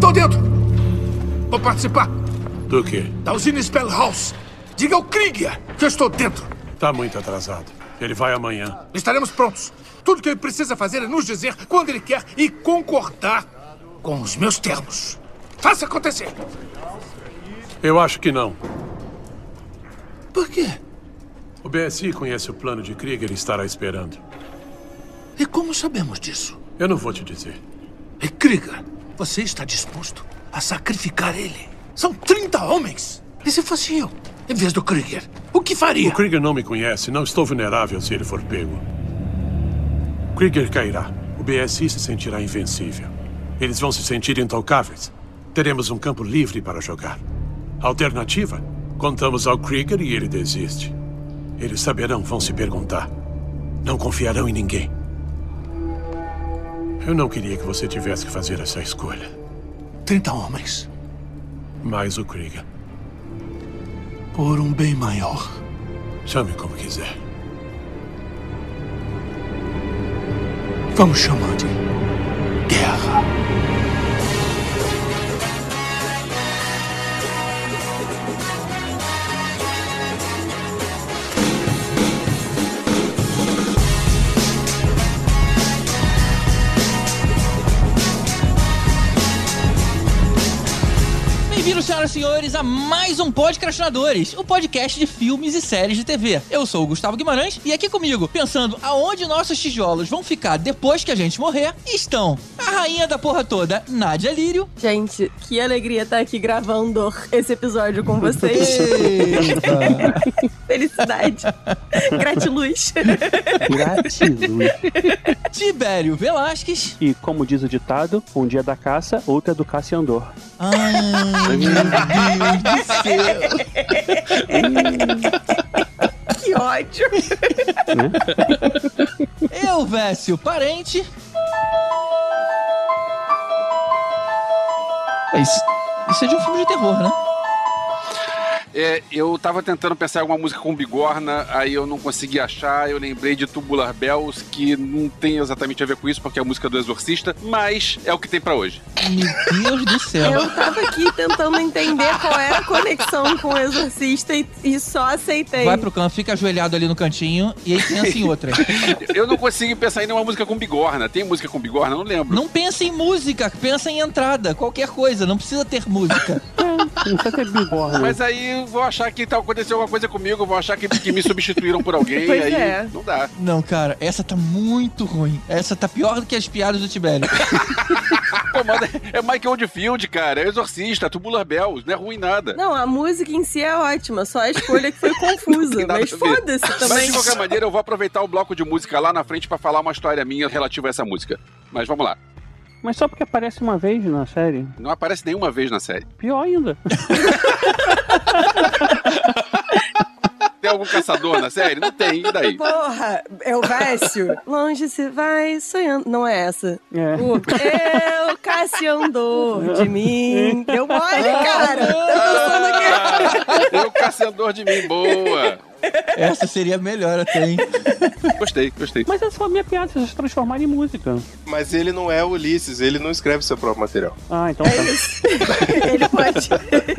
Tô dentro. Vou participar Do quê? da usina Spellhouse. Diga ao Krieger que eu estou dentro. Tá muito atrasado. Ele vai amanhã. Estaremos prontos. Tudo que ele precisa fazer é nos dizer quando ele quer e concordar com os meus termos. Faça acontecer. Eu acho que não. Por quê? O BSI conhece o plano de Krieger e estará esperando. E como sabemos disso? Eu não vou te dizer. E Krieger, você está disposto a sacrificar ele? São 30 homens. E se fosse eu, em vez do Krieger, o que faria? O Krieger não me conhece. Não estou vulnerável se ele for pego. Krieger cairá. O BSI se sentirá invencível. Eles vão se sentir intocáveis. Teremos um campo livre para jogar. Alternativa? Contamos ao Krieger e ele desiste. Eles saberão, vão se perguntar. Não confiarão em ninguém. Eu não queria que você tivesse que fazer essa escolha. 30 homens. Mais o Krieger. Por um bem maior. Chame como quiser. Vamos chamar de guerra. Senhoras e senhores, a mais um Podcastinadores, o podcast de filmes e séries de TV. Eu sou o Gustavo Guimarães e aqui comigo, pensando aonde nossos tijolos vão ficar depois que a gente morrer, estão a rainha da porra toda, Nádia Lírio. Gente, que alegria estar aqui gravando esse episódio com vocês. Felicidade. Gratiluz. Gratiluz. Tibério Velasquez. E como diz o ditado, um dia da caça, outro é do caçador. Ai, Deus do céu. que ódio. Eu, Vécio Parente. É Isso, isso é de um filme de terror, né? É, eu tava tentando pensar em alguma música com bigorna, aí eu não consegui achar. Eu lembrei de Tubular Bells, que não tem exatamente a ver com isso, porque é a música do Exorcista, mas é o que tem pra hoje. Meu Deus do céu. Eu tava aqui tentando entender qual era a conexão com o Exorcista e, e só aceitei. Vai pro canto, fica ajoelhado ali no cantinho e aí pensa em outra. Eu não consegui pensar em nenhuma música com bigorna. Tem música com bigorna? Não lembro. Não pensa em música, pensa em entrada, qualquer coisa, não precisa ter música. Não precisa ter bigorna. Mas aí vou achar que tá, aconteceu alguma coisa comigo, vou achar que, que me substituíram por alguém, Pois aí é. não dá. Não, cara, essa tá muito ruim. Essa tá pior do que as piadas do Tibério. Pô, mano, é Michael Oldfield, cara, é Exorcista, Tubular Bells, não é ruim nada. Não, a música em si é ótima, só a escolha que foi confusa. mas foda-se Mas também. de qualquer maneira, eu vou aproveitar o bloco de música lá na frente pra falar uma história minha relativa a essa música. Mas vamos lá. Mas só porque aparece uma vez na série. Não aparece nenhuma vez na série. Pior ainda. Tem algum caçador na série? Não tem, e daí? Porra, é o Vécio. Longe se vai sonhando. Não é essa. É. O Eu, Cassiandor de mim. Deu mole, cara. Tá pensando aqui. Eu, caçador de mim, boa. Essa seria melhor até, hein? Gostei, gostei. Mas essa foi a minha piada, vocês transformaram em música. Mas ele não é o Ulisses, ele não escreve seu próprio material. Ah, então tá. É isso. Ele pode.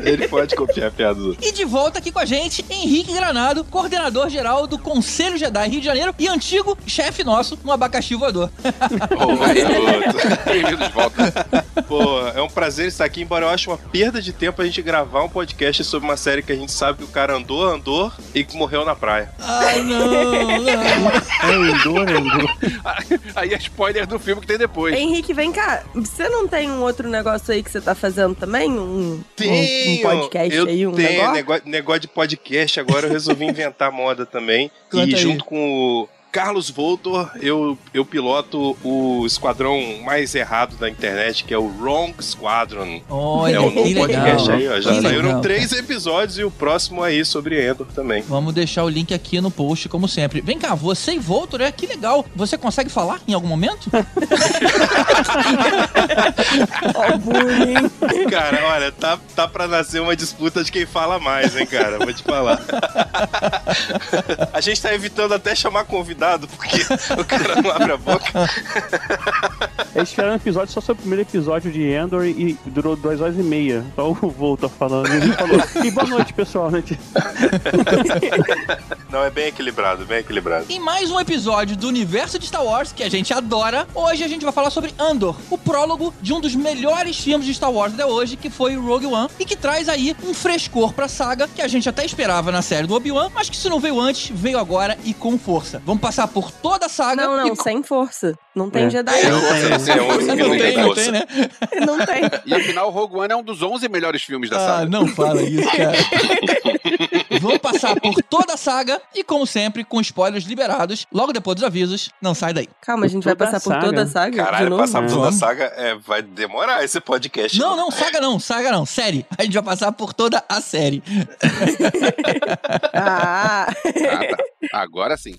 Ele pode copiar a piada dos outros. E de volta aqui com a gente, Henrique Granado, coordenador geral do Conselho Jedi Rio de Janeiro e antigo chefe nosso no abacaxi voador. Ô, garoto. Bem-vindo de volta. Pô, é um prazer estar aqui, embora eu ache uma perda de tempo a gente gravar um podcast sobre uma série que a gente sabe que o cara andou, andou e que morreu na praia. Ai, não, não. É Endor, Endor. Aí é spoiler do filme que tem depois. Henrique, vem cá. Você não tem um outro negócio aí que você tá fazendo também? Um, um, um podcast eu aí, um tenho, negócio? negócio, negócio de podcast, agora eu resolvi inventar moda também. Conta e aí. junto com o Carlos Voltor, eu, eu piloto o esquadrão mais errado da internet, que é o Wrong Squadron. Olha, é o que novo legal. podcast aí, ó. Já Que saíram legal. três episódios e o próximo aí sobre Endor também. Vamos deixar o link aqui no post, como sempre. Vem cá, você e Voltor, é que legal. Você consegue falar em algum momento? Ó, bullying. Cara, olha, tá, tá pra nascer uma disputa de quem fala mais, hein, cara? Vou te falar. A gente tá evitando até chamar convidado convidado, porque o cara não abre a boca. Eles fizeram um episódio só sobre o primeiro episódio de Endor e durou duas horas e meia. Só o Volta falando. Ele falou. E boa noite, pessoal, né? Não, é bem equilibrado, bem equilibrado. Em mais um episódio do universo de Star Wars, que a gente adora, hoje a gente vai falar sobre Andor, o prólogo de um dos melhores filmes de Star Wars até hoje, que foi Rogue One, e que traz aí um frescor pra saga que a gente até esperava na série do Obi-Wan, mas que se não veio antes, veio agora e com força. Vamos passar por toda a saga. Não, não, e... sem força. Não tem É. Jedi. Não tem, esse é um Não tem, não tem, né? Não tem. E afinal, Rogue One é um dos 11 melhores filmes da Ah, saga. não fala isso, cara. Vamos passar por toda a saga e, como sempre, com spoilers liberados. Logo depois dos avisos, não sai daí. Calma, a gente vai Toda a passar por toda a saga? de Caralho, novo? passar por toda a saga é, vai demorar esse podcast. Não, não, saga não, saga não, série. A gente vai passar por toda a série. Ah, Ah, tá. Agora sim.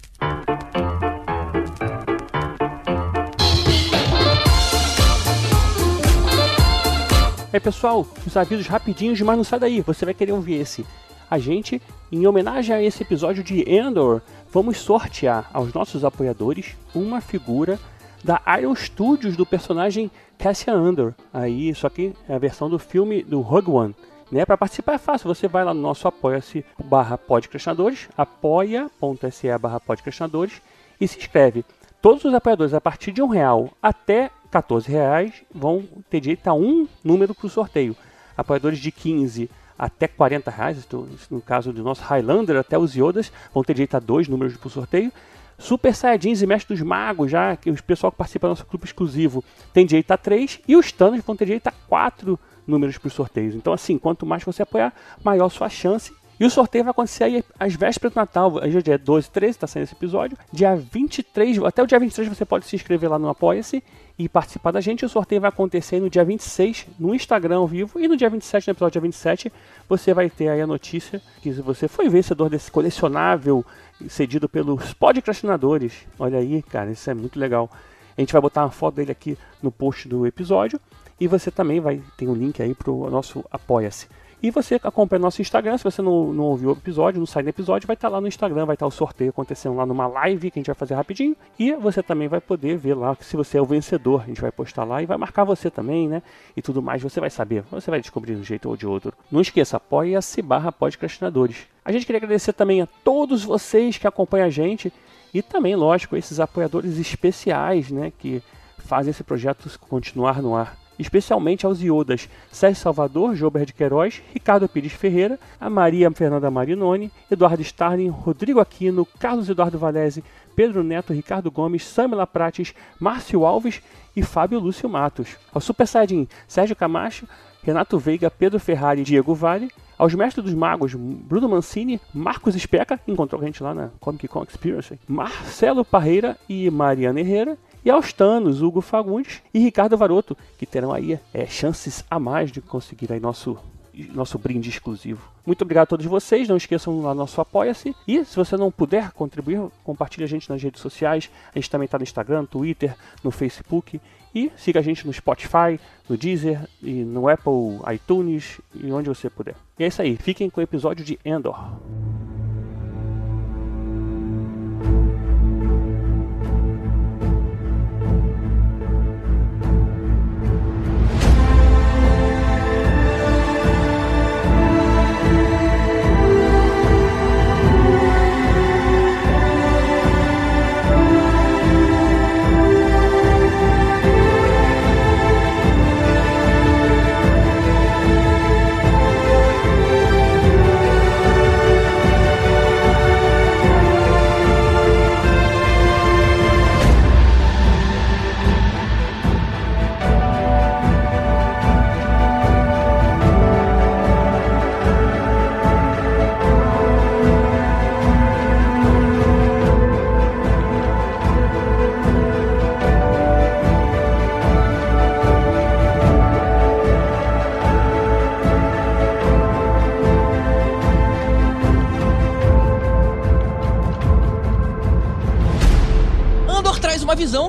Aí, pessoal, os avisos rapidinhos, mas não sai daí, você vai querer ouvir esse. A gente, em homenagem a esse episódio de Endor, vamos sortear aos nossos apoiadores uma figura da Iron Studios do personagem Cassian Andor. Aí, só que é a versão do filme do Rogue One. Né? Para participar é fácil, você vai lá no nosso apoia-se barra podcastinadores, apoia.se barra podcastinadores e se inscreve. Todos os apoiadores a partir de um real até 14 reais vão ter direito a um número para o sorteio. Apoiadores de 15 até 40 reais, no caso do nosso Highlander até os Yodas, vão ter direito a dois números para o sorteio. Super Saiyajins e Mestre dos Magos, já que o pessoal que participa do nosso clube exclusivo tem direito a três e os Thanos vão ter direito a quatro números para os sorteios. Então, assim, quanto mais você apoiar, maior sua chance. E o sorteio vai acontecer aí às vésperas do Natal. Hoje é dia 12, 13, está saindo esse episódio. Dia 23, até o dia 23 você pode se inscrever lá no Apoia-se e participar da gente. O sorteio vai acontecer no dia 26 no Instagram ao vivo. E no dia 27, no episódio dia 27, você vai ter aí a notícia que você foi vencedor desse colecionável cedido pelos podcastinadores. Olha aí, cara, isso é muito legal. A gente vai botar uma foto dele aqui no post do episódio. E você também vai ter um link aí pro nosso Apoia-se. E você acompanha nosso Instagram, se você não, não ouviu o episódio, não sai do episódio, vai estar lá no Instagram, vai estar o sorteio acontecendo lá numa live que a gente vai fazer rapidinho. E você também vai poder ver lá se você é o vencedor. A gente vai postar lá e vai marcar você também, né? E tudo mais, você vai saber. Você vai descobrir de um jeito ou de outro. Não esqueça, apoia-se barra podcastinadores. A gente queria agradecer também a todos vocês que acompanham a gente. E também, lógico, esses apoiadores especiais, né? Que fazem esse projeto continuar no ar especialmente aos iodas Sérgio Salvador, Jober de Queiroz, Ricardo Pires Ferreira, a Maria Fernanda Marinoni, Eduardo Starling, Rodrigo Aquino, Carlos Eduardo Valese, Pedro Neto, Ricardo Gomes, Samila Prates, Márcio Alves e Fábio Lúcio Matos. Ao Super Saiyajin Sérgio Camacho, Renato Veiga, Pedro Ferrari e Diego Vale, aos mestres dos magos Bruno Mancini, Marcos Especa, encontrou a gente lá na Comic Con Experience, Marcelo Parreira e Mariana Herrera, e aos Tanos, Hugo Fagundes e Ricardo Varoto, que terão aí é, chances a mais de conseguir aí nosso, nosso brinde exclusivo. Muito obrigado a todos vocês, não esqueçam lá nosso Apoia-se. E se você não puder contribuir, compartilhe a gente nas redes sociais. A gente também está no Instagram, Twitter, no Facebook. E siga a gente no Spotify, no Deezer e no Apple iTunes e onde você puder. E é isso aí, fiquem com o episódio de Endor.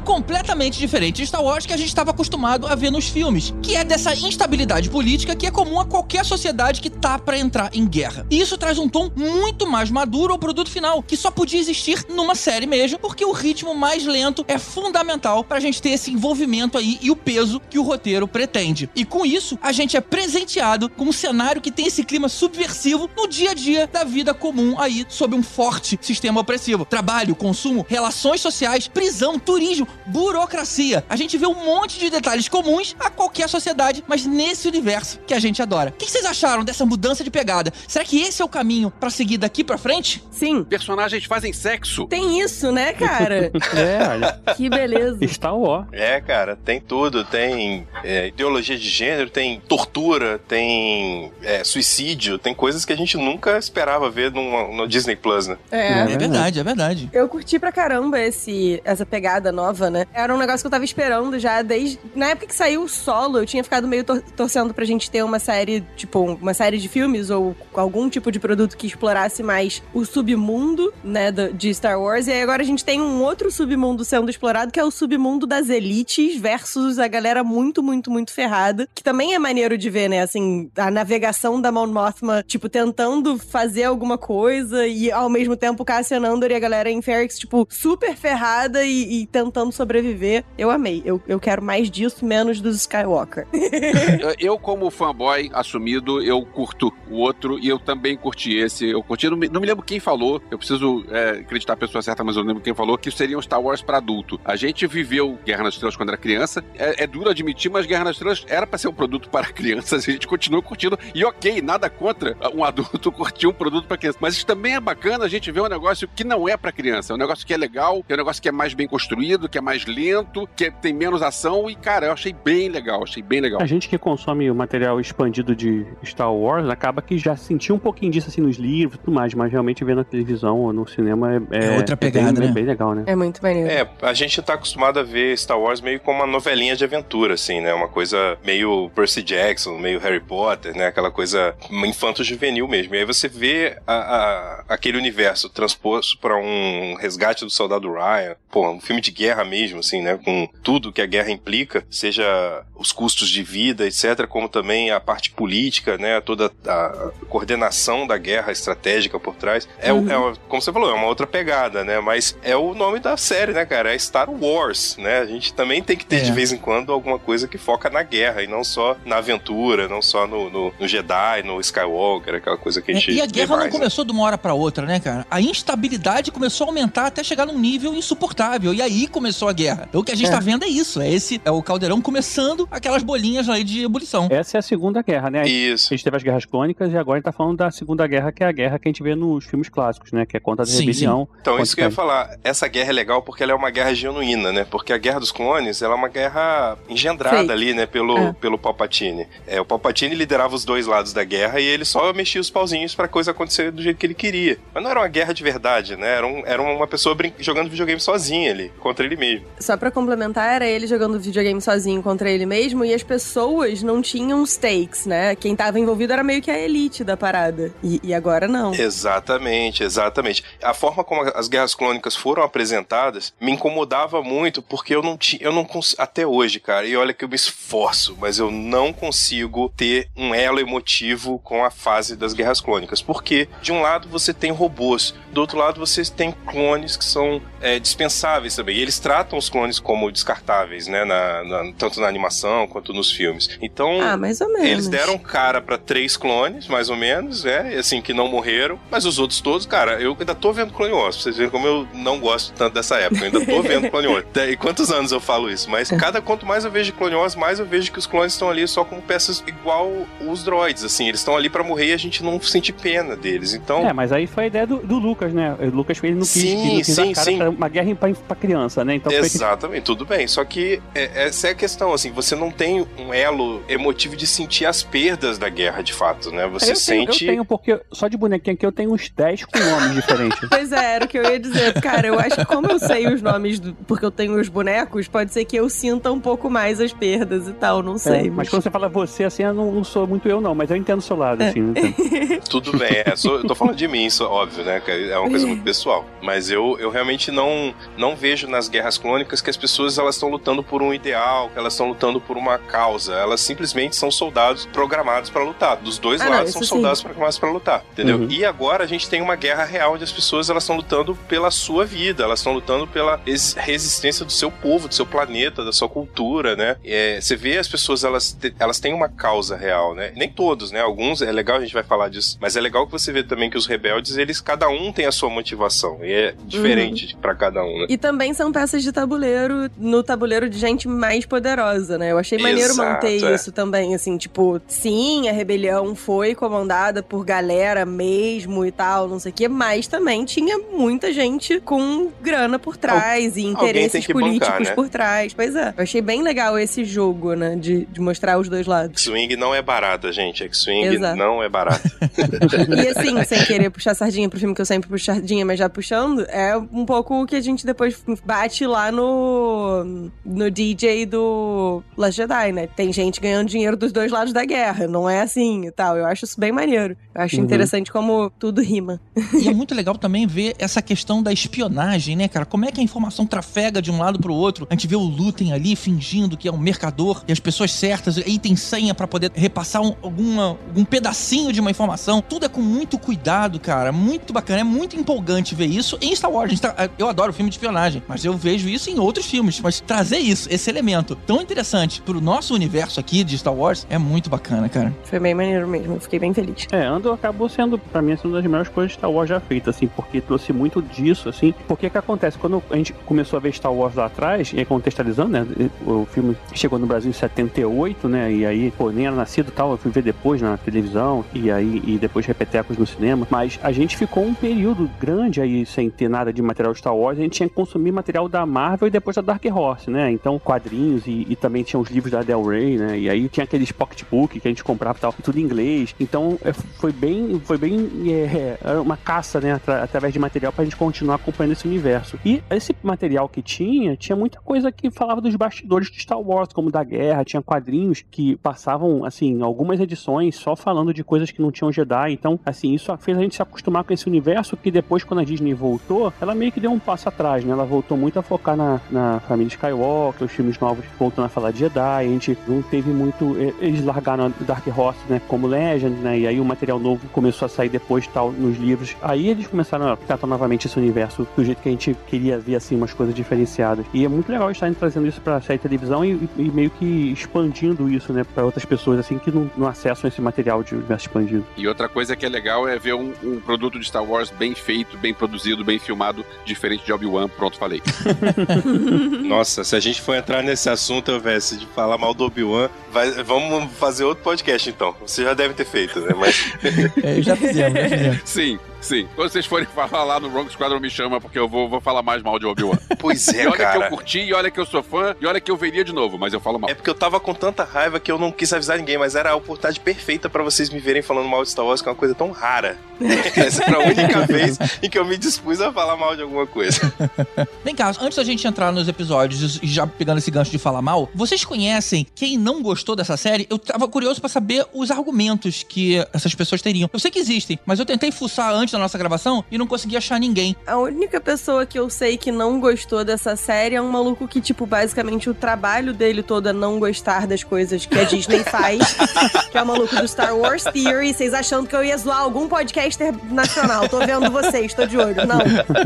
Completamente diferente de Star Wars que a gente estava acostumado a ver nos filmes, que é dessa instabilidade política que é comum a qualquer sociedade que tá para entrar em guerra. E isso traz um tom muito mais maduro ao produto final, que só podia existir numa série mesmo, porque o ritmo mais lento é fundamental pra gente ter esse envolvimento aí e o peso que o roteiro pretende. E com isso, a gente é presenteado com um cenário que tem esse clima subversivo no dia a dia da vida comum aí sob um forte sistema opressivo. Trabalho, consumo, relações sociais, prisão, turismo, burocracia. A gente vê um monte de detalhes comuns a qualquer sociedade, mas nesse universo que a gente adora. O que vocês acharam dessa mudança de pegada? Será que esse é o caminho pra seguir daqui pra frente? Sim. Personagens fazem sexo. Tem isso, né, cara? É, olha. que beleza. Star Wars. É, cara, tem tudo. Tem é, ideologia de gênero, tem tortura, tem é, suicídio, tem coisas que a gente nunca esperava ver numa- no Disney Plus, né? É. É verdade, é verdade. Eu curti pra caramba esse, essa pegada nova, né? Era um negócio que eu tava esperando já desde. Na época que saiu o solo, eu tinha ficado meio tor- torcendo pra gente ter uma série, tipo, uma série de filmes ou algum tipo de produto que explorasse mais o submundo, né, de Star Wars. E aí agora a gente tem um outro submundo sendo explorado, que é o submundo das elites versus a galera muito, muito, muito ferrada. Que também é maneiro de ver, né? Assim, a navegação da Mon Mothma, tipo, tentando fazer alguma coisa e ao mesmo tempo Cassian Andor e a galera em Ferrix, tipo, super ferrada e, e tentando sobreviver. Eu amei. Eu, eu quero mais disso, menos dos Skywalker. Eu, como fanboy assumido, eu curto o outro e eu também curti esse. Eu curti, não me, não me lembro quem falou, eu preciso é, acreditar a pessoa certa, mas eu não lembro quem falou, que seria um Star Wars pra adulto. A gente viveu Guerra nas Estrelas quando era criança, é, é duro admitir, mas Guerra nas Estrelas era pra ser um produto para crianças, a gente continua curtindo, e ok, nada contra um adulto curtir um produto pra criança. Mas isso também é bacana a gente ver um negócio que não é pra criança, é um negócio que é legal, é um negócio que é mais bem construído, que é mais lento, que é- tem menos ação, e cara, eu achei bem legal, achei bem legal. A gente que consome o material expandido de Star Wars acaba que já sentiu um pouquinho disso assim nos livros e tudo mais, mas realmente vendo na televisão ou no cinema é, É outra pegada, bem, né? bem legal, né? É muito maneiro. É, a gente tá acostumado a ver Star Wars meio como uma novelinha de aventura, assim, né? Uma coisa meio Percy Jackson, meio Harry Potter, né? Aquela coisa infanto-juvenil mesmo. E aí você vê a- a- aquele universo transposto pra um resgate do soldado Ryan, pô, um filme de guerra mesmo, assim, né? Com tudo que a guerra implica, seja os custos de vida, etc., como também a parte política, né? Toda a coordenação da guerra estratégica por trás. É, o- é uma- como você falou, é uma outra pegada, né? Mas é o nome da série, né, cara? É Star Wars, né? A gente também tem que ter É. de vez em quando alguma coisa que foca na guerra e não só na aventura, não só no, no, no Jedi, no Skywalker, aquela coisa que a gente É, e a guerra não mais, né? começou de uma hora pra outra, né, cara? A instabilidade começou a aumentar até chegar num nível insuportável. E aí começou a guerra. O que a gente É. tá vendo é isso. É esse é o caldeirão começando aquelas bolinhas aí de ebulição. Essa é a segunda guerra, né? Isso. A gente teve as guerras clônicas e agora a gente tá falando da segunda guerra, que é a guerra que a gente vê nos filmes clássicos, né? Que é contra a Sim, rebelião. Então, contra isso que eu ia falar. Essa guerra é legal porque ela é uma guerra genuína, né? Porque a Guerra dos Clones, ela é uma guerra engendrada ali, né? Pelo, É. pelo Palpatine. É, o Palpatine liderava os dois lados da guerra e ele só mexia os pauzinhos pra coisa acontecer do jeito que ele queria. Mas não era uma guerra de verdade, né? Era, um- era uma pessoa jogando videogame sozinha ali, contra ele mesmo. Só pra complementar, era ele jogando videogame sozinho contra ele mesmo e as pessoas não tinham stakes, né? Quem tava envolvido era meio que a elite da parada. E, e agora não. Exatamente, exatamente. A forma como as guerras clônicas foram apresentadas me incomodava muito porque eu não tinha, eu não cons- até hoje, cara. E olha que eu me esforço, mas eu não consigo ter um elo emotivo com a fase das guerras clônicas. Porque de um lado você tem robôs, do outro lado você tem clones que são é, dispensáveis também. E eles tratam os clones como descartáveis, né? Na, na- tanto na animação quanto nos filmes. Então Ah, mais ou menos. eles deram cara pra três clones, mais ou menos, é, assim, que não morreram. Mas os outros todos, cara, eu ainda tô vendo Clone Wars. Pra vocês verem como eu não gosto tanto dessa época. Eu ainda tô vendo Clone Wars. E quantos anos eu falo isso? Mas cada quanto mais eu vejo Clone Wars, mais eu vejo que os clones estão ali só como peças igual os droids, assim. Eles estão ali pra morrer e a gente não sente pena deles. Então, É, mas aí foi a ideia do, do Lucas, né? O Lucas ele não quis, Sim, ele não quis sim, cara sim. pra uma guerra pra, pra criança, né? Então foi que Exatamente, tudo bem. Só que é- essa é a questão, assim, você não tem um elo emotivo de sentir as perdas da guerra, de fato, né? Você eu tenho, sente. eu tenho, porque só de bonequinho aqui eu tenho uns 10 com nomes diferentes. Pois é, era o que eu ia dizer. Cara, eu acho que como eu sei os nomes, do- porque eu tenho os bonecos, pode ser que eu sinta um pouco mais as perdas e tal, não sei. É, mas quando você fala você, assim, eu não, não sou muito eu, não, mas eu entendo o seu lado, assim. né? Tudo bem, é, sou- eu tô falando de mim, isso é óbvio, né? que É uma coisa muito pessoal. Mas eu, eu realmente não, não vejo nas guerras clônicas que as pessoas elas estão lutando por um ideal, que elas estão lutando por uma causa. Elas simplesmente são soldados programados para lutar. Dos dois Ah, não, lados isso são sim. soldados programados para lutar, entendeu? Uhum. E agora a gente tem uma guerra real onde as pessoas elas estão lutando pela sua vida, elas estão lutando pela resistência do seu povo, do seu planeta, da sua cultura, né? É, você vê as pessoas elas elas têm uma causa real, né? Nem todos, né? Alguns é legal a gente vai falar disso, mas é legal que você vê também que os rebeldes eles cada um tem a sua motivação e é diferente pra cada um, né? E também são peças de tabuleiro no tabuleiro de gente mais poderosa, né? Eu achei maneiro Exato, manter é. isso também, assim, tipo, sim, a rebelião foi comandada por galera mesmo e tal, não sei o quê, mas também tinha muita gente com grana por trás e tem interesses que bancar, políticos né? por trás. Pois é. Eu achei bem legal esse jogo, né? De, de mostrar os dois lados. X-Wing não é barata, gente. X-Wing não é barata. E assim, sem querer puxar sardinha pro filme que eu sempre puxo sardinha, mas já puxando, é um pouco o que a gente depois bate lá no, no DJ do Last Jedi, né? Tem gente ganhando dinheiro dos dois lados da guerra, não é assim e tal. Eu acho isso bem maneiro. Eu acho Uhum. interessante como tudo rima. E é muito legal também ver essa questão da espionagem, né, cara? Como é que a informação trafega de um lado pro outro? A gente vê o Lutem ali fingindo que é um mercador e as pessoas certas, aí tem senha pra poder repassar um, alguma, algum pedacinho de uma informação. Tudo é com muito cuidado, cara. Muito bacana. É muito empolgante ver isso em Star Wars. Tá- eu adoro filme de espionagem, mas eu vejo isso em outros filmes. Mas trazer isso, esse elemento tão interessante pro nosso universo aqui de Star Wars, é muito bacana, cara. Foi bem maneiro mesmo, eu fiquei bem feliz. É, Andor acabou sendo, pra mim, assim, uma das melhores coisas de Star Wars já feitas, assim, porque trouxe muito disso, assim. Porque que acontece? Quando a gente começou a ver Star Wars lá atrás, e aí contextualizando, né? O filme chegou no Brasil em 78, né? E aí, pô, nem era nascido e tal, eu fui ver depois na televisão, e aí, e depois repetecos no cinema. Mas a gente ficou um período grande aí sem ter nada de material Star Wars, a gente tinha que consumir material da Marvel e depois da Dark Horse, né? Então, quadrinhos e, e também tinha os livros da Del Rey, né? E aí tinha aqueles pocketbook que a gente comprava e tal, tudo em inglês. Então, é, foi bem, foi bem é, é, uma caça, né? atra- através de material pra gente continuar acompanhando esse universo. E esse material que tinha, tinha muita coisa que falava dos bastidores de Star Wars, como da guerra, tinha quadrinhos que passavam, assim, algumas edições só falando de coisas que não tinham Jedi. Então, assim, isso fez a gente se acostumar com esse universo que depois, quando a Disney voltou, ela meio que deu um passo atrás, né? Ela voltou muito a focar na, na família Skywalker, os filmes novos voltando a falar de Jedi, a gente não teve muito... Eles largaram a Dark Horse, né, como Legend, né? E aí o material novo começou a sair depois, tal, nos livros. Aí eles começaram a tratar novamente esse universo do jeito que a gente queria ver, assim, umas coisas diferenciadas. E é muito legal estarem trazendo isso pra série de televisão e, e meio que expandindo isso, né, pra outras pessoas, assim, que não, não acessam esse material de universo expandido. E outra coisa que é legal é ver um, um produto de Star Wars bem feito, bem produzido, bem filmado, diferente de Obi-Wan. Pronto, falei. Nossa, se a gente for entrar nesse assunto, velho, de falar mal do Obi-Wan, vamos fazer outro podcast então. Você já deve ter feito, né? Mas É, já fizemos, já fizemos. Sim, sim. Quando vocês forem falar lá no Rogue Squadron, me chama, porque eu vou, vou falar mais mal de Obi-Wan. pois E é, olha que eu cara. curti, e olha que eu sou fã, e olha que eu veria de novo, mas eu falo mal. É porque eu tava com tanta raiva que eu não quis avisar ninguém, mas era a oportunidade perfeita pra vocês me verem falando mal de Star Wars, que é uma coisa tão rara. Essa era a única vez em que eu me dispus a falar mal de alguma coisa. Vem cá, antes da gente entrar nos episódios e já pegando esse gancho de falar mal, vocês conhecem quem não gostou dessa série? Eu tava curioso pra saber os argumentos que essas pessoas teriam. Eu sei que existem, mas eu tentei fuçar antes da nossa gravação e não consegui achar ninguém. A única pessoa que eu sei que não gostou dessa série é um maluco que, tipo, basicamente o trabalho dele todo é não gostar das coisas que a Disney faz. que é o maluco do Star Wars Theory. Vocês achando que eu ia zoar algum podcaster nacional. Tô vendo vocês, tô de olho. Não.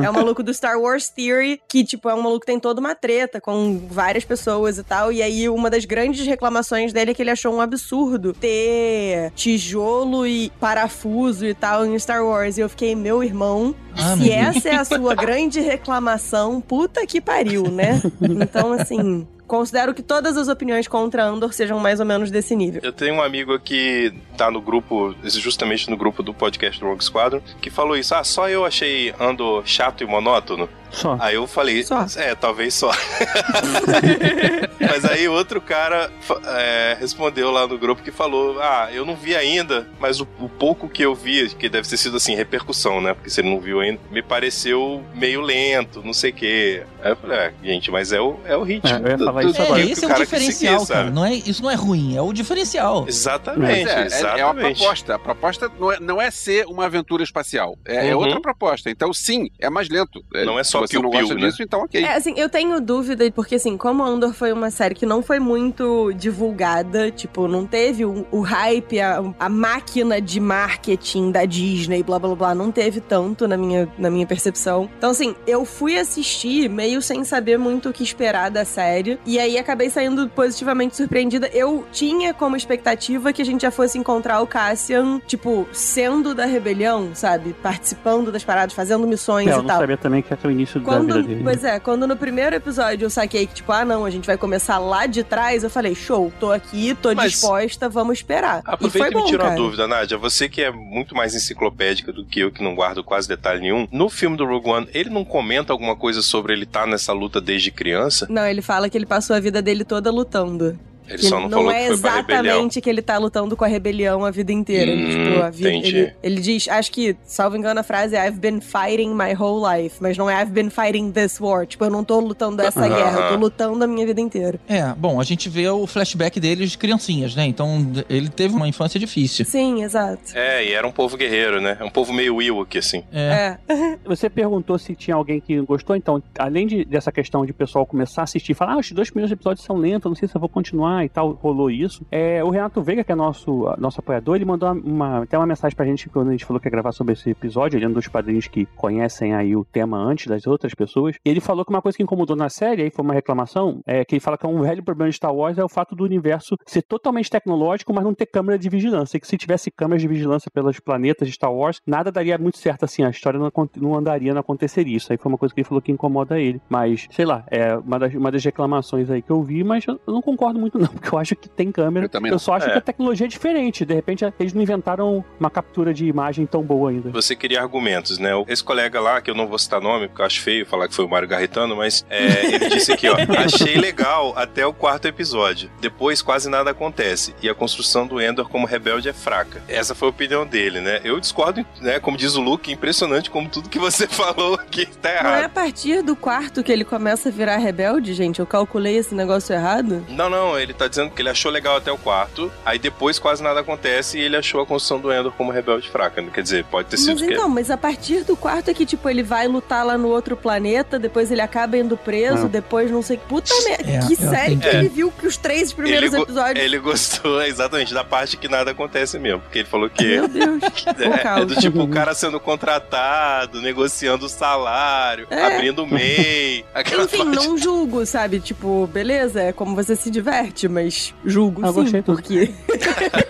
É o maluco do Star Wars Theory, que, tipo, é um maluco que tem toda uma treta com várias pessoas e tal. E aí, uma das grandes reclamações dele é que ele achou um absurdo ter tijolo e parafuso e tal em Star Wars. E eu fiquei, meu irmão, Ah, se meu Deus. essa é a sua grande reclamação, puta que pariu, né? Então, assim, considero que todas as opiniões contra Andor sejam mais ou menos desse nível. Eu tenho um amigo que tá no grupo, justamente no grupo do podcast do Rogue Squadron, que falou isso. Ah, só eu achei Andor chato e monótono. Só. Aí eu falei, Só. é, talvez só. mas aí outro cara é, respondeu lá no grupo que falou: Ah, eu não vi ainda, mas o, o pouco que eu vi, que deve ter sido assim, repercussão, né? Porque se ele não viu ainda, me pareceu meio lento, não sei o quê. Aí eu falei, é, gente, mas é o, é o ritmo. É, eu ia falar isso É, agora. que esse é o diferencial, seguir, cara. Não é, isso não é ruim, é o diferencial. Exatamente, é, é É uma Exatamente. proposta. A proposta não é, não é ser uma aventura espacial. É, é Uhum. outra proposta. Então, sim, é mais lento. Não é só Se você não piu-piu, gosta né? disso, então ok. É, assim, eu tenho dúvida, porque assim, como Andor foi uma série que não foi muito divulgada, tipo, não teve o, o hype, a, a máquina de marketing da Disney, blá blá blá, não teve tanto na minha, na minha percepção. Então, assim, eu fui assistir meio sem saber muito o que esperar da série, e aí acabei saindo positivamente surpreendida. Eu tinha como expectativa que a gente já fosse encontrar o Cassian, tipo, sendo da rebelião, sabe? Participando das paradas, fazendo missões É, eu e não tal. sabia também que era o início da Quando, vida dele. pois é, quando no primeiro episódio eu saquei que, tipo, ah, não, a gente vai começar lá de trás, eu falei, show, tô aqui, tô Mas- disposta, vamos esperar. Aproveita e e, foi me bom, tira uma dúvida, Nádia. Você que é muito mais enciclopédica do que eu, que não guardo quase detalhe nenhum. No filme do Rogue One, ele não comenta alguma coisa sobre ele estar nessa luta desde criança? Não, ele fala que ele passou a vida dele toda lutando. Ele Que só não, falou é que foi exatamente que ele tá lutando com a rebelião a vida inteira. Ele, Hum, tipo, a vida, entendi. ele, ele diz, acho que, salvo engano, a frase é I've been fighting my whole life, mas não é I've been fighting this war. Tipo, eu não tô lutando essa Aham. guerra, eu tô lutando a minha vida inteira. É, bom, a gente vê o flashback deles de criancinhas, né? Então ele teve uma infância difícil. Sim, exato. É, e era um povo guerreiro, né? Um povo meio Ewok, assim. É. É. Você perguntou se tinha alguém que gostou, então, além de, dessa questão de o pessoal começar a assistir e falar, ah, os dois primeiros episódios são lentos, não sei se eu vou continuar e tal, rolou isso. É, o Renato Veiga, que é nosso, nosso apoiador, ele mandou uma, até uma mensagem pra gente quando a gente falou que ia gravar sobre esse episódio, ele é um dos padrinhos que conhecem aí o tema antes das outras pessoas. E ele falou que uma coisa que incomodou na série, aí foi uma reclamação, é que ele fala que é um velho problema de Star Wars é o fato do universo ser totalmente tecnológico, mas não ter câmera de vigilância. Que se tivesse câmeras de vigilância pelos planetas de Star Wars, nada daria muito certo assim, a história não, não andaria, não aconteceria. Isso aí foi uma coisa que ele falou que incomoda ele. Mas, sei lá, é uma das, uma das reclamações aí que eu vi, mas eu não concordo muito não, porque eu acho que tem câmera. Eu também não. só acho É. que a tecnologia é diferente. De repente, eles não inventaram uma captura de imagem tão boa ainda. Você queria argumentos, né? Esse colega lá, que eu não vou citar nome, porque eu acho feio falar que foi o Mário Garritano, mas é, ele disse aqui, ó. Achei legal até o quarto episódio. Depois quase nada acontece. E a construção do Endor como rebelde é fraca. Essa foi a opinião dele, né? Eu discordo, né? Como diz o Luke, impressionante como tudo que você falou aqui tá Não é errado. a partir do quarto que ele começa a virar rebelde, gente? Eu calculei esse negócio errado? Não, não, ele tá dizendo que ele achou legal até o quarto, aí depois quase nada acontece e ele achou a construção do Endor como rebelde fraca. Quer dizer, pode ter sido Mas que então, mas a partir do quarto é que, tipo, ele vai lutar lá no outro planeta, depois ele acaba indo preso, Ah. depois não sei. Puta merda, É, que série que ele viu que os três primeiros Ele episódios. Ele gostou exatamente da parte que nada acontece mesmo. Porque ele falou que Meu Deus. O é, é do tipo o cara sendo contratado, negociando o salário, É. abrindo o MEI. Enfim, parte. não julgo, sabe? Tipo, beleza, é como você se diverte, mas julgo Ah, sim, gostei porque.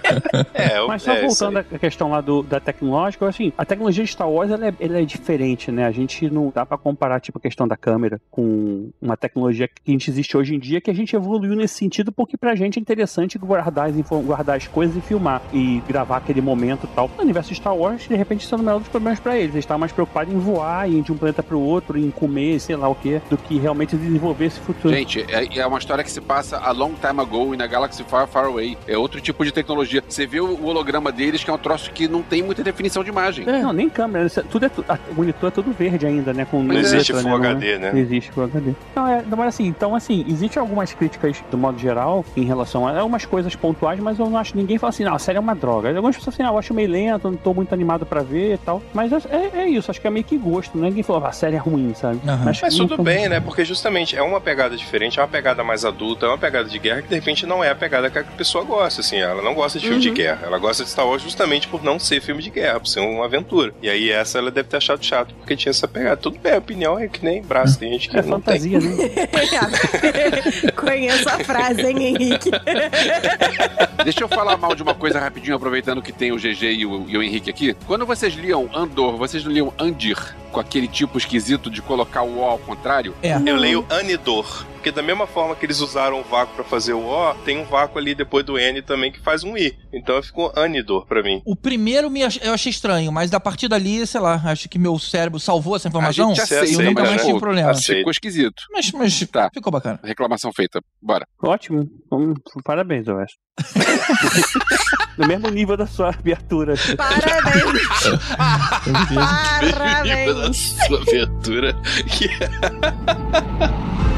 É, eu- Mas só é, voltando à questão lá do, da tecnológica, assim, a tecnologia de Star Wars ela é, ela é diferente, né? A gente não dá pra comparar, tipo, a questão da câmera com uma tecnologia que a gente existe hoje em dia, que a gente evoluiu nesse sentido, porque pra gente é interessante guardar as, guardar as coisas e filmar e gravar aquele momento e tal. No universo de Star Wars, de repente, isso é o dos problemas pra eles. Eles estavam mais preocupados em voar, em ir de um planeta pro outro, em comer, sei lá o que, do que realmente desenvolver esse futuro. Gente, é, é uma história que se passa a long time ago in a galaxy far, far away. É outro tipo de tecnologia. Você vê o holograma deles, que é um troço que não tem muita definição de imagem. Não, nem câmera, isso é- tudo é, o monitor é tudo verde ainda, né? Com Não letra, existe né, Full não é? HD, né? Não existe Full HD. Não, é, não, mas assim, então assim, existem algumas críticas do modo geral em relação a algumas coisas pontuais, mas eu não acho ninguém fala assim, não, a série é uma droga. Algumas pessoas assim, ah, eu acho meio lento, não tô muito animado pra ver e tal. Mas é, é- é isso, acho que é meio que gosto, né? Ninguém falou, ah, a série é ruim, sabe? Aham. Mas não tudo bem, né? Porque justamente é uma pegada diferente, é uma pegada mais adulta, é uma pegada de guerra que de repente não é a pegada que a pessoa gosta, assim. Ela não gosta de filme de guerra. Ela gosta de Star Wars justamente por não ser filme de guerra, por ser uma aventura. E aí essa ela deve ter achado chato porque tinha essa pegada. Tudo bem, a opinião é que nem braço, tem gente que É não tem. fantasia, né? Conheço a frase, hein, Henrique? Deixa eu falar mal de uma coisa rapidinho, aproveitando que tem o GG e o, e o Henrique aqui. Quando vocês liam Andor, vocês não liam Andir, com aquele tipo esquisito de colocar o O ao contrário? É. Eu leio Anidor, porque da mesma forma que eles usaram o vácuo pra fazer o O, tem um vácuo ali depois do N também que faz um I. Então ficou Anidor pra mim. O primeiro me ach- eu achei estranho, mas a partir dali, sei lá, acho que meu cérebro salvou essa informação. A gente e eu aceita, nunca aceita, mais né? tive problema. Aceita. Ficou esquisito. Mas, mas Tá. ficou bacana. Reclamação feita. Bora. Ótimo. Parabéns, eu acho. no mesmo nível da sua abertura. Parabéns! Parabéns! sua aventura.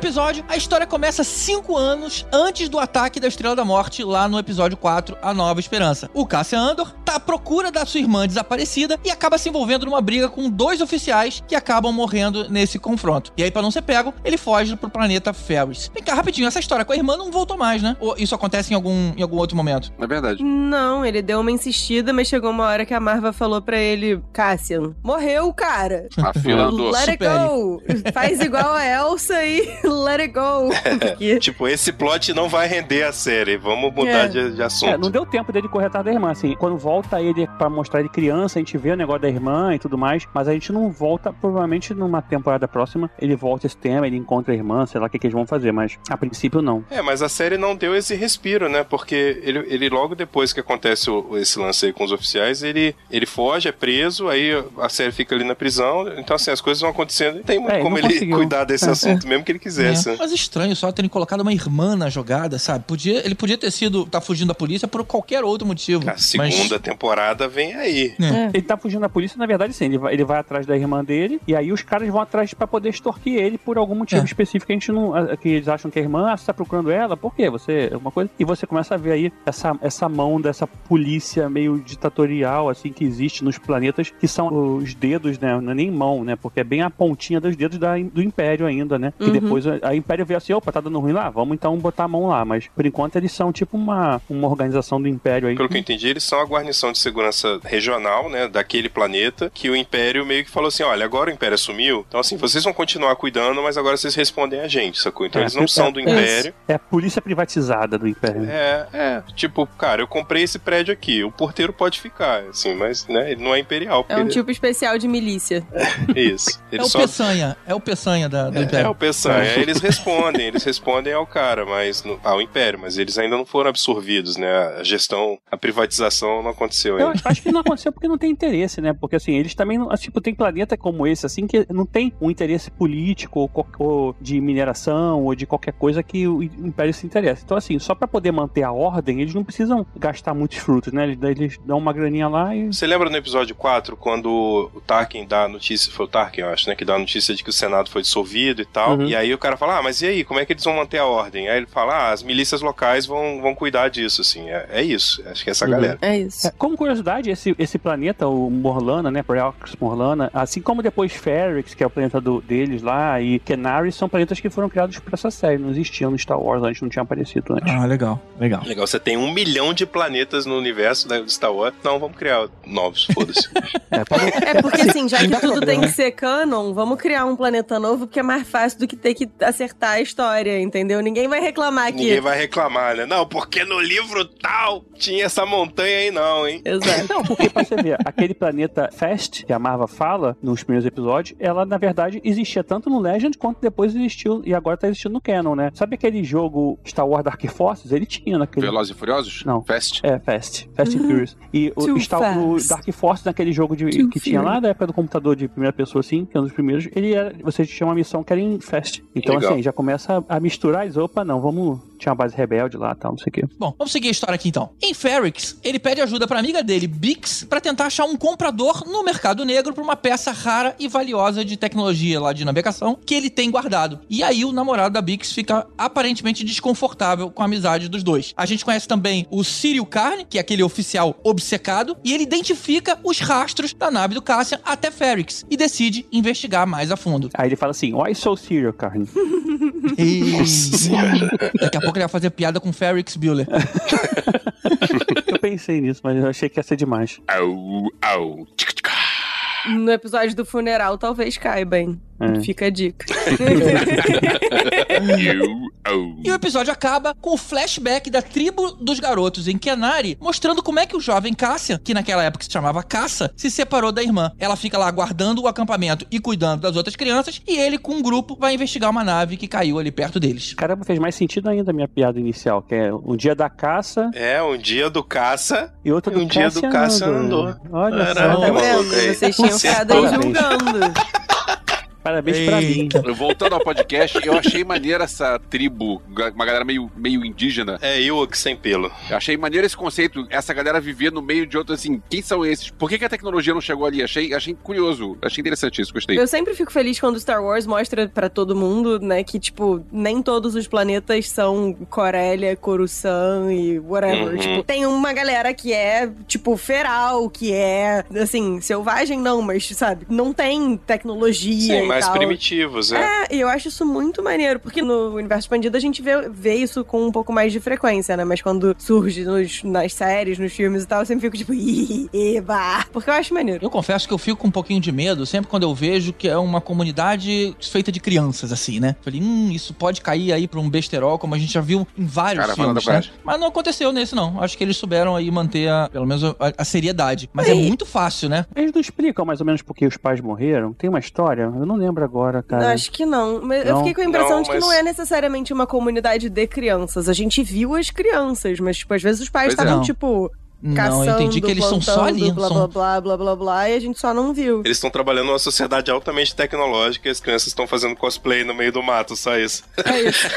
episódio, a história começa cinco anos antes do ataque da Estrela da Morte, lá no episódio 4, A Nova Esperança. O Cassian Andor tá à procura da sua irmã desaparecida e acaba se envolvendo numa briga com dois oficiais que acabam morrendo nesse confronto. E aí, pra não ser pego, ele foge pro planeta Ferris. Vem cá, rapidinho, essa história com a irmã não voltou mais, né? Ou isso acontece em algum, em algum outro momento? É verdade. Não, ele deu uma insistida, mas chegou uma hora que a Marva falou pra ele, Cassian, morreu o cara. A fila andou. Let it go. Faz igual a Elsa e let it go. Porque- Tipo, esse plot não vai render a série. Vamos mudar É. de, de assunto. É, não deu tempo dele correr atrás da irmã, assim. Quando volta ele pra mostrar ele criança, a gente vê o negócio da irmã e tudo mais, mas a gente não volta, provavelmente numa temporada próxima, ele volta esse tema, ele encontra a irmã, sei lá o que, que eles vão fazer, mas a princípio não. É, mas a série não deu esse respiro, né? Porque ele, ele logo depois que acontece o- esse lance aí com os oficiais, ele, ele foge, é preso, aí a série fica ali na prisão. Então, assim, as coisas vão acontecendo. Não tem muito É, como ele conseguiu. cuidar desse É, assunto, mesmo que ele É. Mas estranho só terem colocado uma irmã na jogada, sabe? Podia, ele podia ter sido, tá fugindo da polícia por qualquer outro motivo. A segunda temporada vem aí. Mas, Ele tá fugindo da polícia, na verdade, sim. Ele vai, ele vai atrás da irmã dele, e aí os caras vão atrás pra poder extorquir ele por algum motivo É. específico que a gente não. Que eles acham que a irmã, ah, você tá procurando ela? Por quê? Você. Alguma coisa? E você começa a ver aí essa, essa mão dessa polícia meio ditatorial, assim, que existe nos planetas, que são os dedos, né? Não é nem mão, né? Porque é bem a pontinha dos dedos da, do Império ainda, né? Que Uhum. depois a, a Império vê assim, opa, tá dando ruim lá, vamos então botar a mão lá. Mas por enquanto eles são tipo uma, uma organização do Império aí. Pelo que eu entendi, eles são a guarnição de segurança regional, né, daquele planeta, que o Império meio que falou assim, olha, agora o Império assumiu, então assim, vocês vão continuar cuidando, mas agora vocês respondem a gente, sacou? Então É, eles não é, são do é. Império. É a polícia privatizada do Império. É, é, tipo, cara, eu comprei esse prédio aqui, o porteiro pode ficar, assim, mas, né, ele não é imperial. É um ele- tipo especial de milícia. Isso. é Ele o só... Peçanha. É o Peçanha da, do É, Império. o Peçanha. Aí Eles respondem, eles respondem ao cara, mas no- ao Império, mas eles ainda não foram absorvidos, né? A gestão, a privatização não aconteceu Eu ainda. acho que não aconteceu porque não tem interesse, né? Porque assim, eles também, não- tipo, tem planeta como esse, assim, que não tem um interesse político ou, ou de mineração ou de qualquer coisa que o Império se interessa. Então, assim, só pra poder manter a ordem, eles não precisam gastar muitos frutos, né? Eles, eles dão uma graninha lá e. Você lembra no episódio 4, quando o Tarkin dá a notícia, foi o Tarkin, eu acho, né? Que dá a notícia de que o Senado foi dissolvido e tal. Uhum. E aí cara fala, ah, mas e aí, como é que eles vão manter a ordem? Aí ele fala, ah, as milícias locais vão, vão cuidar disso, assim. É, é isso. Acho que é essa Uhum. galera. É isso. É, Como curiosidade, esse, esse planeta, o Morlana, né? Prox Morlana, assim como depois Ferrix, que é o planeta do- deles lá, e Kenari, são planetas que foram criados pra essa série. Não existiam no Star Wars antes, não tinha aparecido antes. Ah, legal, legal. Legal, você tem um milhão de planetas no universo né, do Star Wars. Não, vamos criar novos, foda-se. É, pode- É porque assim, já que tudo tem que ser canon, vamos criar um planeta novo que é mais fácil do que ter que acertar a história, entendeu? Ninguém vai reclamar que. Ninguém vai reclamar, né? Não, porque no livro tal tinha essa montanha aí não, hein? Exato. Não, porque pra você ver, aquele planeta Fast, que a Marva fala nos primeiros episódios, ela na verdade existia tanto no Legend quanto depois existiu e agora tá existindo no Canon, né? Sabe aquele jogo Star Wars Dark Forces? Ele tinha naquele. Velozes e Furiosos? Não. Fast? É, Fast. Fast and Furious. E o, Star, o. Dark Forces, naquele jogo de, Too que tinha lá da época do computador de primeira pessoa, assim, que é um dos primeiros, ele era, você tinha uma missão que era em Fast. Então, Legal. assim, já começa a, misturar e opa, não, vamos. Tinha uma base rebelde lá tal, não sei o quê. Bom, vamos seguir a história aqui então. Em Ferrix, ele pede ajuda pra amiga dele, Bix, pra tentar achar um comprador no mercado negro pra uma peça rara e valiosa de tecnologia lá de navegação que ele tem guardado. E aí o namorado da Bix fica aparentemente desconfortável com a amizade dos dois. A gente conhece também o Cyril Carne, que é aquele oficial obcecado, e ele identifica os rastros da nave do Cassian até Ferrix e decide investigar mais a fundo. Aí ele fala assim: Why so serious, Carne? Nossa Daqui a pouco ele vai fazer piada com Ferrix Bueller. eu pensei nisso, mas eu achei que ia ser demais. Au, au. No episódio do funeral, talvez caiba, hein? É. Fica a dica. E o episódio acaba com o flashback da tribo dos garotos em Kenari, mostrando como é que o jovem Cassian, que naquela época se chamava Caça, se separou da irmã. Ela fica lá guardando o acampamento e cuidando das outras crianças, e ele, com um grupo, vai investigar uma nave que caiu ali perto deles. Caramba, fez mais sentido ainda a minha piada inicial, que é um dia da caça É, um dia do caça e outro e do um dia do caça andou. andou. Olha Era- só. Tá. Vocês tinham ficado aí julgando. Parabéns pra mim. Voltando ao podcast, eu achei maneira essa tribo, uma galera meio, meio indígena. É Ewok sem pelo. Eu achei maneiro esse conceito, essa galera viver no meio de outros, assim, quem são esses? Por que, que a tecnologia não chegou ali? Achei, achei curioso, achei interessante isso, gostei. Eu sempre fico feliz quando Star Wars mostra pra todo mundo, né, que, tipo, nem todos os planetas são Corélia, Coruscant e whatever. Uhum. Tipo, tem uma galera que é, tipo, feral, que é, assim, selvagem não, mas, sabe, não tem tecnologia Sim, mais tal. primitivos, é. É, e eu acho isso muito maneiro, porque no universo expandido a gente vê, vê isso com um pouco mais de frequência, né? Mas quando surge nos- nas séries, nos filmes e tal, eu sempre fico tipo, eba, porque eu acho maneiro. Eu confesso que eu fico com um pouquinho de medo sempre quando eu vejo que é uma comunidade feita de crianças, assim, né? Falei, hum, isso pode cair aí pra um besterol, como a gente já viu em vários Caravana filmes, da né? Mas não aconteceu nesse, não. Acho que eles souberam aí manter, a- pelo menos, a, a seriedade. Mas é Aí. muito fácil, né? Eles não explicam mais ou menos por que os pais morreram? Tem uma história? Eu não lembro agora, cara. Acho que não. Mas eu Não? fiquei com a impressão Não, de que mas- não é necessariamente uma comunidade de crianças. A gente viu as crianças, mas, tipo, às vezes os pais é. estavam, Não. tipo, Não, caçando, eu entendi que eles são só plantando, ali. blá, são- blá, blá, blá, blá, blá, e a gente só não viu. Eles estão trabalhando numa sociedade altamente tecnológica e as crianças estão fazendo cosplay no meio do mato, só isso. É isso.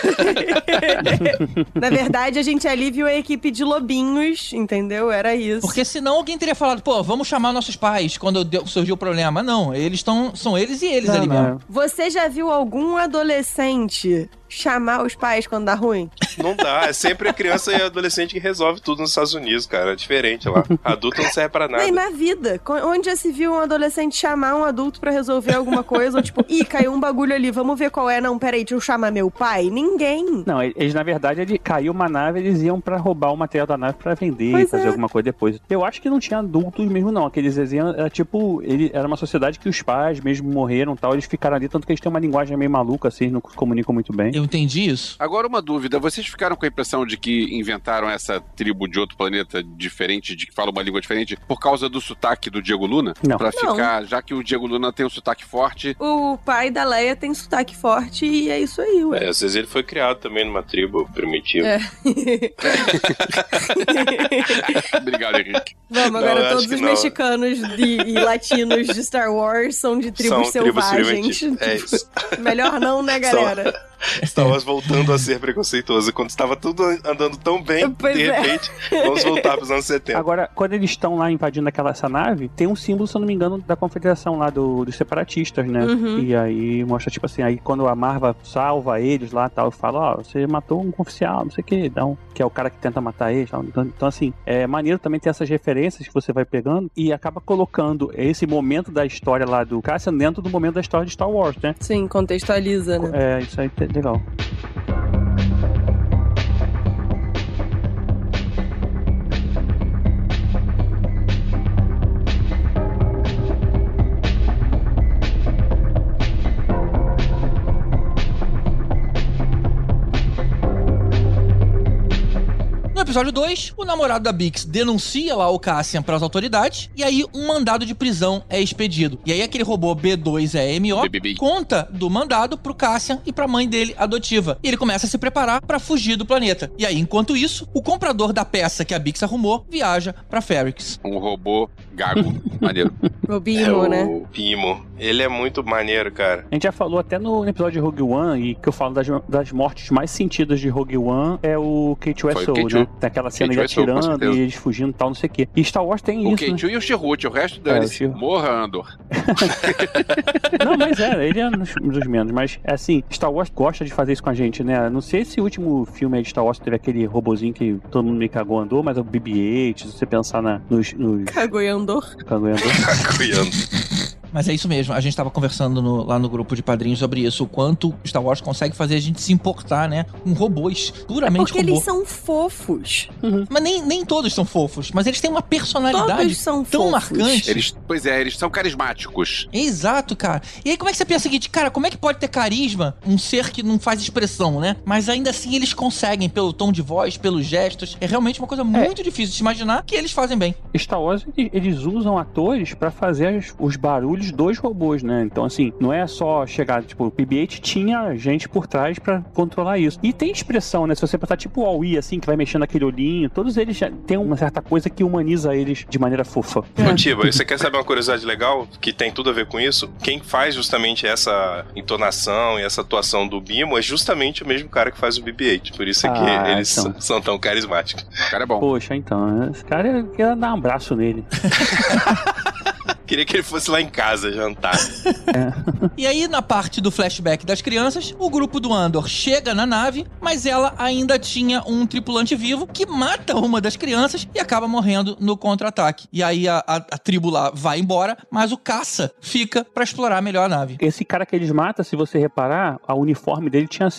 Na verdade, a gente ali viu a equipe de lobinhos, entendeu? Era isso. Porque senão alguém teria falado, pô, vamos chamar nossos pais quando surgiu o problema. Não, eles estão. São eles e eles Não, ali não, mesmo. Você já viu algum adolescente chamar os pais quando dá ruim? Não dá, é sempre a criança e adolescente que resolve tudo nos Estados Unidos, cara. É diferente lá. Adulto não serve pra nada. Nem na vida. Onde já se viu um adolescente chamar um adulto pra resolver alguma coisa? ou tipo, ih, caiu um bagulho ali, vamos ver qual é. Não, peraí, deixa eu chamar meu pai? Ninguém. Não, eles, na verdade, ele caiu uma nave, eles iam pra roubar o material da nave pra vender, Pois fazer é. alguma coisa depois. Eu acho que não tinha adultos mesmo, não. Aqueles desenhos era tipo, ele era uma sociedade que os pais mesmo morreram e tal, eles ficaram ali, tanto que eles têm uma linguagem meio maluca, assim, não se comunicam muito bem. Eu entendi isso. Agora uma dúvida, vocês ficaram com a impressão de que inventaram essa tribo de outro planeta diferente, de que fala uma língua diferente, por causa do sotaque do Diego Luna? Não. Pra Não. ficar, já que o Diego Luna tem um sotaque forte, O pai da Leia tem sotaque forte e é isso aí, ué. É, às vezes ele foi criado também numa tribo primitiva. É. obrigado, Henrique. Vamos, Não, agora acho todos os não. mexicanos de- e latinos de Star Wars são de tribos São tribos selvagens. primitivas. É isso. Melhor não, né, galera? Star Wars voltando a ser preconceituoso. Quando estava tudo andando tão bem, Pois de é. repente, vamos voltar pros anos 70. Agora, quando eles estão lá invadindo aquela essa nave, tem um símbolo, se eu não me engano, da confederação lá do- dos separatistas, né? Uhum. E aí mostra, tipo assim, aí quando a Marva salva eles lá tal, fala, ó, você matou um oficial, não sei o que, então, que é o cara que tenta matar eles. tal. Então, então, assim, é maneiro também ter essas referências que você vai pegando e acaba colocando esse momento da história lá do Cassian dentro do momento da história de Star Wars, né? Sim, contextualiza, né? É, isso aí é legal. Episódio 2, o namorado da Bix denuncia lá o Cassian pras autoridades e aí um mandado de prisão é expedido. E aí aquele robô B2EMO BBB. conta do mandado pro Cassian e pra mãe dele adotiva. E ele começa a se preparar pra fugir do planeta. E aí, enquanto isso, o comprador da peça que a Bix arrumou viaja pra Ferrix. Um robô gago. Maneiro. O É Bimo, o né? Pimo. Ele é muito maneiro, cara. A gente já falou até no episódio de Rogue One, e que eu falo das, das mortes mais sentidas de Rogue One, é o Kate Foi o Wessel, Kate né? Tem aquela cena de atirando e eles fugindo e tal, não sei o quê. E Star Wars tem O isso, né? Kentil e o Chirrut, o resto É, o dane-se. Chirrut. Morra, Andor. Não, mas é, ele é um dos, menos. Mas, é assim, Star Wars gosta de fazer isso com a gente, né? Não sei se o último filme aí de Star Wars teve aquele robozinho que todo mundo meio cagou andou, mas é o BB-8, se você pensar na, nos... nos Cagou e andou. cagou e andou. Cuiando. Mas é isso mesmo, a gente tava conversando no- lá no grupo de padrinhos sobre isso, o quanto Star Wars consegue fazer a gente se importar, né? Com robôs, puramente Porque robô. eles são fofos. Mas nem, nem todos são fofos, mas eles têm uma personalidade Todos são tão fofos. marcante. Eles, pois é, eles são carismáticos. Exato, cara. E aí como é que você pensa o seguinte, cara, como é que pode ter carisma um ser que não faz expressão, né? Mas ainda assim eles conseguem, pelo tom de voz, pelos gestos. É realmente uma coisa muito difícil de se imaginar que eles fazem bem. Star Wars, ele- eles usam atores pra fazer os barulhos dos dois robôs, né? Então, assim, não é só chegar, tipo, o BB-8 tinha gente por trás pra controlar isso. E tem expressão, né? Se você pensar, tipo o Aui, assim, que vai mexendo aquele olhinho, todos eles já têm uma certa coisa que humaniza eles de maneira fofa. Ô, Tiba, você quer saber uma curiosidade legal que tem tudo a ver com isso? Quem faz justamente essa entonação e essa atuação do Bimo é justamente o mesmo cara que faz o BB-8. Por isso é que Ah, eles então. são tão carismáticos. O cara é bom. Poxa, então, esse cara eu queria dar um abraço nele. Queria que ele fosse lá em casa jantar. E aí, na parte do flashback das crianças, o grupo do Andor chega na nave, mas ela ainda tinha um tripulante vivo que mata uma das crianças e acaba morrendo no contra-ataque. E aí a, a- a tribo lá vai embora, mas o caça fica pra explorar melhor a nave. Esse cara que eles matam, se você reparar, a uniforme dele tinha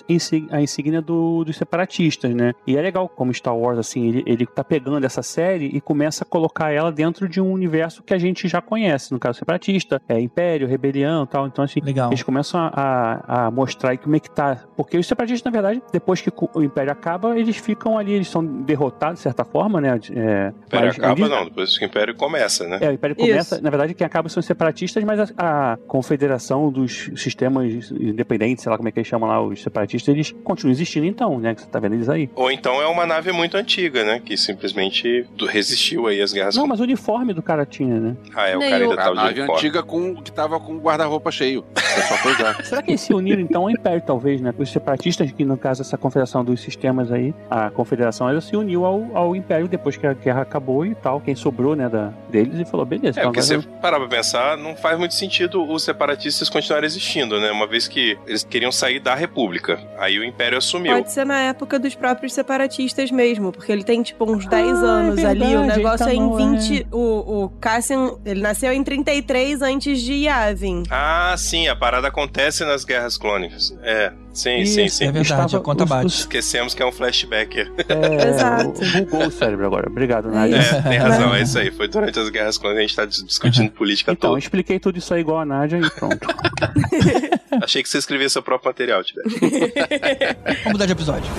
a insígnia do- dos separatistas, né? E é legal como Star Wars, assim, ele, ele tá pegando essa série e começa a colocar ela dentro de um universo que a gente já conhece, no caso separatista, é Império, Rebelião e tal. Então, assim, Legal. eles começam a, a- a mostrar aí como é que tá. Porque os separatistas, na verdade, depois que o Império acaba, eles ficam ali, eles são derrotados de certa forma, né? É, O Império mas acaba, eles- não. Depois que o Império começa, né? é, o Império Isso. começa, na verdade, quem acaba são os separatistas, mas a, a confederação dos sistemas independentes, sei lá como é que eles chamam lá, os separatistas, eles continuam existindo então, né? Que você tá vendo eles aí. Ou então é uma nave muito antiga, né? Que simplesmente resistiu aí às guerras. Não, mas o uniforme do cara tinha, né? Ah, é, o Nem cara ainda A nave antiga com, que tava com o guarda-roupa cheio. É só coisar. Será que eles se uniram então ao Império, talvez, né? Os separatistas, que no caso essa confederação dos sistemas aí, a confederação, ela se uniu ao, ao Império depois que a guerra acabou e tal. Quem sobrou, né, da, deles e falou, beleza. É, então porque se você parar pra pensar, não faz muito sentido os separatistas continuarem existindo, né? Uma vez que eles queriam sair da República. Aí o Império assumiu. Pode ser na época dos próprios separatistas mesmo, porque ele tem tipo uns 10 Ah, anos é ali. O verdade, negócio ele é tá em no- 20. O, o Cassian, ele nasceu em 33 antes de Yavin. Ah, sim, a parada acontece nas guerras clônicas. É, sim, Isso, sim, sim. É verdade, Estava- a conta os- bate. os- Esquecemos que é um flashback. É, Exato. Bugou o cérebro agora. Obrigado, Nádia. É, tem razão, é isso aí. Foi durante as guerras clônicas a gente tá dis- discutindo política Então, eu toda. expliquei tudo isso aí igual a Nádia e pronto. Achei que você escrevia seu próprio material, Tibete. Vamos mudar de episódio.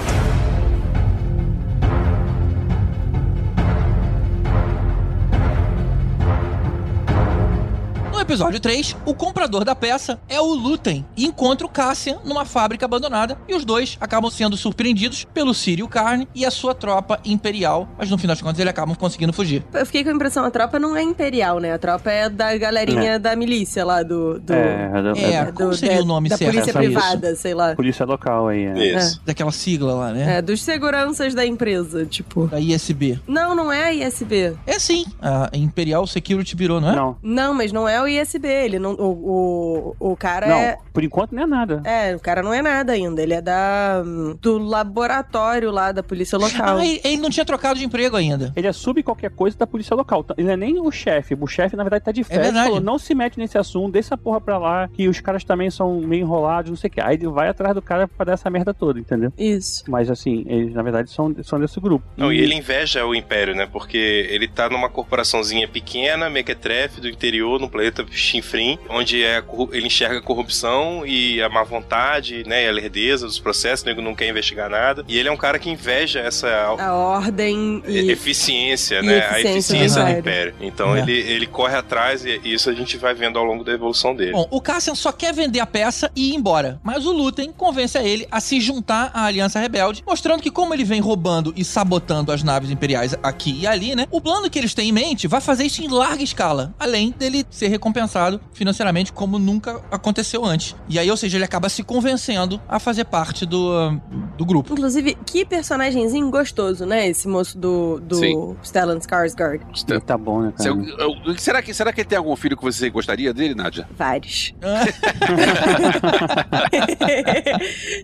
No episódio 3, o comprador da peça é o Lutem e encontra o Cassian numa fábrica abandonada e os dois acabam sendo surpreendidos pelo Sírio Carne e a sua tropa imperial, mas no final das contas eles acabam conseguindo fugir. Eu fiquei com a impressão, a tropa não é imperial, né? A tropa é da galerinha da milícia lá do. do É, é, É, é, como do- seria da- o nome Da certo? polícia Essa- privada, sei lá. polícia local aí. É. Isso. Daquela sigla lá, né? É, dos seguranças da empresa, tipo. Da ISB. Não, não é a ISB. É sim, a Imperial Security Bureau, não é? Não, Não, mas não é o ISB. Ele não, o, o, o cara não, é. por enquanto não é nada. É, o cara não é nada ainda. Ele é da do laboratório lá da polícia local. Ah, ele, ele não tinha trocado de emprego ainda. Ele é sub qualquer coisa da polícia local. Tá- Ele não é nem o chefe. O chefe, na verdade, tá de férias. verdade. falou, não se mete nesse assunto, deixa essa porra pra lá, que os caras também são meio enrolados, não sei o que. Aí ele vai atrás do cara pra dar essa merda toda, entendeu? Isso. Mas assim, eles na verdade são, são desse grupo. Não, e ele inveja o Império, né? Porque ele tá numa corporaçãozinha pequena, mequetrefe, do interior, no planeta Chinfrim, onde é, ele enxerga a corrupção e a má vontade, né? E a lerdeza dos processos, o nego não quer investigar nada. E ele é um cara que inveja essa A ordem e- eficiência, e né? eficiência a eficiência do Império. Império. Então É. ele, ele corre atrás e isso a gente vai vendo ao longo da evolução dele. Bom, o Cassian só quer vender a peça e ir embora, mas o Lutem convence a ele a se juntar à Aliança Rebelde, mostrando que como ele vem roubando e sabotando as naves imperiais aqui e ali, né, o plano que eles têm em mente vai fazer isso em larga escala, além dele ser recompensado financeiramente como nunca aconteceu antes. E aí, ou seja, ele acaba se convencendo a fazer parte do, do grupo. Inclusive, que personagemzinho gostoso, né? Esse moço do, do Sim. Stellan Skarsgård. Ele tá bom, né, Se cara? eu- eu- será, que, será que ele tem algum filho que você gostaria dele, Nádia? Vários.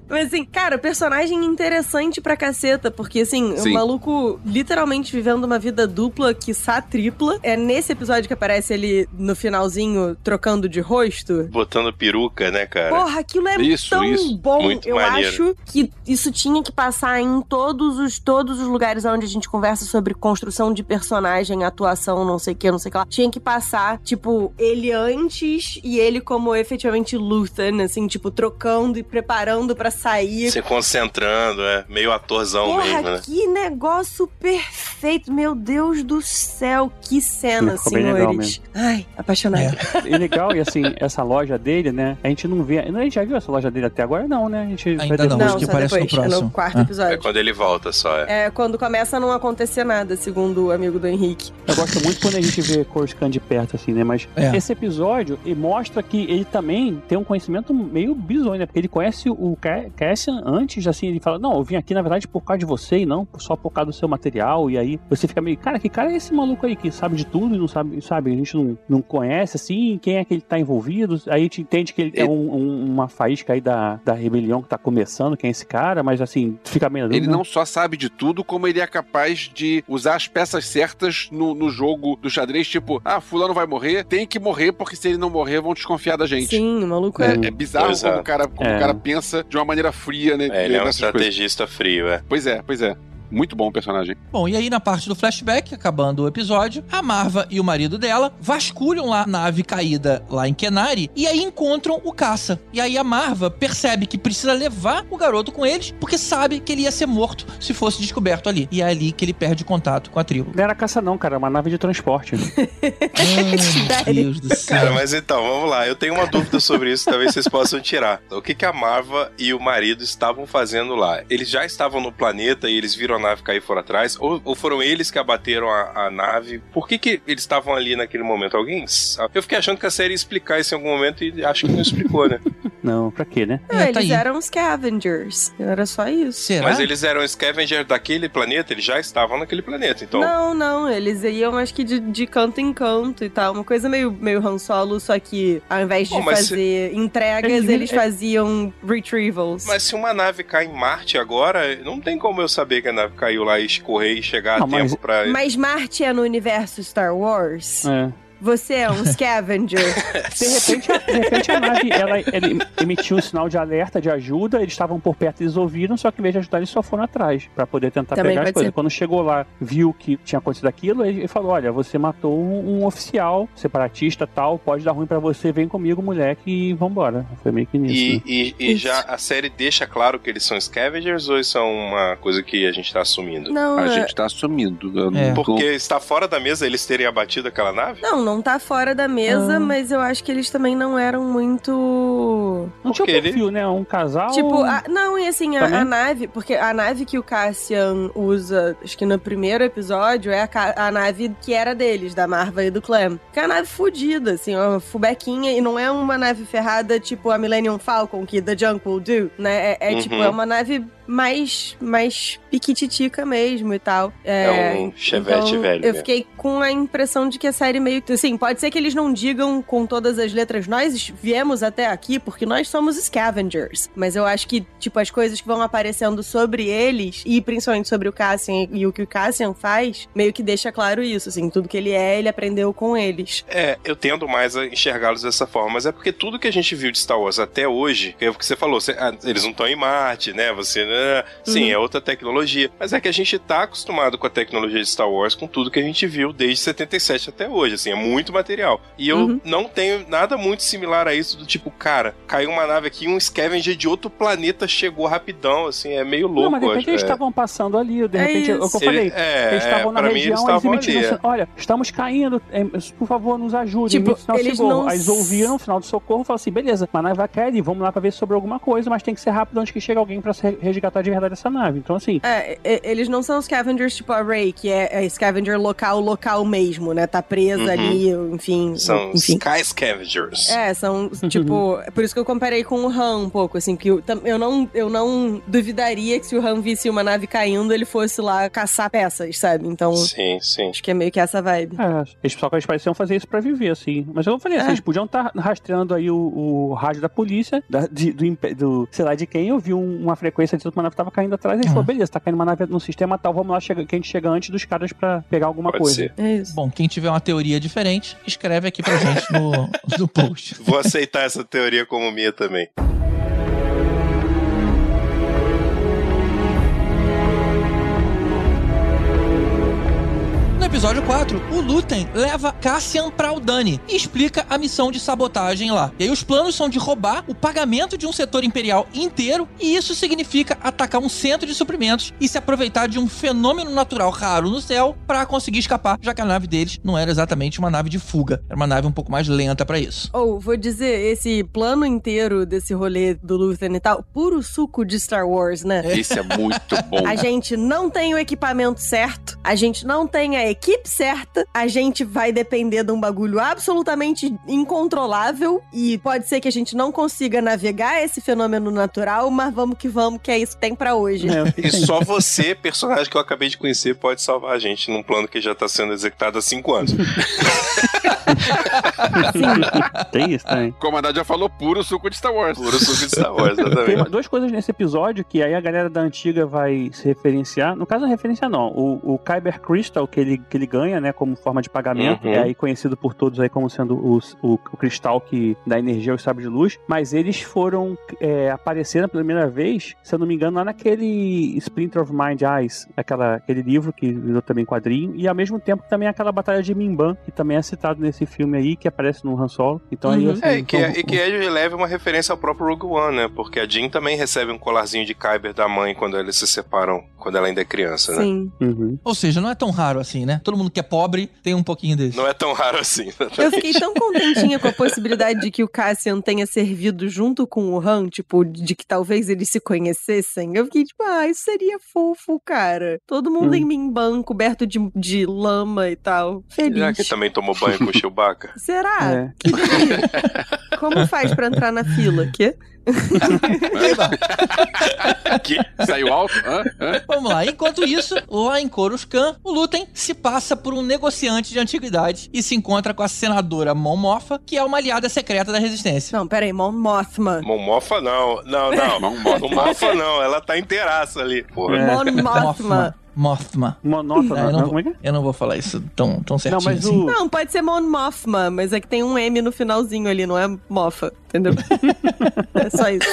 Mas assim, cara, personagem interessante pra caceta, porque assim, Sim. o maluco literalmente vivendo uma vida dupla, quiçá tripla. É nesse episódio que aparece ele no finalzinho trocando de rosto. Botando peruca, né, cara? Porra, aquilo é Isso, tão isso. bom. Muito Eu maneiro. acho que isso tinha que passar em todos os todos os lugares onde a gente conversa sobre construção de personagem, atuação, não sei o que, não sei o que lá. Tinha que passar, tipo, ele antes e ele como efetivamente Luthen, assim, tipo, trocando e preparando pra sair. Se concentrando, é meio atorzão Porra, mesmo, né? que negócio perfeito. Meu Deus do céu, que cena, Ficou bem legal senhores. Ai, apaixonadíssima. E legal, e assim, essa loja dele, né? A gente não vê. A gente já viu essa loja dele até agora? Não, né? A gente Ainda vai não, acho que aparece no depois, é próximo. no quarto Ah. É episódio. quando ele volta só, é. É quando começa a não acontecer nada, segundo o amigo do Henrique. Eu gosto muito quando a gente vê Coruscant de perto, assim, né? Mas É. esse episódio mostra que ele também tem um conhecimento meio bizonho, né? Porque ele conhece o Ca- Cassian antes, assim, ele fala, não, eu vim aqui, na verdade, por causa de você e não só por causa do seu material. E aí você fica meio, cara, que cara é esse maluco aí que sabe de tudo e não sabe, sabe? A gente não, não conhece, assim, quem é que ele tá envolvido. Aí a gente entende que ele é Ele- um- um- uma faísca aí da, da rebelião que tá começando, quem é esse cara, mas assim, fica meio. Ele não só sabe de tudo, como ele é capaz de usar as peças certas no, no jogo do xadrez, tipo, ah, fulano vai morrer, tem que morrer, porque se ele não morrer, vão desconfiar da gente. Sim, o maluco é. É, é bizarro Pois como, é. o cara, como É. o cara pensa de uma maneira fria, né? É, ele é um nessas coisas. estrategista frio, é. Pois é, pois é. Muito bom o personagem. Bom, e aí na parte do flashback, acabando o episódio, a Marva e o marido dela vasculham lá a nave caída lá em Kenari e aí encontram o caça. E aí a Marva percebe que precisa levar o garoto com eles porque sabe que ele ia ser morto se fosse descoberto ali. E é ali que ele perde contato com a tribo. Não era caça, não, cara, é uma nave de transporte. Ai, meu Deus do céu. Cara, mas então, vamos lá. Eu tenho uma dúvida sobre isso, talvez vocês possam tirar. O que, que a Marva e o marido estavam fazendo lá? Eles já estavam no planeta e eles viram a nave cair fora atrás? Ou, ou foram eles que abateram a, a nave? Por que, que eles estavam ali naquele momento? Alguém sabe? Eu fiquei achando que a série ia explicar isso em algum momento e acho que não explicou, né? não, pra quê, né? Não, É, tá eles aí. eram scavengers. Era só isso. Será? Mas eles eram scavenger daquele planeta, eles já estavam naquele planeta, então. Não, não, eles iam acho que de, de canto em canto e tal. Uma coisa meio, meio Han Solo, só que ao invés de Pô, mas se- fazer entregas, Eles- eles é- faziam retrievals. Mas se uma nave cai em Marte agora, não tem como eu saber que a nave caiu lá e escorrer e chegar Não, a mas- tempo pra. Mas Marte é no universo Star Wars? É. Você é um scavenger? De repente, a, de repente a nave ela, ela emitiu um sinal de alerta, de ajuda, eles estavam por perto, eles ouviram, só que em vez de ajudar, eles só foram atrás pra poder tentar Também pegar as coisas. ser. Quando chegou lá, viu que tinha acontecido aquilo, ele falou: Olha, você matou um, um oficial separatista tal, pode dar ruim pra você, vem comigo, moleque, e vambora. Foi meio que nisso. E, né? e- e já a série deixa claro que eles são scavengers ou isso é uma coisa que a gente tá assumindo? Não, A é- gente tá assumindo. É. Porque está fora da mesa eles terem abatido aquela nave? não, não tá fora da mesa, Ah. mas eu acho que eles também não eram muito. Não tinha um ele- perfil, né? Um casal. Tipo, a- não, e assim, a, a nave, porque a nave que o Cassian usa, acho que no primeiro episódio, é a, ca- a nave que era deles, da Marva e do Clem. Que é uma nave fodida, assim, uma fubequinha, e não é uma nave ferrada tipo a Millennium Falcon, que The Junk will do, né? É, é Uhum. tipo, é uma nave mais, mais piquititica mesmo e tal. É um Chevette então, velho Eu mesmo. fiquei com a impressão de que a série meio que. Assim, pode ser que eles não digam com todas as letras, nós viemos até aqui porque nós somos scavengers. Mas eu acho que, tipo, as coisas que vão aparecendo sobre eles, e principalmente sobre o Cassian e o que o Cassian faz, meio que deixa claro isso, assim, tudo que ele é, ele aprendeu com eles. É, eu tendo mais a enxergá-los dessa forma, mas é porque tudo que a gente viu de Star Wars até hoje, é o que você falou, você- ah, eles não estão em Marte, né? Você, né? sim, Uhum. é outra tecnologia, mas é que a gente tá acostumado com a tecnologia de Star Wars, com tudo que a gente viu desde 77 até hoje, assim, é muito material. E eu Uhum. não tenho nada muito similar a isso do tipo, cara, caiu uma nave aqui, um scavenger de outro planeta chegou rapidão, assim, é meio louco. Não, mas de repente acho, eles é. estavam passando ali, de É repente, é o que eu isso. falei. Ele- é, Eles estavam é, na pra mim, região, eles emitiram assim, é. olha, estamos caindo, é, por favor, nos ajudem, Tipo, de eles não Aí eles ouviram o sinal de socorro e falaram assim, beleza, mas a nave vai cair vamos lá pra ver se sobrou alguma coisa, mas tem que ser rápido antes que chegue alguém pra se resgatar de verdade essa nave. Então, assim, É, eles não são scavengers tipo a Ray, que é, é scavenger local, local mesmo, né? Tá presa Uhum. ali, enfim. São enfim. Sky Scavengers. É, são, tipo, é por isso que eu comparei com o Han um pouco, assim, que eu, eu, não, eu não duvidaria que se o Han visse uma nave caindo, ele fosse lá caçar peças, sabe? Então, Sim, sim. acho que é meio que essa vibe. é, eles só que eles pareciam fazer isso pra viver, assim. Mas eu falei assim, É. eles podiam estar rastreando aí o, o rádio da polícia, da- de- do, do, sei lá de quem, eu vi um- uma frequência dizendo que uma nave tava caindo atrás, e eles Ah. falaram, beleza, tá caindo uma nave no sistema tal, vamos lá, chega, que a gente chega antes dos caras pra pegar alguma Pode coisa. ser. É isso. Bom, quem tiver uma teoria diferente, escreve aqui pra gente no, no post. Vou aceitar essa teoria como minha também. No episódio 4, o Luten leva Cassian pra Aldani e explica a missão de sabotagem lá. E aí os planos são de roubar o pagamento de um setor imperial inteiro e isso significa atacar um centro de suprimentos e se aproveitar de um fenômeno natural raro no céu para conseguir escapar, já que a nave deles não era exatamente uma nave de fuga, era uma nave um pouco mais lenta para isso. Ou, vou dizer, esse plano inteiro desse rolê do Luthen e tal, puro suco de Star Wars, né? Esse é muito bom. A gente não tem o equipamento certo, a gente não tem a equipe certa, a gente vai depender de um bagulho absolutamente incontrolável e pode ser que a gente não consiga navegar esse fenômeno natural, mas vamos que vamos, que é isso que tem pra hoje. É, E tem. só você, personagem que eu acabei de conhecer, pode salvar a gente num plano que já tá sendo executado há cinco anos. Tem isso também. O comandante já falou puro suco de Star Wars. Puro suco de Star Wars, Tem exatamente. duas coisas nesse episódio que aí a galera da antiga vai se referenciar. No caso, não é referenciar, não. O, o Kyber Crystal que ele, que ele ganha, né, como forma de pagamento, Uhum. é aí conhecido por todos aí como sendo os- o, o cristal que dá energia ao sábio de luz. Mas eles foram é, aparecer na primeira vez, se eu não me engano, lá naquele Splinter of Mind Eyes, aquela, aquele livro que virou também quadrinho, e ao mesmo tempo também aquela batalha de Mimban, que também é citado nesse filme aí, que aparece no Han Solo. Então aí, Uhum. assim, É, e que, então, e que ele leva uma referência ao próprio Rogue One, né? Porque a Jean também recebe um colarzinho de Kyber da mãe quando eles se separam, quando ela ainda é criança, né? Sim. Uhum. Ou seja, não é tão raro assim, né? Todo mundo que é pobre tem um pouquinho desse. Não é tão raro assim. Eu fiquei tão contentinha com a possibilidade de que o Cassian tenha servido junto com o Han, tipo, de que talvez eles se conhecessem. Eu fiquei tipo, ah, isso seria fofo, cara. Todo mundo Hum. em Mimban, coberto de, de lama e tal. Feliz. Já que também tomou banho com o Chewbacca. Será? É. Que delícia. Como faz pra entrar na fila? Quê? Aqui, saiu alto? Hã? Hã? Vamos lá, enquanto isso, lá em Coruscant, o Luten se passa por um negociante de antiguidade e se encontra com a senadora Mon Mothma, que é uma aliada secreta da resistência. Não, peraí, Mon Mothma. Momofa não. Não, não. Momofa não. Ela tá inteiraça ali. Porra. É. Mon Mothma. Mothma. Monótono, Não, eu, não como é vou, que é? eu não vou falar isso tão, tão certinho Não, mas assim. o. Não, pode ser Mon Mothma, mas é que tem um M no finalzinho ali, não é mofa, entendeu? é só isso.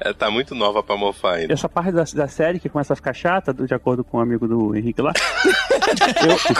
É, tá muito nova pra mofar ainda. Essa parte da, da série que começa a ficar chata, do- de acordo com o amigo do Henrique lá,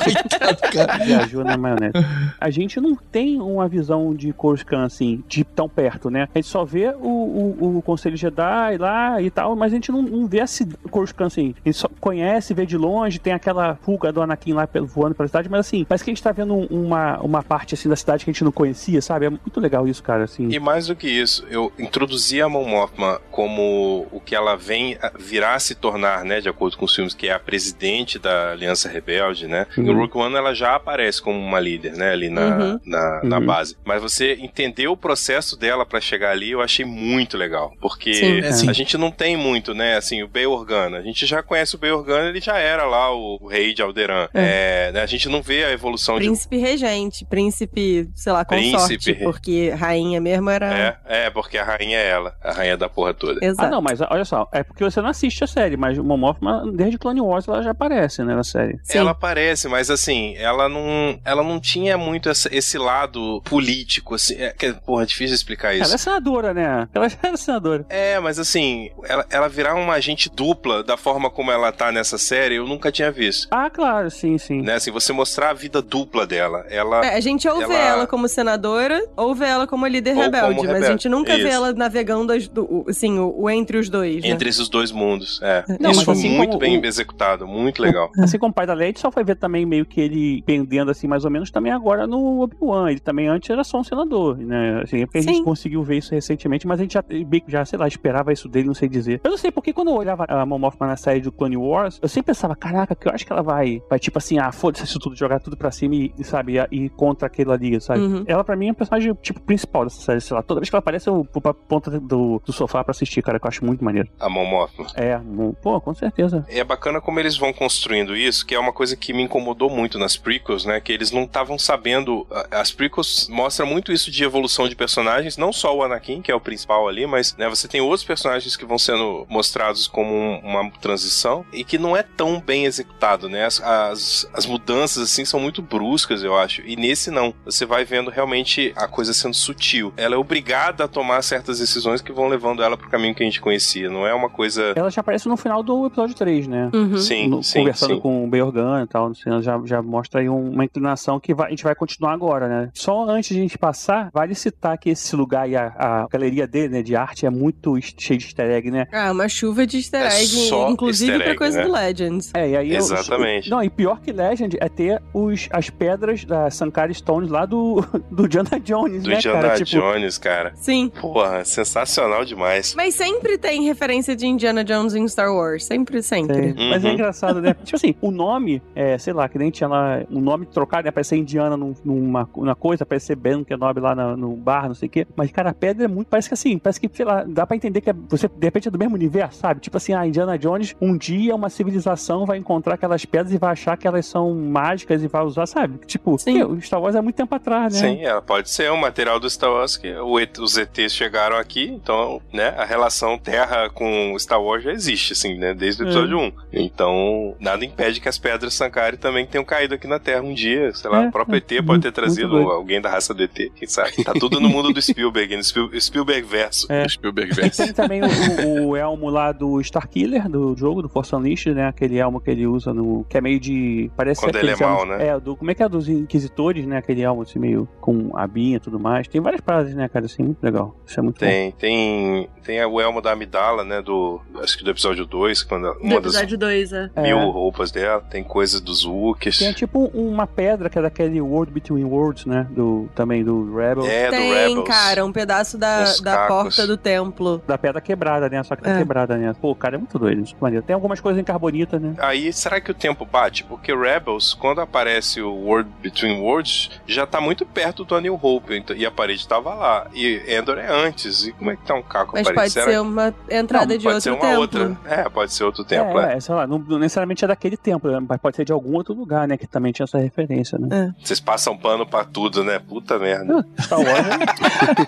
Coitado, cara. viajou na maionese. A gente não tem uma visão de Coruscant assim, de tão perto, né? A gente só vê o, o, o Conselho Jedi lá e tal, mas a gente não, não vê a Coruscant assim. A gente só conhece, vê de longe, tem aquela fuga do Anakin lá pelo- voando pela cidade, mas assim, parece que a gente tá vendo um- uma, uma parte assim da cidade que a gente não conhecia, sabe? É muito legal isso, cara, assim. E mais do que isso, eu introduzi a Mon Mothma como o que ela vem a virar a se tornar, né, de acordo com os filmes, que é a presidente da Aliança Rebelde, né? Uhum. No Rogue One ela já aparece como uma líder, né, ali na, Uhum. na, na Uhum. base. Mas você entender o processo dela pra chegar ali, eu achei muito legal, porque Sim. É, a gente não tem muito, né, assim, o Bail Organa. A gente já conhece o Bail Organa, ele já era lá o, o rei de Alderan. É, né, a gente não vê a evolução de Príncipe regente, príncipe, sei lá, consorte, Príncipe. porque rainha mesmo era... É, é, porque a rainha é ela, a rainha da porra toda. Exato. Ah, não, mas olha só, é porque você não assiste a série, mas o Momothma, desde Clone Wars, ela já aparece, né, na série. Sim. Ela aparece, mas assim, ela não, ela não tinha muito essa- esse lado político, assim. É, que, porra, é difícil explicar isso. Ela é senadora, né? Ela já era senadora. É, mas assim, ela, ela virar uma agente dupla da forma como ela tá nessa série, eu nunca tinha visto. Ah, claro, sim, sim. Né, assim, você mostrar a vida dupla dela. Ela. É, a gente ou vê ela- ela como senadora, ou vê ela como líder Ou rebelde, como mas a gente nunca vê Isso. ela navegando as- do- o- assim, o, o entre os dois, né? Entre esses dois mundos. É. Não, Isso foi assim muito bem o- executado, muito legal. Assim como o pai da Leite, só foi ver também meio que ele pendendo assim, mais ou menos, também agora no Obi-Wan. Ele também antes era só um senador, né? Assim, é porque a gente conseguiu ver isso recentemente, mas a gente já, já, sei lá, esperava isso dele, não sei dizer. Eu não sei, porque quando eu olhava a Mothma na série do Clone Wars, eu sempre pensava, caraca, que eu acho que ela vai, vai tipo assim, ah, foda-se isso tudo, jogar tudo pra cima e, e, sabe, e, e contra aquilo ali, sabe? Uhum. Ela pra mim é o personagem, tipo, principal dessa série, sei lá. Toda vez que ela aparece, eu vou pra ponta do, do sofá pra assistir, cara, que eu acho muito maneiro. A Mon Mothma. É, pô, com certeza. É bacana como eles vão construindo isso, que é uma coisa que me incomodou muito nas prequels, né? Que eles não estavam sabendo. a- As prequels mostram muito isso de evolução de personagens, não só o Anakin, que é o principal ali, mas né, você tem outros personagens que vão sendo mostrados como um- uma transição e que não é tão bem executado, né? As, as, as mudanças, assim, são muito bruscas, eu acho. E nesse não. Você vai vendo realmente a coisa sendo sutil. Ela é obrigada a tomar certas decisões que vão levando ela pro caminho que a gente conhecia. Não é uma coisa. Ela já aparece no final do episódio 3, né? Uhum. Sim, No- sim. conversando sim. com o Bey Organa e tal, assim, ela já, já mostra aí um- uma inclinação que vai- a gente vai continuar agora, né? Só antes de a gente passar, vale citar que esse lugar e a, a galeria dele, né, de arte, é muito cheio de easter egg, né? Ah, uma chuva de easter É egg, só inclusive easter pra egg, coisa né? do Legends. É, e aí eu- Exatamente. não, e pior que Legend é ter os, as pedras da Sankara Stones lá do, do Diana Jones, Do né, Indiana cara? Tipo, Jones, cara. Sim. Porra, sensacional demais. Mas sempre tem referência de Indiana Jones em Star Wars. Sempre, sempre. É, Mas é Uhum. engraçado, né? tipo assim, o nome, é, sei lá, que nem tinha lá um nome trocado, né? Aparecer Indiana num- numa, numa coisa, aparecer Ben Kenobi lá na- no bar, não sei o quê. Mas, cara, a pedra é muito. Parece que assim, parece que, sei lá, dá pra entender que é- você, de repente, é do mesmo universo, sabe? Tipo assim, a Indiana Jones, um dia uma civilização vai encontrar aquelas pedras e vai achar que elas são mágicas e vai usar, sabe? Tipo, Sim. o Star Wars é muito tempo atrás, né? Sim, ela pode ser um material do Star Wars que o ET os ETs chegaram aqui, então, né, a relação Terra com Star Wars já existe, assim, né, desde o episódio 1. Então, nada impede que as pedras Sankari também tenham caído aqui na Terra um dia, sei lá, É, o próprio é, ET pode ter trazido alguém da raça do ET, quem sabe. Tá tudo no mundo do Spielberg, no Spiel- Spielberg verso. É. Spielberg E verso. tem também o, o- o elmo lá do Starkiller, do jogo, do Force Unleashed, né? Aquele elmo que ele usa no. Que é meio de. Parece Quando ele é elmos- né? É, do, como é que é dos Inquisitores, né? Aquele elmo assim, meio com abinha e tudo mais. Tem várias paradas, né, cara? Assim, muito legal. Isso é muito bom. Tem, tem, tem o elmo da Amidala, né, do, acho que do episódio 2, quando Do uma das episódio 2, é. É. mil roupas dela, tem coisas dos Wookiees. Tem tipo uma pedra que é daquele World Between Worlds, né? Do, também do Rebel. É, do Tem, Rebels. cara, um pedaço da, da porta do templo. Da pedra quebrada, né? Só que tá É. quebrada, né? Pô, cara, é muito doido. Isso é maneiro. Tem algumas coisas em carbonita, né? Aí, será que o tempo bate? Porque Rebels, quando aparece o World Between Worlds, já tá muito perto do New Hope, então- e a parede tava lá. E Endor é antes. E como é que tá um caco Mas pode Será ser uma entrada Não, de pode outro ser uma templo. outra. É, pode ser outro templo, é. é, é, sei lá, não, não necessariamente é daquele tempo, né? mas pode ser de algum outro lugar, né? Que também tinha essa referência, né? Vocês passam pano pra tudo, né? Puta merda. Star Wars. né?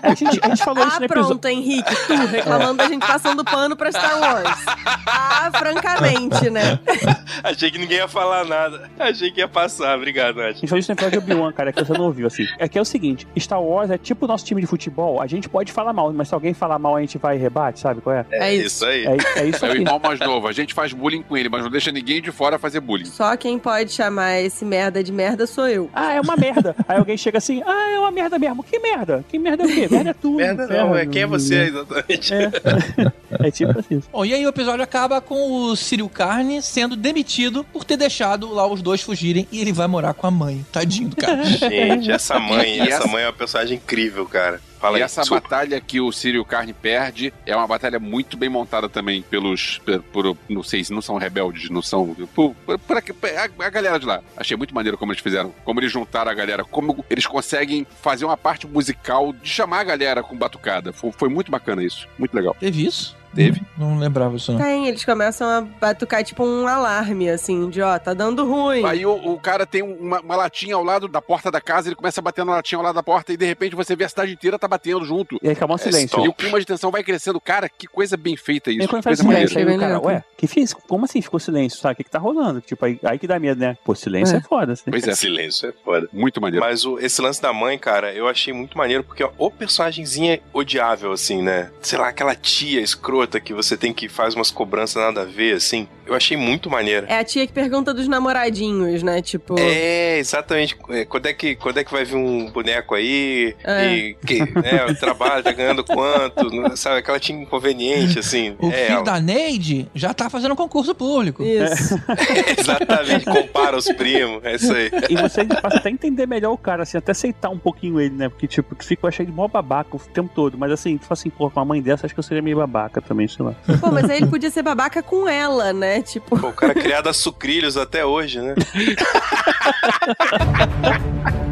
a, gente, a gente falou isso Ah, no episódio. pronto, Henrique, tu reclamando da gente passando pano pra Star Wars. Ah, francamente, né? Achei que ninguém ia falar nada. Achei que ia passar. Obrigado, A Nath. gente falou isso no episódio de Obi-Wan, cara, que você não ouviu, assim. É que é o seguinte, Star Wars é tipo o nosso time de futebol, a gente pode falar mal, mas se alguém falar mal, a gente vai e rebate, sabe qual é? É isso. aí. É, é isso É o irmão mais novo. A gente faz bullying com ele, mas não deixa ninguém de fora fazer bullying. Só quem pode chamar esse merda de merda sou eu. Ah, é uma merda. Aí alguém chega assim, ah, é uma merda mesmo. Que merda? Que merda é o quê? Merda é tu. Merda não, é quem é você, exatamente. É, é tipo assim. Bom, e aí o episódio acaba com o Cyril Carne sendo demitido por ter deixado lá os dois fugirem e ele vai morar com a mãe. Tadinho do cara. Gente, essa mãe, essa essa- mãe é uma personagem incrível, cara. Fala e aí, essa batalha que o Círio Carne perde é uma batalha muito bem montada também pelos. Por, por- não sei se não são rebeldes, não são. Por, por- por a, a galera de lá. Achei muito maneiro como eles fizeram. Como eles juntaram a galera. Como eles conseguem fazer uma parte musical de chamar a galera com batucada. Foi, foi muito bacana isso. Muito legal. Teve isso? Teve. Não lembrava isso, não. Tem, eles começam a batucar tipo um alarme, assim, de ó, tá dando ruim. Aí o, o cara tem uma, uma latinha ao lado da porta da casa, ele começa a bater na latinha ao lado da porta e de repente você vê a cidade inteira tá batendo junto. E aí acabou o silêncio. stop. E o clima de tensão vai crescendo. Cara, que coisa bem feita E isso. aí quando Que faz coisa maneira. silêncio, aí o cara, ué, que fiz? Como assim ficou silêncio? Sabe o que, que tá rolando? Tipo, aí, aí que dá medo, né? Pô, silêncio é, É. foda. Assim. Pois é, Silêncio é foda. muito maneiro. Mas o- esse lance da mãe, cara, eu achei muito maneiro, porque ó, o personagemzinha odiável, assim, né? Sei lá, aquela tia escrota que você tem que faz umas cobranças nada a ver, assim. Eu achei muito maneiro. É a tia que pergunta dos namoradinhos, né? Tipo. É, exatamente. É, Quando é, que, quando é que vai vir um boneco aí? É. E que, né, o trabalho tá ganhando quanto? Né, Sabe, aquela tia inconveniente, assim. O é, filho ela. da Neide já tá fazendo concurso público. Isso. exatamente, compara os primos, é isso aí. E você passa até a entender melhor o cara, assim, até aceitar um pouquinho ele, né? Porque, tipo, tu fica, eu achei ele mó babaca o tempo todo. Mas assim, tu fala assim, pô, com uma mãe dessa, acho que eu seria meio babaca também, sei lá. Pô, mas aí ele podia ser babaca com ela, né? Tipo. Pô, o cara criado a sucrilhos até hoje, né?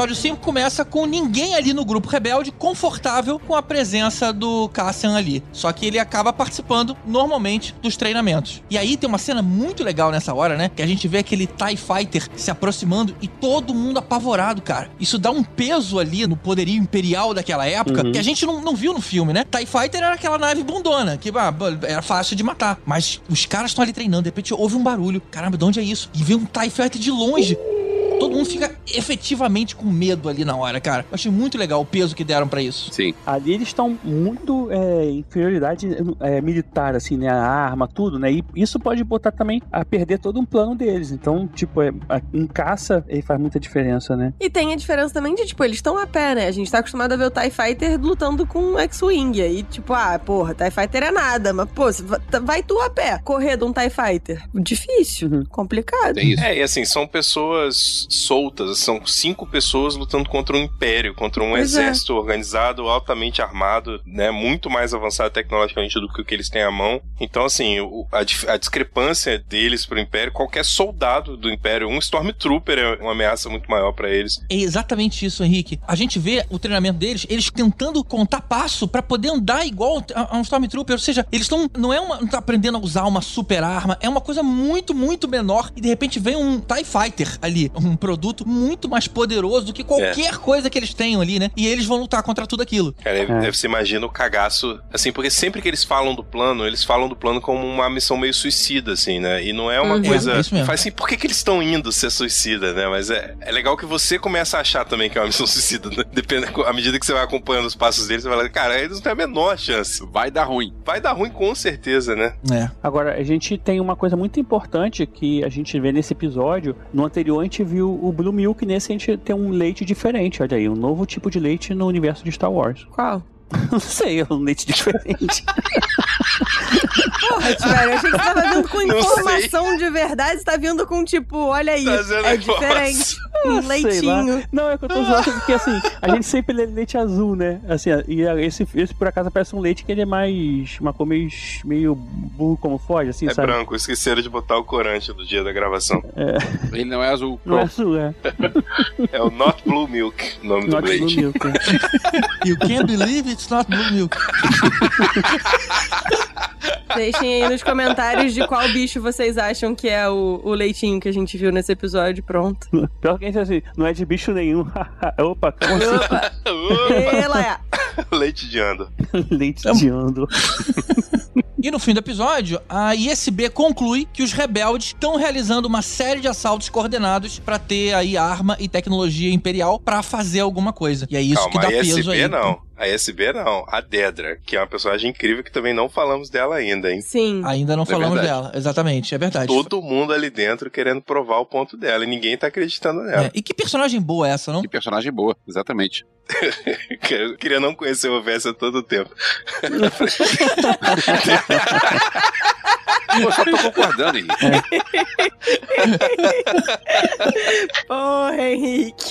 episódio 5 começa com ninguém ali no grupo rebelde confortável com a presença do Cassian ali. Só que ele acaba participando normalmente dos treinamentos. E aí tem uma cena muito legal nessa hora, né? Que a gente vê aquele TIE Fighter se aproximando e todo mundo apavorado, cara. Isso dá um peso ali no poderio imperial daquela época Uhum. que a gente não, não viu no filme, né? TIE Fighter era aquela nave bundona, que ah, era fácil de matar. Mas os caras estão ali treinando, de repente ouve um barulho. Caramba, de onde é isso? E vê um TIE Fighter de longe. Todo mundo fica efetivamente com medo ali na hora, cara. Eu achei muito legal o peso que deram pra isso. Sim. Ali eles estão muito é, em inferioridade é, militar, assim, né? A arma, tudo, né? E isso pode botar também a perder todo um plano deles. Então, tipo, é, em caça, ele faz muita diferença, né? E tem a diferença também de, tipo, eles estão a pé, né? A gente tá acostumado a ver o TIE Fighter lutando com um X-Wing. Aí, tipo, ah, porra, TIE Fighter é nada. Mas, pô, vai tu a pé correr de um TIE Fighter. Difícil, Uhum. complicado. Tem isso. É, e assim, são pessoas soltas, são cinco pessoas lutando contra um império, contra um Pois é. exército organizado, altamente armado, né? Muito mais avançado tecnologicamente do que o que eles têm à mão. Então, assim, o- a, a discrepância deles pro império, qualquer soldado do império, um Stormtrooper é uma ameaça muito maior pra eles. É exatamente isso, Henrique. A gente vê o treinamento deles, eles tentando contar passo pra poder andar igual a, a um Stormtrooper. Ou seja, eles estão. Não é uma. Não tá aprendendo a usar uma super arma, é uma coisa muito, muito menor. E de repente vem um TIE Fighter ali, um produto muito mais poderoso do que qualquer coisa que eles tenham ali, né? E eles vão lutar contra tudo aquilo. Cara, É. você imagina o cagaço, assim, porque sempre que eles falam do plano, eles falam do plano como uma missão meio suicida, assim, né? E não é uma Uhum. coisa. É isso mesmo. Faz assim, por que, que eles estão indo ser suicida, né? Mas é, é legal que você começa a achar também que é uma missão suicida, né? Depende, à medida que você vai acompanhando os passos deles, você vai lá, cara, eles não têm a menor chance. Vai dar ruim. Vai dar ruim com certeza, né? É. Agora, a gente tem uma coisa muito importante que a gente vê nesse episódio. No anterior, a gente viu o Blue Milk, nesse a gente tem um leite diferente. Olha aí, um novo tipo de leite no universo de Star Wars. Qual? Não sei, é um leite diferente. Porra, velho, eu achei que você tava vindo com informação de verdade, você tá vindo com, tipo, olha aí, Trazendo é diferente. Um Sei leitinho. Não, é que eu tô zoando porque assim, a gente sempre lê leite azul, né? Assim, e esse, esse por acaso parece um leite que ele é mais. Uma cor meio, meio burro como foge, assim, É sabe? branco, esqueceram de botar o corante do dia da gravação. Ele não é azul. Não é Pronto. azul, é. É o Not Blue Milk, o nome do Not blue leite. milk. You can't believe it's not blue milk. Deixem aí nos comentários de qual bicho vocês acham que é o, o leitinho que a gente viu nesse episódio. Pronto. Pior que isso assim, não é de bicho nenhum. Opa, como assim? Opa, Opa, ela é. leite de ando. leite de ando. E no fim do episódio, a ISB conclui que os rebeldes estão realizando uma série de assaltos coordenados pra ter aí arma e tecnologia imperial pra fazer alguma coisa. E é isso Calma, que dá a peso ISB aí. não. A ISB não. A Dedra, que é uma personagem incrível que também não falamos dela ainda, hein? Sim. Ainda não É falamos verdade. dela, exatamente, é verdade. Todo mundo ali dentro querendo provar o ponto dela e ninguém tá acreditando nela. É, E que personagem boa é essa, não? Que personagem boa, exatamente. Eu queria não conhecer o Vess há todo o tempo. Eu só tô concordando, Henrique. Porra, Henrique.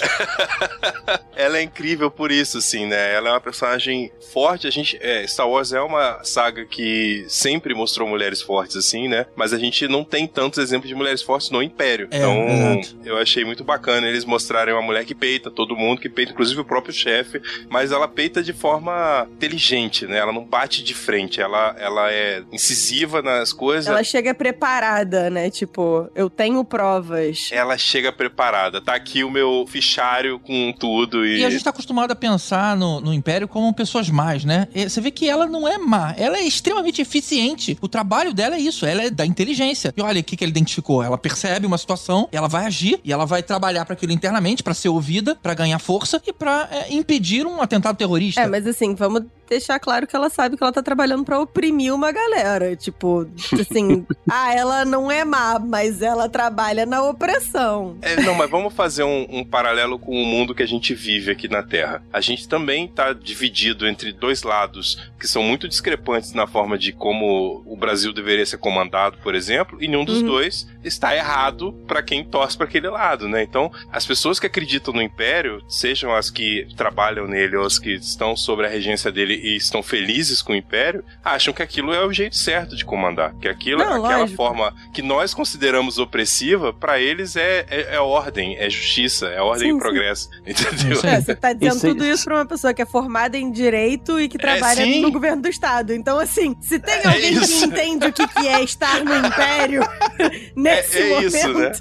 Ela é incrível por isso, assim, né? Ela é uma personagem forte. A gente, é, Star Wars é uma saga que sempre mostrou mulheres fortes, assim, né? Mas a gente não tem tantos exemplos de mulheres fortes no Império. É, então, exato. eu achei muito bacana eles mostrarem uma mulher que peita todo mundo, que peita inclusive o próprio chefe, mas ela peita de forma inteligente, né? Ela não bate de frente, ela, ela é incisiva nas coisas. Ela chega preparada, né? Tipo, eu tenho provas. ela chega preparada. Tá aqui o meu fichário com tudo e. E a gente tá acostumado a pensar no, no Império como pessoas más, né? E Você vê que ela não é má, ela é extremamente eficiente. O trabalho dela é isso, ela é da inteligência. E olha o que, que ela identificou. Ela percebe uma situação, ela vai agir e ela vai trabalhar para aquilo internamente, pra ser ouvida, pra ganhar força e pra é, impedir um atentado terrorista. É, mas assim, vamos deixar claro que ela sabe que ela tá trabalhando pra oprimir uma galera. Tipo, assim, ah, ela não é má, mas ela trabalha na opressão. É, não, mas vamos fazer um, um paralelo com o mundo que a gente vive aqui na Terra. A gente também tá dividido entre dois lados que são muito discrepantes na forma de como o Brasil deveria ser comandado, por exemplo, e nenhum dos Uhum. dois está errado pra quem torce pra aquele lado, né? Então, as pessoas que acreditam no Império, sejam as que trabalham nele ou as que estão sobre a regência dele e estão felizes com o Império, acham que aquilo é o jeito certo de comandar. Que aquilo, Não, aquela lógico. forma que nós consideramos opressiva, pra eles é, é, é ordem, é justiça, é ordem Sim, e sim. progresso. Entendeu? Isso aí. É, você tá dizendo Isso tudo isso pra uma pessoa que é formada em direito e que trabalha sim. no governo do estado. Então, assim, se tem É alguém que entende o que, que é estar no império nesse É- é momento. isso, né?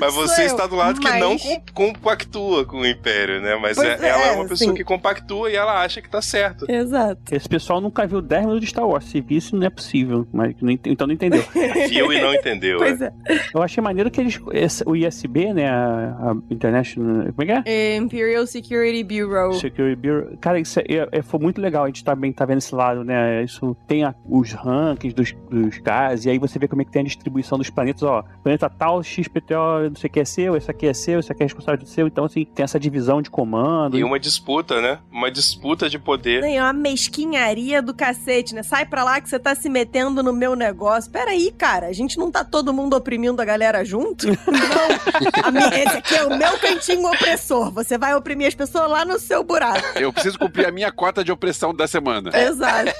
Mas você está do lado que não compactua com o Império, né? Mas é- ela é é, uma pessoa sim. que compactua e ela acha que tá certo. Exato. Esse pessoal nunca viu 10 minutos de Star Wars. Se visse, não é possível. Mas não ent- então não entendeu. Viu e não entendeu. Pois é. é. Eu achei maneiro que eles. esse- o ISB, né? A, a International. Como é que é? Imperial Security Bureau. Security Bureau. Cara, isso é, é- foi muito legal a gente também tá vendo esse lado, né? Isso tem a- os rankings dos, dos caras, e aí você vê como é que tem a distribuição dos planetas, ó. Planeta tal, XPTO, não sei o que é seu, esse aqui é seu, esse aqui é responsável do seu. Então, assim, tem essa divisão de comando. E uma disputa, né? Uma disputa de poder. É uma mesquinharia do cacete, né? Sai pra lá que você tá se metendo no meu negócio. Peraí, cara, a gente não tá todo mundo oprimindo a galera junto? Não. A minha- esse aqui é o meu cantinho opressor. Você vai oprimir as pessoas lá no seu buraco. Eu preciso cumprir a minha cota de opressão da semana. Exato.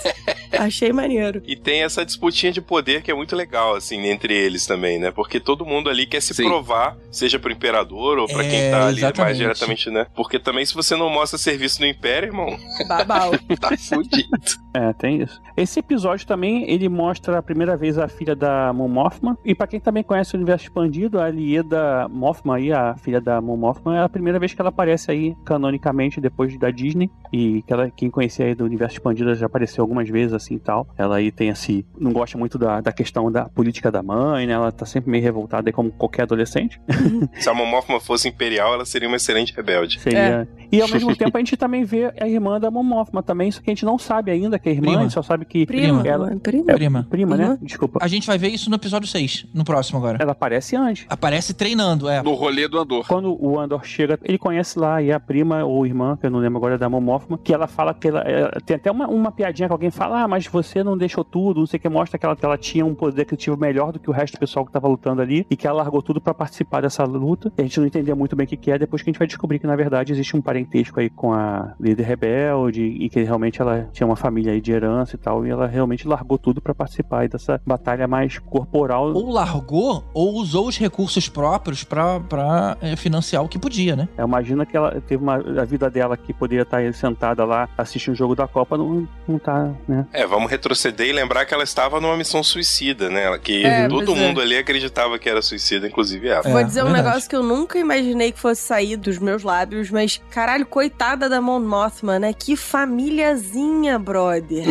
Achei maneiro. E tem essa disputinha de poder que é muito legal, assim, entre eles também, né? Porque todo mundo ali quer se Sim. provar, seja pro imperador ou pra É, quem tá ali exatamente. mais diretamente, né? Porque também se você não mostra serviço no Império, irmão, Babau. tá fudido. É, tem isso. Esse episódio também, ele mostra a primeira vez a filha da Mon Mothma. E pra quem também conhece o universo expandido, a Lieda Mothma aí, a filha da Mon Mothma, é a primeira vez que ela aparece aí canonicamente depois da Disney. E que ela, quem conhecia aí do universo expandido já apareceu algumas vezes assim e tal. Ela aí tem esse. Não gosta muito da, da questão da política da mãe, né? Ela tá sempre meio revoltada aí como qualquer adolescente. Se a Momorfma fosse imperial, ela seria uma excelente rebelde. Seria. E ao mesmo tempo a gente também vê a irmã da Mon Mothma também, só que a gente não sabe ainda que é irmã, Prima. a gente só sabe que. Prima. Ela- Prima. Prima. Prima, né? Irmã. Desculpa. A gente vai ver isso no episódio 6, no próximo agora. Ela aparece antes. Aparece treinando, é. No rolê do Andor. Quando o Andor chega, ele conhece lá e a prima ou irmã, que eu não lembro agora, da Momófima, que ela fala que ela. é, tem até uma, uma piadinha que alguém fala, ah, mas você não deixou tudo, não sei o que, mostra que ela, que ela tinha um poder criativo melhor do que o resto do pessoal que tava lutando ali e que ela largou tudo pra participar dessa luta. E a gente não entendia muito bem o que, que é, depois que a gente vai descobrir que na verdade existe um parentesco aí com a líder rebelde e que realmente ela tinha uma família aí de herança e tal, e ela realmente largou tudo pra participar aí dessa batalha mais corporal. Ou largou, ou usou os recursos próprios pra, pra é, financiar o que podia, né? Eu imagino que ela teve uma. A vida dela que poderia estar aí sentada lá assistindo o jogo da Copa, não, não tá, né? É, vamos retroceder e lembrar que ela estava numa missão suicida, né? Ela- Que É, todo é. mundo ali acreditava que era suicida, inclusive ela. É, Vou dizer um verdade. negócio que eu nunca imaginei que fosse sair dos meus lábios, mas caralho, coitada da Mon Mothma, né? Que famíliazinha, brother.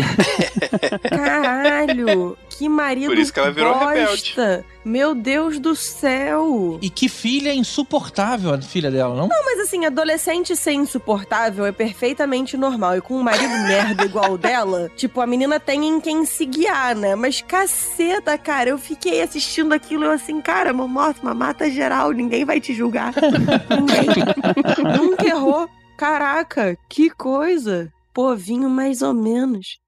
caralho, que marido Por isso que ela virou bosta. Meu Deus do céu. E que filha insuportável a filha dela, não? Mas assim, adolescente ser insuportável é perfeitamente normal. E com um marido merda igual o dela, tipo, a menina tem em quem se guiar, né? Mas caceta, cara, eu fiquei assistindo aquilo e eu assim, cara, Momothma, mata geral, ninguém vai te julgar. ninguém. Nunca errou. Caraca, que coisa. Povinho mais ou menos.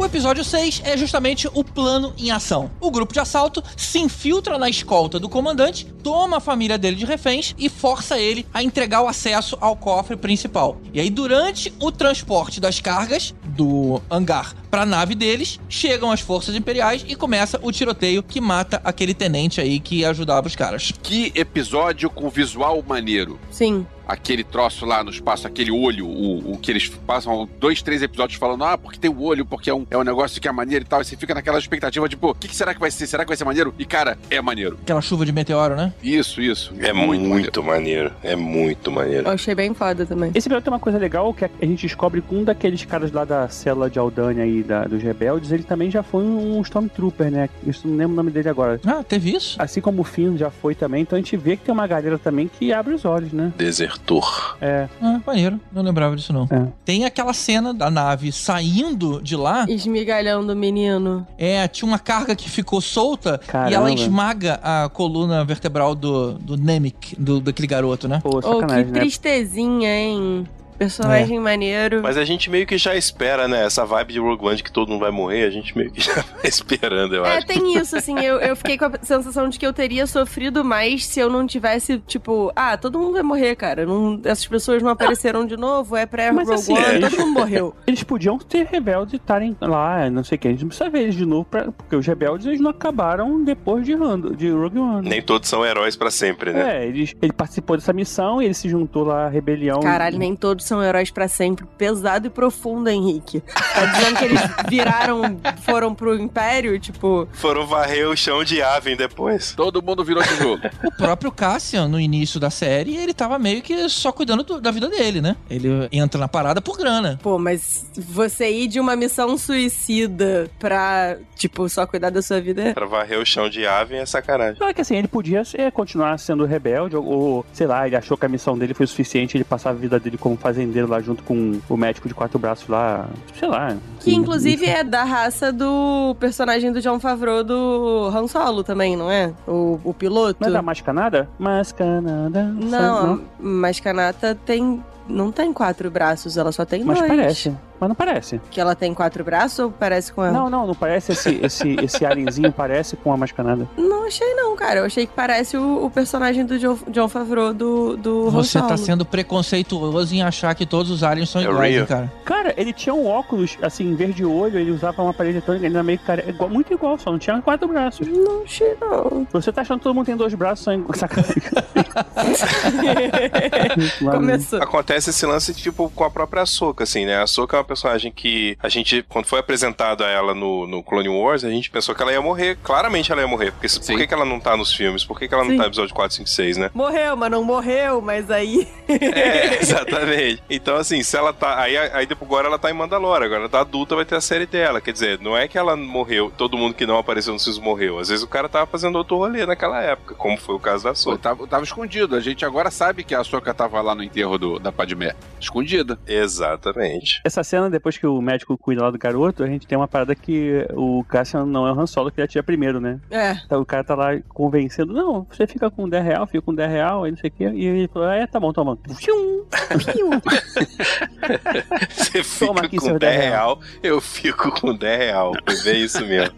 O episódio 6 é justamente o plano em ação. O grupo de assalto se infiltra na escolta do comandante, toma a família dele de reféns e força ele a entregar o acesso ao cofre principal. E aí, durante o transporte das cargas do hangar para a nave deles, chegam as forças imperiais e começa o tiroteio que mata aquele tenente aí que ajudava os caras. Que episódio com visual maneiro. Sim. Aquele troço lá no espaço, aquele olho, o, o que eles passam dois, três episódios falando, ah, porque tem o olho, porque é um, é um negócio que é maneiro e tal. E você fica naquela expectativa, tipo, o que, que será que vai ser? Será que vai ser maneiro? E, cara, é maneiro. Aquela chuva de meteoro, né? Isso, isso. É muito, maneiro. É muito maneiro. Eu achei bem foda também. Esse episódio tem uma coisa legal que a gente descobre que um daqueles caras lá da célula de Aldânia aí, da, dos rebeldes, ele também já foi um Stormtrooper, né? Isso não lembro o nome dele agora. Ah, teve isso? Assim como o Finn já foi também, então a gente vê que tem uma galera também que abre os olhos, né? Desertor. É, Ah, maneiro. Não lembrava disso, não. É. Tem aquela cena da nave saindo de lá. Esmigalhando o menino. É, tinha uma carga que ficou solta e Caramba. ela esmaga a coluna vertebral do, do Nemec, do, daquele garoto, né? pô, Oh, que né? tristezinha, hein? Personagem maneiro. Mas a gente meio que já espera, né? Essa vibe de Rogue One de que todo mundo vai morrer, a gente meio que já vai esperando, eu É, acho. tem isso, assim, eu, eu fiquei com a sensação de que eu teria sofrido mais se eu não tivesse, tipo, ah, todo mundo vai morrer, cara. Não, essas pessoas não apareceram de novo, é pré-Rogue Mas, assim, One, é. todo mundo morreu. Eles podiam ter rebeldes e estarem lá, não sei o que. A gente não precisa ver eles de novo, pra- porque os rebeldes eles não acabaram depois de, Rando, de Rogue One. Nem todos são heróis pra sempre, né? É, ele, ele participou dessa missão, ele se juntou lá à rebelião. Caralho, nem todos são heróis pra sempre. Pesado e profundo, Henrique. Tá dizendo que eles viraram, foram pro Império, tipo... Foram varrer o chão de Aven depois. Todo mundo virou tijolo. O próprio Cassian, no início da série, ele tava meio que só cuidando do- da vida dele, né? Ele entra na parada por grana. Pô, mas você ir de uma missão suicida pra, tipo, só cuidar da sua vida... Pra varrer o chão de Aven é sacanagem. Claro que assim, ele podia é, continuar sendo rebelde, ou, ou, sei lá, ele achou que a missão dele foi suficiente, ele passar a vida dele como fazendeiro lá junto com o médico de quatro braços lá, sei lá. Que inclusive é da raça do personagem do John Favreau do Han Solo também, não é? O, o piloto. Não é da Mascanada? Mascanada. Não, a Mascanata tem. Não tem quatro braços, ela só tem Mas dois. parece. Mas não parece. Que ela tem quatro braços ou parece com ela? Não, não, não parece esse, esse, esse alienzinho parece com a Mascanada. Não achei não, cara. Eu achei que parece o, o personagem do John, John Favreau do, do Han Você tá sendo preconceituoso em achar que todos os aliens são É iguais, hein, cara. Cara, ele tinha um óculos, assim, verde olho, ele usava uma parede eletrônica, ele era meio cara, igual, muito igual, só não tinha quatro braços. Não achei não. Você tá achando que todo mundo tem dois braços, são igual- sacanagem. Começou. Acontece esse lance, tipo, com a própria Ahsoka, assim, né? A Ahsoka é uma personagem que a gente, quando foi apresentado a ela no, no Clone Wars, a gente pensou que ela ia morrer. Claramente ela ia morrer. Porque Sim. por que, que ela não tá nos filmes? Por que, que ela não Sim. tá no episódio 4, 5, 6, né? Morreu, mas não morreu, mas aí. É, exatamente. Então, assim, se ela tá. Aí, aí depois agora ela tá em Mandalore, agora ela tá adulta, vai ter a série dela. Quer dizer, não é que ela morreu, todo mundo que não apareceu nos filmes morreu. Às vezes o cara tava fazendo outro rolê naquela época, como foi o caso da Ahsoka. tava, tava escondido. A gente agora sabe que a Soca tava lá no enterro do, da Padmé. Escondida. Exatamente. Essa cena, depois que o médico cuida lá do garoto, a gente tem uma parada que o Cassian não é o Han Solo que ele atira primeiro, né? É. Então o cara tá lá convencendo, não, você fica com 10 real, fica com 10 real, aí não sei o quê. E ele falou, é, tá bom, toma. Fium, fium. Você fica Toma aqui com seu 10 10 real, eu fico com 10 real. Bem isso mesmo.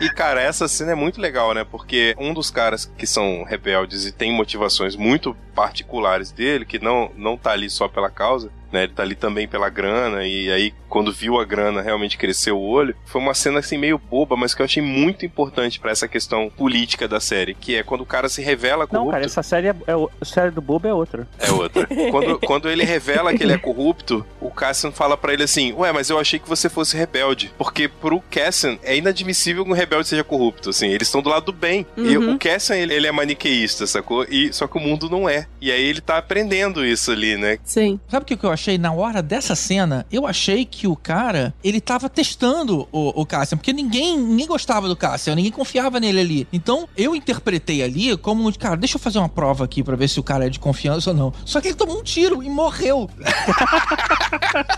e, cara, essa cena é muito legal, né? Porque um dos caras que são rebeldes e tem motivações muito particulares dele, que não, não tá ali só pela causa, né? Ele tá ali também pela grana, e aí, quando viu a grana realmente cresceu o olho, foi uma cena assim meio boba, mas que eu achei muito importante pra essa questão política da série, que é quando o cara se revela corrupto. Não, cara, essa série, é, é, a série do Bobo é outra. É outra. quando, quando ele revela que ele é corrupto, o Cassian fala pra ele assim: Ué, mas eu achei que você fosse rebelde. Porque pro Cassian é inadmissível que um rebelde seja corrupto. Assim, eles estão do lado do bem. E Uhum. o Cassian, ele, ele é maniqueísta, sacou? E, só que o mundo não é. E aí ele tá aprendendo isso ali, né? Sim. Sabe o que eu achei? Na hora dessa cena, eu achei que o cara, ele tava testando o, o Cassian, porque ninguém, ninguém gostava do Cassian, ninguém confiava nele ali. Então, eu interpretei ali como, cara, deixa eu fazer uma prova aqui pra ver se o cara é de confiança ou não. Só que ele tomou um tiro e morreu.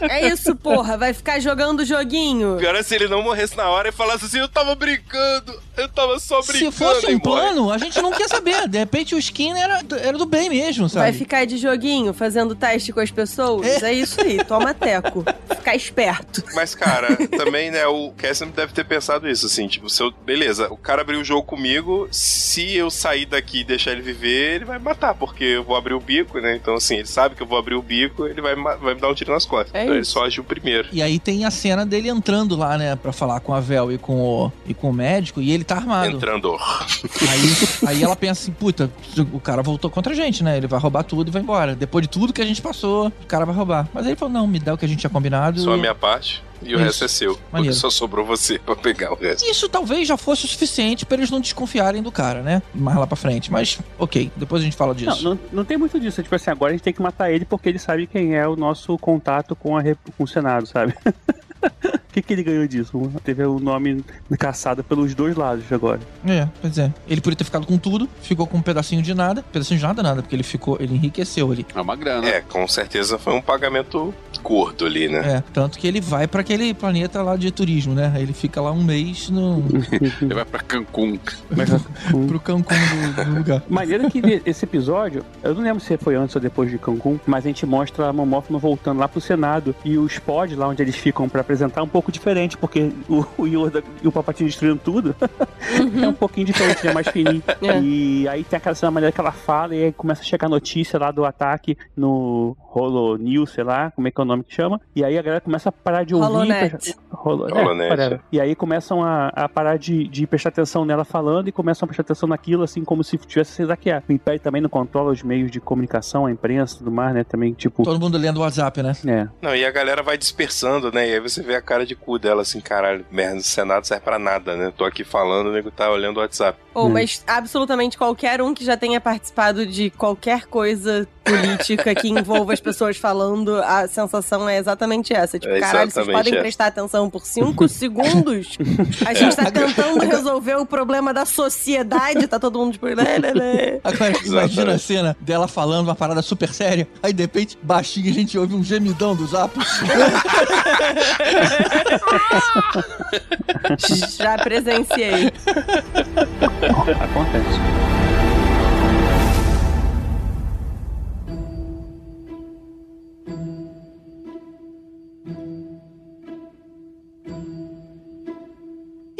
É isso, porra. Vai ficar jogando joguinho. Pior é se ele não morresse na hora e falasse assim: Eu tava brincando, eu tava só brincando. Se fosse um plano, a gente não quer saber. De repente o Skinner era, era do bem mesmo, sabe? Vai ficar de joguinho, fazendo teste com as pessoas? É, isso aí, toma teco. Ficar esperto. Mas, cara, também, né, o Cassian deve ter pensado isso, assim, tipo, se eu, beleza, o cara abriu o jogo comigo, se eu sair daqui e deixar ele viver, ele vai me matar, porque eu vou abrir o bico, né, então, assim, ele sabe que eu vou abrir o bico, ele vai, vai me dar um tiro nas costas. É então ele isso. só agiu primeiro. E aí tem a cena dele entrando lá, né, pra falar com a Vel e com o, e com o médico, e ele tá armado. Entrando. Aí, aí ela pensa assim, puta, o cara voltou contra a gente, né? Ele vai roubar tudo e vai embora. Depois de tudo que a gente passou, o cara vai roubar. Mas aí ele falou, não, me dá o que a gente tinha combinado. Só a e- minha parte. E o Isso. resto é seu. Porque Maneiro. só sobrou você pra pegar o resto. Isso talvez já fosse o suficiente pra eles não desconfiarem do cara, né? Mais lá pra frente. Mas, ok, depois a gente fala Não, disso. não, não tem muito disso. Tipo assim, agora a gente tem que matar ele porque ele sabe quem é o nosso contato com, a, rep- com o Senado, sabe? que, que ele ganhou disso? Teve o nome caçado pelos dois lados agora. É, pois é. Ele podia ter ficado com tudo, ficou com um pedacinho de nada. Pedacinho de nada, nada, porque ele ficou, ele enriqueceu ali. É uma grana. É, com certeza foi um pagamento gordo ali, né? É, tanto que ele vai pra aquele planeta lá de turismo, né? Ele fica lá um mês no, Ele vai pra Cancún. pro Cancún do, do lugar. Maneiro que esse episódio, eu não lembro se foi antes ou depois de Cancún, mas a gente mostra a Momófona voltando lá pro Senado e os pods lá onde eles ficam pra apresentar um pouco diferente, porque o, o Yoda e o Papatinho destruindo tudo é um pouquinho diferente, né? Mais fininho. É. E aí tem aquela cena maneira que ela fala e aí começa a chegar notícia lá do ataque no Holo News, sei lá, como é que é o nome que chama. E aí a galera começa a parar de ouvir. Holonet. Holo, Holonet, é. E aí começam a, a parar de, de prestar atenção nela falando e começam a prestar atenção naquilo, assim, como se tivesse sido hackeado. O Império também não controla os meios de comunicação, a imprensa e tudo mais, né? Também, tipo. Todo mundo lendo o WhatsApp, né? É. Não, e a galera vai dispersando, né? E aí você vê a cara de cu dela assim, caralho, merda, o Senado serve pra nada, né? Tô aqui falando, o nego tá olhando o WhatsApp. Ou, Hum. mas absolutamente qualquer um que já tenha participado de qualquer coisa política que envolva as pessoas falando, a sensação é exatamente essa. Tipo, É caralho, vocês podem essa. prestar atenção por cinco segundos? A gente tá tentando resolver o problema da sociedade, tá todo mundo tipo... Né, né, né. Agora, imagina a cena dela falando uma parada super séria, aí de repente, baixinho, a gente ouve um gemidão do zap. Já presenciei. Acontece.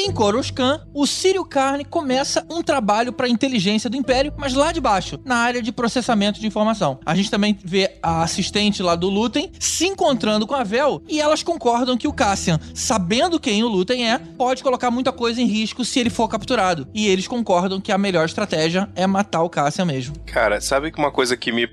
Em Coruscant, o Círio Carne começa um trabalho para a inteligência do Império, mas lá de baixo, na área de processamento de informação. A gente também vê a assistente lá do Lutem se encontrando com a Vel e elas concordam que o Cassian, sabendo quem o Lutem é, pode colocar muita coisa em risco se ele for capturado. E eles concordam que a melhor estratégia é matar o Cassian mesmo. Cara, sabe que uma coisa que me.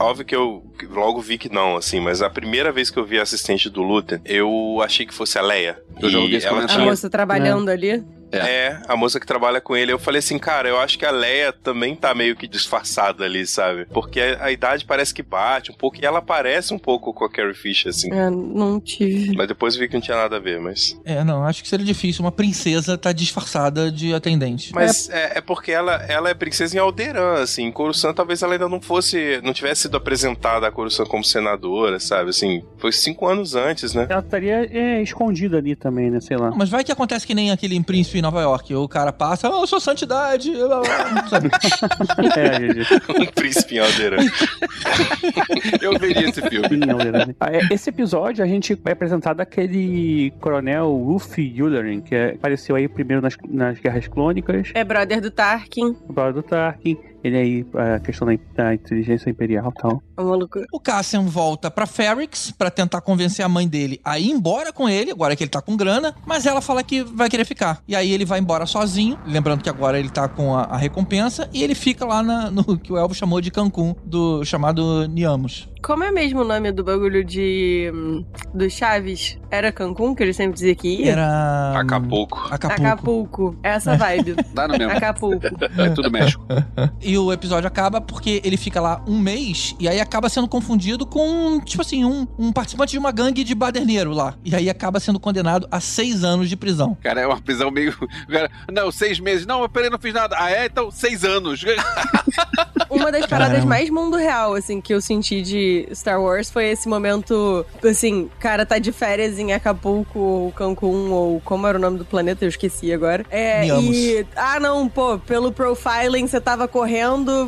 Óbvio que eu logo vi que não, assim, mas a primeira vez que eu vi a assistente do Luther, eu achei que fosse a Leia. Eu E esse ela A tinha- moça trabalhando ali. É, a moça que trabalha com ele. Eu falei assim, cara, eu acho que a Leia também tá meio que disfarçada ali, sabe? Porque a, a idade parece que bate um pouco, e ela parece um pouco com a Carrie Fisher, assim. É, não tive. Mas depois vi que não tinha nada a ver, mas. É, não, acho que seria difícil uma princesa tá disfarçada de atendente. Mas é, é porque ela, ela é princesa em Alderan, assim. Em Coruscant talvez ela ainda não fosse. Não tivesse sido apresentada a Coruscant como senadora, sabe? Assim, foi cinco anos antes, né? Ela estaria é, escondida ali também, né? Sei lá. Mas vai que acontece que nem aquele em Príncipe em Nova York. O cara passa, oh, eu sou santidade. blá, blá, blá", sabe? É, um príncipe em Alderan. Eu veria esse filme. Ah, é, Esse episódio a gente vai apresentar daquele coronel Ruffy Yularen, que é- apareceu aí primeiro nas, nas Guerras Clônicas, É brother do Tarkin. brother do Tarkin. Ele aí, a questão da, da inteligência imperial e tal. O maluco. O Cassian volta pra Ferrix pra tentar convencer a mãe dele a ir embora com ele, agora que ele tá com grana, mas ela fala que vai querer ficar. E aí ele vai embora sozinho, lembrando que agora ele tá com a, a recompensa, e ele fica lá na- no que o Elvo chamou de Cancún, do chamado Niamos. Como é mesmo o nome do bagulho de. do Chaves? Era Cancún, que ele sempre dizia que ia? Era. Acapulco. Acapulco. Acapulco. Essa vibe. Dá no mesmo. Acapulco. É tudo México. E o episódio acaba porque ele fica lá um mês e aí acaba sendo confundido com, tipo assim, um, um participante de uma gangue de baderneiro lá. E aí acaba sendo condenado a seis anos de prisão. Cara, é uma prisão meio. Cara, não, seis meses. Não, eu peraí, não fiz nada. Ah, é? Então, seis anos. Uma das paradas Caramba. mais mundo real, assim, que eu senti de Star Wars foi esse momento, assim, cara tá de férias em Acapulco ou Cancún, ou como era o nome do planeta, eu esqueci agora. É, e. Ah, não, pô, pelo profiling você tava correndo,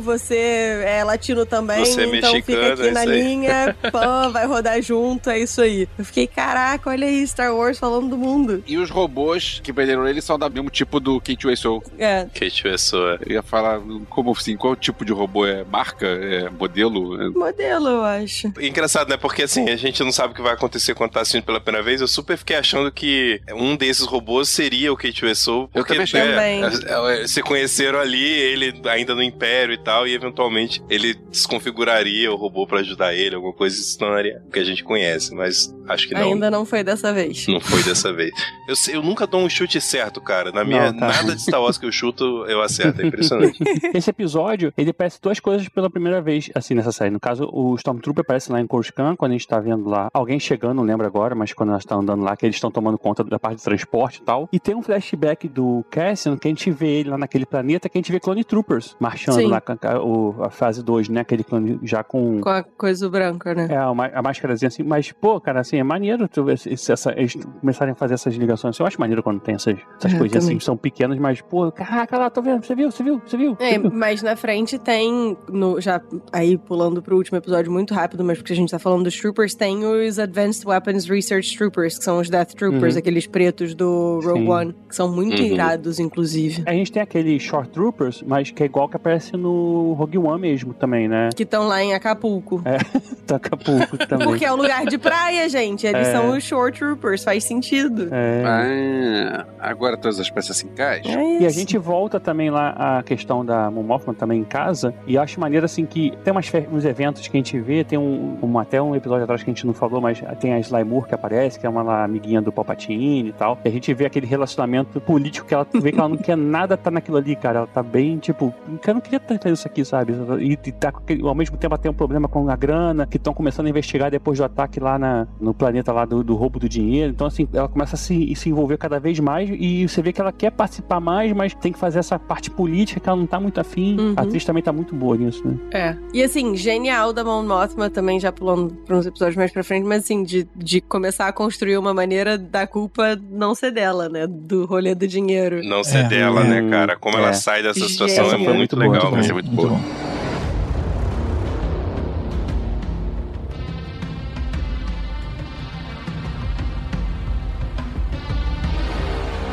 você é latino também, Você é então mexicano, fica aqui é na linha, pô, vai rodar junto, é isso aí. Eu fiquei, caraca, olha aí, Star Wars falando do mundo. E os robôs que prenderam ele são do mesmo tipo do Kate Soul. É. Kate Pessoa. Eu ia falar, como assim, qual tipo de robô é? Marca? É modelo? É- Modelo, eu acho. Engraçado, né? Porque assim, a gente não sabe o que vai acontecer quando tá assistindo pela primeira vez. Eu super fiquei achando que um desses robôs seria o Kate Soul. Eu também né, Também. é, é, se conheceram ali, ele ainda no Império e tal, e eventualmente ele desconfiguraria o robô pra ajudar ele, alguma coisa se tornaria o que a gente conhece, mas acho que não. Ainda não foi dessa vez. Não foi dessa vez. Eu, eu nunca dou um chute certo, cara. Na minha, Não, tá. nada de Star Wars que eu chuto, eu acerto. É impressionante. Esse episódio, ele parece duas coisas pela primeira vez, assim, nessa série. No caso, o Stormtrooper aparece lá em Coruscant, quando a gente tá vendo lá alguém chegando, não lembro agora, mas quando nós estamos andando lá, que eles estão tomando conta da parte de transporte e tal. E tem um flashback do Cassian, que a gente vê ele lá naquele planeta, que a gente vê Clone Troopers marchando Sim. lá, o- a fase 2, né? Aquele clone já com... Com a coisa branca, né? É, a, a máscarazinha assim, mas, pô, cara, assim, é maneiro tu ver se- se essa- eles começarem a fazer essas ligações. Eu acho maneiro quando tem essas, essas É, coisinhas assim, também. que são pequenas, mas, pô, caraca lá, tô vendo, você viu, você viu, você viu? É, viu? mas na frente tem, no, já aí pulando pro último episódio muito rápido, mas porque a gente tá falando dos Troopers, tem os Advanced Weapons Research Troopers, que são os Death Troopers, Uhum. aqueles pretos do Rogue Sim. One, que são muito Uhum. irados, inclusive. A gente tem aquele Short Troopers, mas que é igual que aparece no Rogue One mesmo também, né? Que estão lá em Acapulco. Taca pouco também. Porque é o lugar de praia, gente. Eles É. são os Short Troopers, faz sentido. É. Ah, agora todas as peças se encaixam. É. E a gente volta também lá à questão da Mon Mothma também em casa, e acho maneiro assim que tem umas uns eventos que a gente vê, tem um, um- até um episódio atrás que a gente não falou, mas tem a Sly Moore que aparece, que é uma lá, amiguinha do Palpatine e tal, e a gente vê aquele relacionamento político que ela vê que ela não quer nada tá naquilo ali, cara, ela tá bem, tipo, eu não queria estar fazendo isso aqui, sabe? E, e tá ao mesmo tempo ela tem um problema com a grana, que estão começando a investigar depois do ataque lá na, no planeta lá do, do roubo do dinheiro, então assim, ela começa a se, se envolver cada vez mais e você vê que ela quer participar mais, mas tem que fazer essa parte política que ela não tá muito afim. Uhum. A atriz também tá muito boa nisso, né? É. E assim, genial da Mon Mothma também, já pulando pra uns episódios mais pra frente, mas assim, de, de começar a construir uma maneira da culpa não ser dela, né? Do rolê do dinheiro. Não ser É. dela, né, Hum, cara? Como é. ela sai dessa situação é foi muito, muito legal. Muito Vai ser mesmo.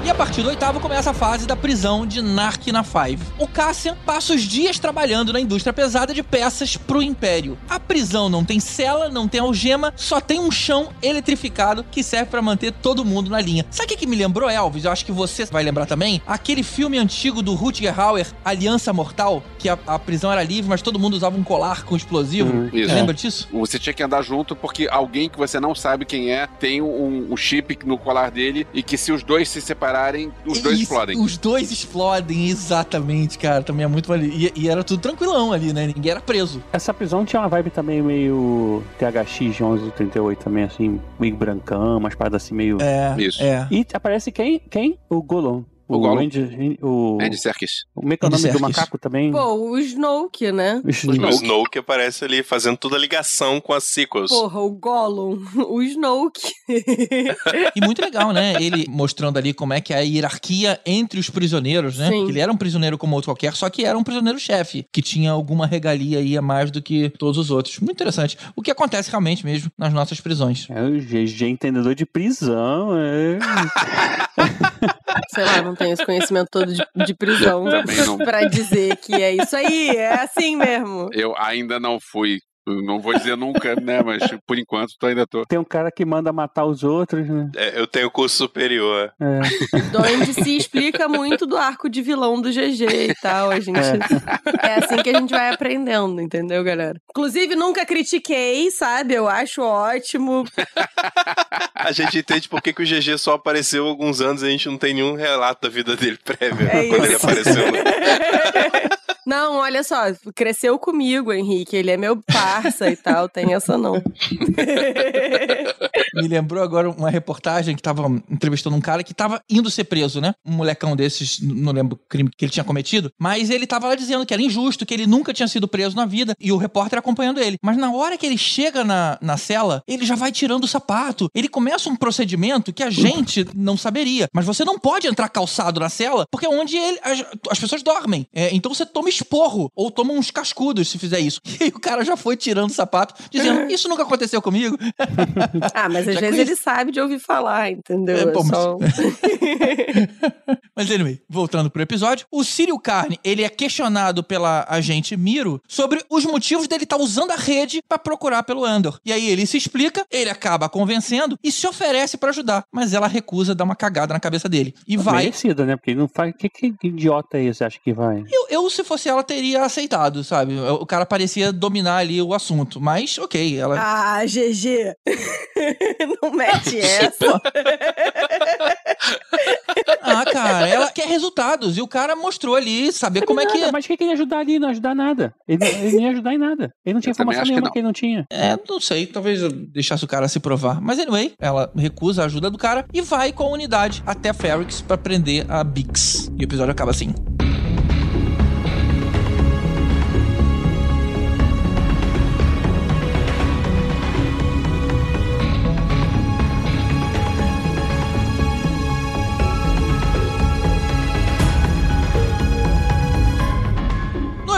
E a partir do oitavo começa a fase da prisão de Narkina 5. O Cassian passa os dias trabalhando na indústria pesada de peças pro Império. A prisão não tem cela, não tem algema, só tem um chão eletrificado que serve pra manter todo mundo na linha. Sabe o que, que me lembrou, Elvis? Eu acho que você vai lembrar também. Aquele filme antigo do Rutger Hauer, Aliança Mortal, que a, a prisão era livre, mas todo mundo usava um colar com explosivo. Uhum. Lembra disso? Você tinha que andar junto porque alguém que você não sabe quem é tem um, um chip no colar dele e que se os dois se separarem, os dois Isso, explodem. Os dois explodem, exatamente, cara. Também é muito maneiro. E, e era tudo tranquilão ali, né? Ninguém era preso. Essa prisão tinha uma vibe também meio THX de 1138 também, assim, meio brancão, umas paradas assim meio... É. Isso. É. E aparece quem? Quem? O Golon. O Gollum. Andy, o... Andy Serkis. Como é que é o nome do macaco também? Pô, o Snoke, né? O O Snoke. Snoke aparece ali fazendo toda a ligação com as sequels. Porra, o Gollum, o Snoke. E muito legal, né? Ele mostrando ali como é que é a hierarquia entre os prisioneiros, né? Sim. Que Ele era um prisioneiro como outro qualquer, só que era um prisioneiro-chefe, que tinha alguma regalia aí a mais do que todos os outros. Muito interessante. O que acontece realmente mesmo nas nossas prisões. É o GG entendedor de prisão, é. Sei lá, não tenho esse conhecimento todo de, de prisão não. pra dizer que é isso aí, é assim mesmo. Eu ainda não fui. Não vou dizer nunca, né? Mas por enquanto tô, ainda tô. Tem um cara que manda matar os outros, né? É, eu tenho curso superior. É. Onde se explica muito do arco de vilão do GG e tal. A gente. É assim que a gente vai aprendendo, entendeu, galera? Inclusive, nunca critiquei, sabe? Eu acho ótimo. A gente entende por que, o GG só apareceu há alguns anos e a gente não tem nenhum relato da vida dele prévio É quando ele isso. apareceu. Né? Não, olha só, cresceu comigo, Henrique. Ele é meu parça e tal, tem essa não. Me lembrou agora uma reportagem que tava entrevistando um cara que tava indo ser preso, né? Um molecão desses, não lembro o crime que ele tinha cometido, mas ele tava lá dizendo que era injusto, que ele nunca tinha sido preso na vida, e o repórter acompanhando ele. Mas na hora que ele chega na, na cela, ele já vai tirando o sapato. Ele começa um procedimento que a gente não saberia. Mas você não pode entrar calçado na cela, porque é onde ele- as, as pessoas dormem. É, então você toma esporro, ou toma uns cascudos se fizer isso. E aí o cara já foi tirando o sapato, dizendo, isso nunca aconteceu comigo. Ah, mas às Já vezes conheci. ele sabe de ouvir falar, entendeu? É, É, pô, mas- só... Mas anyway, voltando pro episódio, o Círio Carne, ele é questionado pela agente Miro sobre os motivos dele estar usando a rede pra procurar pelo Andor. E aí ele se explica, ele acaba convencendo e se oferece pra ajudar, mas ela recusa dar uma cagada na cabeça dele. E vai. Merecida, né? Porque ele não faz. Que, que idiota é esse? Acha que vai? Eu, eu, se fosse se ela teria aceitado, sabe? O cara parecia dominar ali o assunto. Mas, ok, ela. Ah, GG. Não mete essa. Ah, cara, ela quer resultados. E o cara mostrou ali, saber como é que. Nada, mas o que que ele ia ajudar ali? Não ajudar nada. Ele, não- ele não ia ajudar em nada. Ele não tinha Eu informação que nenhuma não. que ele não tinha. É, não sei, talvez eu deixasse o cara se provar. Mas anyway, ela recusa a ajuda do cara e vai com a unidade até Ferrix pra prender a Bix. E o episódio acaba assim.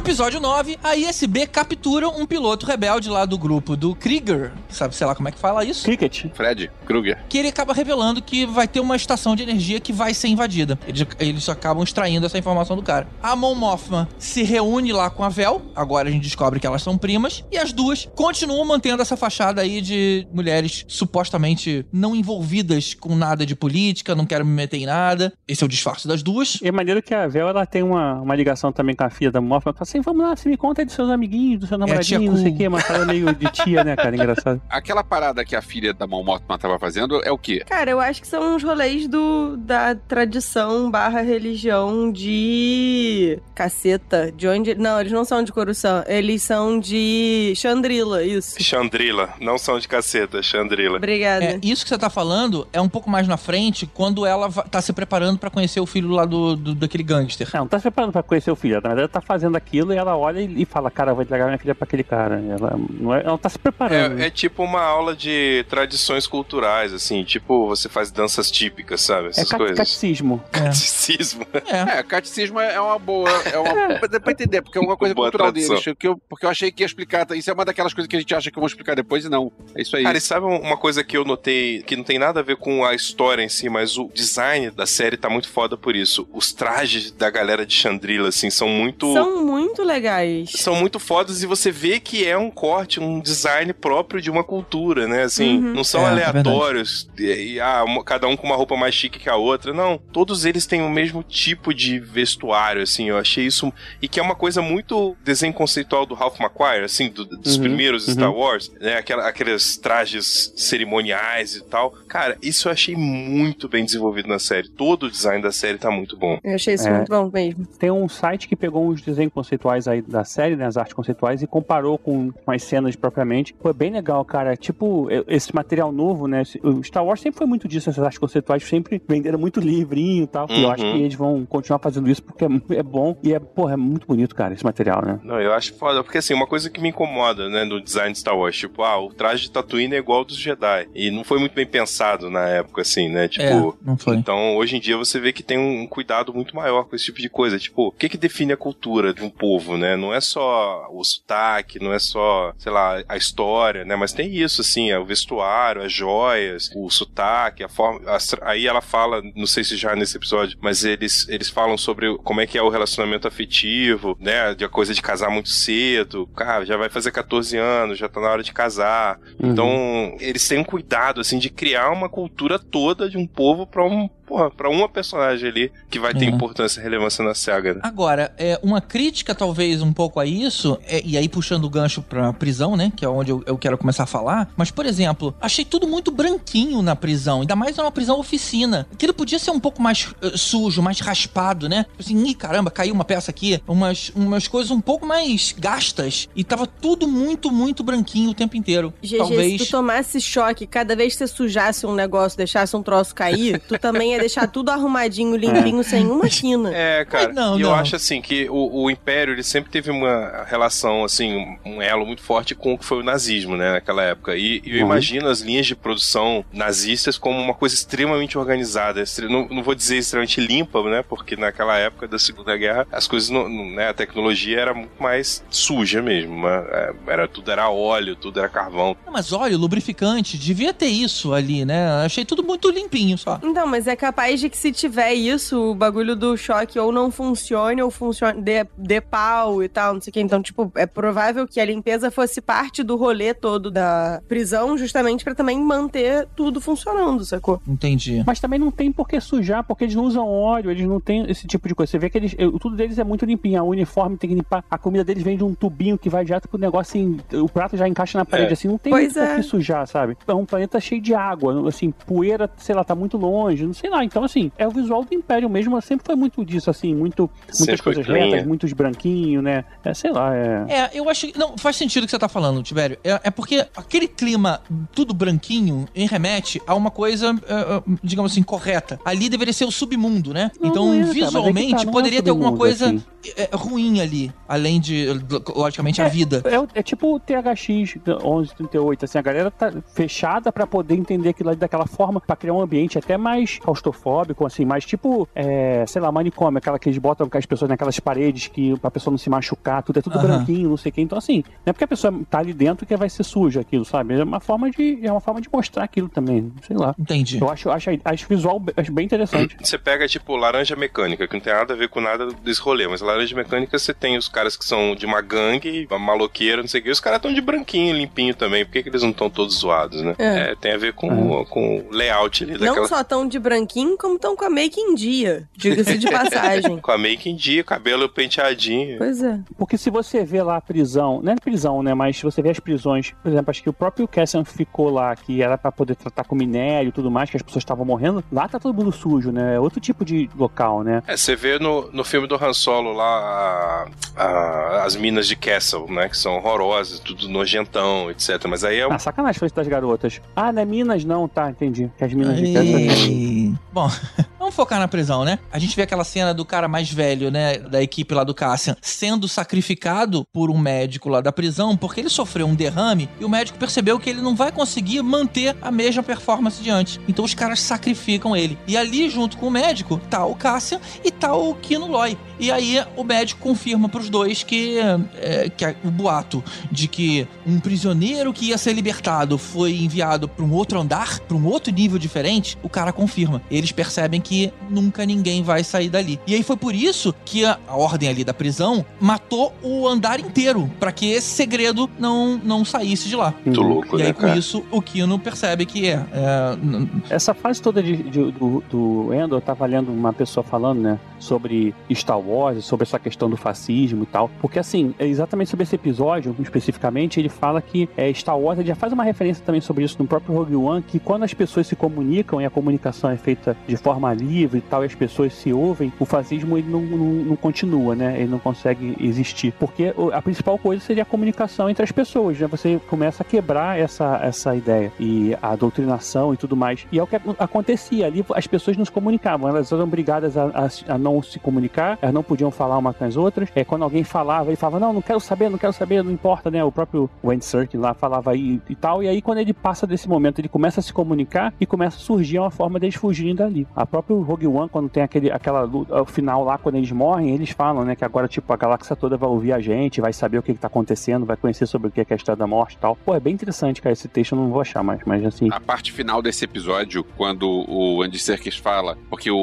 Episódio 9, a ISB captura um piloto rebelde lá do grupo do Krieger, sabe, sei lá como é que fala isso, Cricket. Fred Krueger. que ele acaba revelando que vai ter uma estação de energia que vai ser invadida. Eles, eles acabam extraindo essa informação do cara. A Mon Mothma se reúne lá com a Vel, agora a gente descobre que elas são primas, e as duas continuam mantendo essa fachada aí de mulheres supostamente não envolvidas com nada de política, não quero me meter em nada. Esse é o disfarce das duas. E é maneiro que a Vel ela tem uma, uma ligação também com a filha da. Ela fala assim: vamos lá, você me conta dos seus amiguinhos, do seu tia namoradinho, não sei o quê. Uma cara meio de tia, né, cara? Engraçado. Aquela parada que a filha da Mon Mothma tava fazendo é o quê? Cara, eu acho que são uns rolês do, da tradição barra religião de caceta. De onde. Não, eles não são de Coruscant. Eles são de Chandrila, isso. Chandrila. Não são de caceta, Chandrila. Obrigada. É, isso que você tá falando é um pouco mais na frente, quando ela tá se preparando pra conhecer o filho lá do, do- daquele gangster. Não, não tá se preparando pra conhecer o filho. Na verdade, ela tá fazendo aquilo e ela olha e, fala: Cara, vou entregar minha filha pra aquele cara. Ela não, é, ela tá se preparando. É, é tipo uma aula de tradições culturais, assim. Tipo, você faz danças típicas, sabe? É Essas cat- coisas. catecismo. Catecismo. É. É, catecismo é uma boa. É uma. Dá pra entender, porque é uma coisa Boa cultural tradução. deles. Que eu, porque eu achei que ia explicar. Isso é uma daquelas coisas que a gente acha que eu vou explicar depois e não. É isso aí. Cara, e sabe uma coisa que eu notei que não tem nada a ver com a história em si, mas o design da série tá muito foda por isso. Os trajes da galera de Chandrila, assim, são muito. São muito legais. são muito fodas e você vê que é um corte, um design próprio de uma cultura, né? Assim, Uhum. não são É, é aleatórios e, e, ah, uma- cada um com uma roupa mais chique que a outra. Não, todos eles têm o mesmo tipo de vestuário, assim. Eu achei isso e que é uma coisa muito desenho conceitual do Ralph McQuarrie, assim, do- dos Uhum, primeiros uhum. Star Wars, né? Aquela, aqueles trajes cerimoniais e tal. Cara, isso eu achei muito bem desenvolvido na série. Todo o design da série tá muito bom. Eu achei isso É. muito bom mesmo. Tem um site que pegou uns desenhos conceituais aí da série, né, as artes conceituais, e comparou com, com as cenas propriamente. Foi bem legal, cara. Tipo, esse material novo, né? O Star Wars sempre foi muito disso, essas artes conceituais sempre venderam muito livrinho e tal. E eu Uhum. acho que eles vão continuar fazendo isso porque é, é bom e é, porra, é muito bonito, cara, esse material, né? Não, eu acho foda, porque assim, uma coisa que me incomoda, né, no design de Star Wars, tipo, ah, o traje de Tatooine é igual ao dos Jedi. E não foi muito bem pensado na época, assim, né? Tipo. É, não foi. Então, hoje em dia você vê que tem um cuidado muito maior com esse tipo de coisa. Tipo, o que que define a cultura de um povo, né? Não é só o sotaque, não é só, sei lá, a história, né? Mas tem isso, assim, é o vestuário, as joias, o sotaque, a forma. tra- aí ela fala, não sei se já nesse episódio, mas eles, eles falam sobre como é que é o relacionamento afetivo, né? De a coisa de casar muito cedo. Cara, já vai fazer 14 anos, já tá na hora de casar. Uhum. Então, eles têm um cuidado, assim, de criar uma cultura toda de um povo pra um. Porra, pra uma personagem ali que vai ter É. importância e relevância na saga. né? Agora, é, uma crítica talvez um pouco a isso, é, e aí puxando o gancho pra prisão, né? Que é onde eu, eu quero começar a falar. Mas, por exemplo, achei tudo muito branquinho na prisão, ainda mais numa prisão oficina. Aquilo podia ser um pouco mais eh, sujo, mais raspado, né? Assim, ih, caramba, caiu uma peça aqui. Umas, umas coisas um pouco mais gastas. E tava tudo muito, muito branquinho o tempo inteiro. GG, talvez. se tu tomasse choque cada vez que você sujasse um negócio, deixasse um troço cair, tu também ia deixar tudo arrumadinho, limpinho, sem uma quina. É, cara, Mas não, e eu não. acho assim que o, o Império ele sempre teve uma relação, assim, um, elo muito forte com o que foi o nazismo, né, naquela época. E, e eu Uhum. imagino as linhas de produção nazistas como uma coisa extremamente organizada. extre- Não, não vou dizer extremamente limpa, né, porque naquela época da Segunda Guerra as coisas, não, não- né, a tecnologia era muito mais suja mesmo. mas, é, Era, tudo era óleo, tudo era carvão. Não, Mas óleo, lubrificante, devia ter isso ali, né? Achei tudo muito limpinho só. Então, mas é que capaz de que se tiver isso, o bagulho do choque ou não funcione, ou funcione, dê, dê pau e tal, não sei o que. Então, tipo, é provável que a limpeza fosse parte do rolê todo da prisão, justamente pra também manter tudo funcionando, sacou? Entendi. Mas também não tem por que sujar, porque eles não usam óleo, eles não têm esse tipo de coisa. Você vê que eles. Tudo deles é muito limpinho. O uniforme tem que limpar. A comida deles vem de um tubinho que vai direto pro negócio assim. O prato já encaixa na parede, É. assim. Não tem Pois muito por é. que sujar, sabe? É um planeta cheio de água. Assim, poeira, sei lá, tá muito longe. Não sei lá. Então, assim, é o visual do Império mesmo. Sempre foi muito disso, assim. Muito, muitas Sempre coisas clean, retas, é. muitos branquinhos, né? É, sei lá, é. É, eu acho que. Não, faz sentido o que você tá falando, Tibério. É, é porque aquele clima tudo branquinho em remete a uma coisa, é, é, digamos assim, correta. Ali deveria ser o submundo, né? Não, então, não é, cara, mas é visualmente, tá, é poderia ter alguma submundo, coisa assim. é, ruim ali. Além de, logicamente, a vida. É, é tipo o THX 1138, assim, a galera tá fechada pra poder entender aquilo ali daquela forma, pra criar um ambiente até mais claustrofóbico, assim, mais tipo, é, sei lá, manicômio, aquela que eles botam as pessoas naquelas paredes que pra pessoa não se machucar, tudo é tudo Aham. branquinho, não sei o que. Então, assim, não é porque a pessoa tá ali dentro que vai ser suja aquilo, sabe? É uma forma de, é uma forma de mostrar aquilo também, sei lá. Entendi. Eu acho, acho, acho visual acho bem interessante. Você pega, tipo, laranja mecânica, que não tem nada a ver com nada desse rolê, mas laranja mecânica você tem os caras que são de uma gangue, uma maloqueira, não sei o que, os caras estão de branquinho, limpinho também, por que, que eles não estão todos zoados, né? É. É, tem a ver com, com o layout ali Não daquela... só tão de branquinho, como tão com a make em dia. Diga-se de passagem. Com a make em dia, cabelo penteadinho. pois é. Porque se você vê lá a prisão, não é prisão, né? Mas se você vê as prisões, por exemplo, acho que o próprio Cassian ficou lá, que era pra poder tratar com minério e tudo mais, que as pessoas estavam morrendo, lá tá todo mundo sujo, né? É outro tipo de local, né? É, você vê no, no filme do Han Solo lá a- a- as minas de Castle, né? Que são horrorosas, tudo nojentão, etc. Mas aí é um Ah, sacanagem foi isso das garotas. Ah, não é Minas não, tá, entendi. Que as Minas de Cassian... Bom, vamos focar na prisão, né? A gente vê aquela cena do cara mais velho, né? Da equipe lá do Cassian, sendo sacrificado por um médico lá da prisão, porque ele sofreu um derrame e o médico percebeu que ele não vai conseguir manter a mesma performance de antes. Então os caras sacrificam ele. E ali, junto com o médico, tá o Cassian e tá o Kino Loy. E aí o médico confirma pros dois que, é, que o boato de que um prisioneiro que ia ser libertado foi enviado para um outro andar, para um outro nível diferente, o cara confirma. Eles percebem que nunca ninguém vai sair dali. E aí foi por isso que a, a ordem ali da prisão matou o andar inteiro, para que esse segredo não, não saísse de lá. muito louco, E né, aí, com cara? isso, o Kino percebe que é. é, Essa fase toda de, de- do, do Endor, eu tava lendo uma pessoa falando, né, sobre Star Wars, sobre essa questão do fascismo e tal. Porque, assim, é exatamente sobre esse episódio, especificamente, ele fala que é, Star Wars, ele já faz uma referência também sobre isso no próprio Rogue One, que quando as pessoas se comunicam e a comunicação é feita de forma livre e tal, e as pessoas se ouvem, o fascismo ele não, não, não continua, né? Ele não consegue existir. Porque a principal coisa seria a comunicação entre as pessoas, né? Você começa a quebrar essa, essa ideia e a doutrinação e tudo mais. E é o que ac- acontecia ali, as pessoas não se comunicavam, elas eram obrigadas a, a- a não se comunicar, elas não podiam falar uma com as outras. É, quando alguém falava, ele falava, não, não quero saber, não quero saber, não importa, né? O próprio Wayne Serkin lá falava aí e tal. E aí, quando ele passa desse momento, ele começa a se comunicar e começa a surgir uma forma deles fugirem dali. A Rogue One, quando tem aquele, aquela luta, ao final lá, quando eles morrem, eles falam, né, que agora, tipo, a galáxia toda vai ouvir a gente, vai saber o que, que tá acontecendo, vai conhecer sobre o que é a história da morte e tal. Pô, é bem interessante, cara, esse texto eu não vou achar mais, mas assim. A parte final desse episódio, quando o Andy Serkis fala, porque o,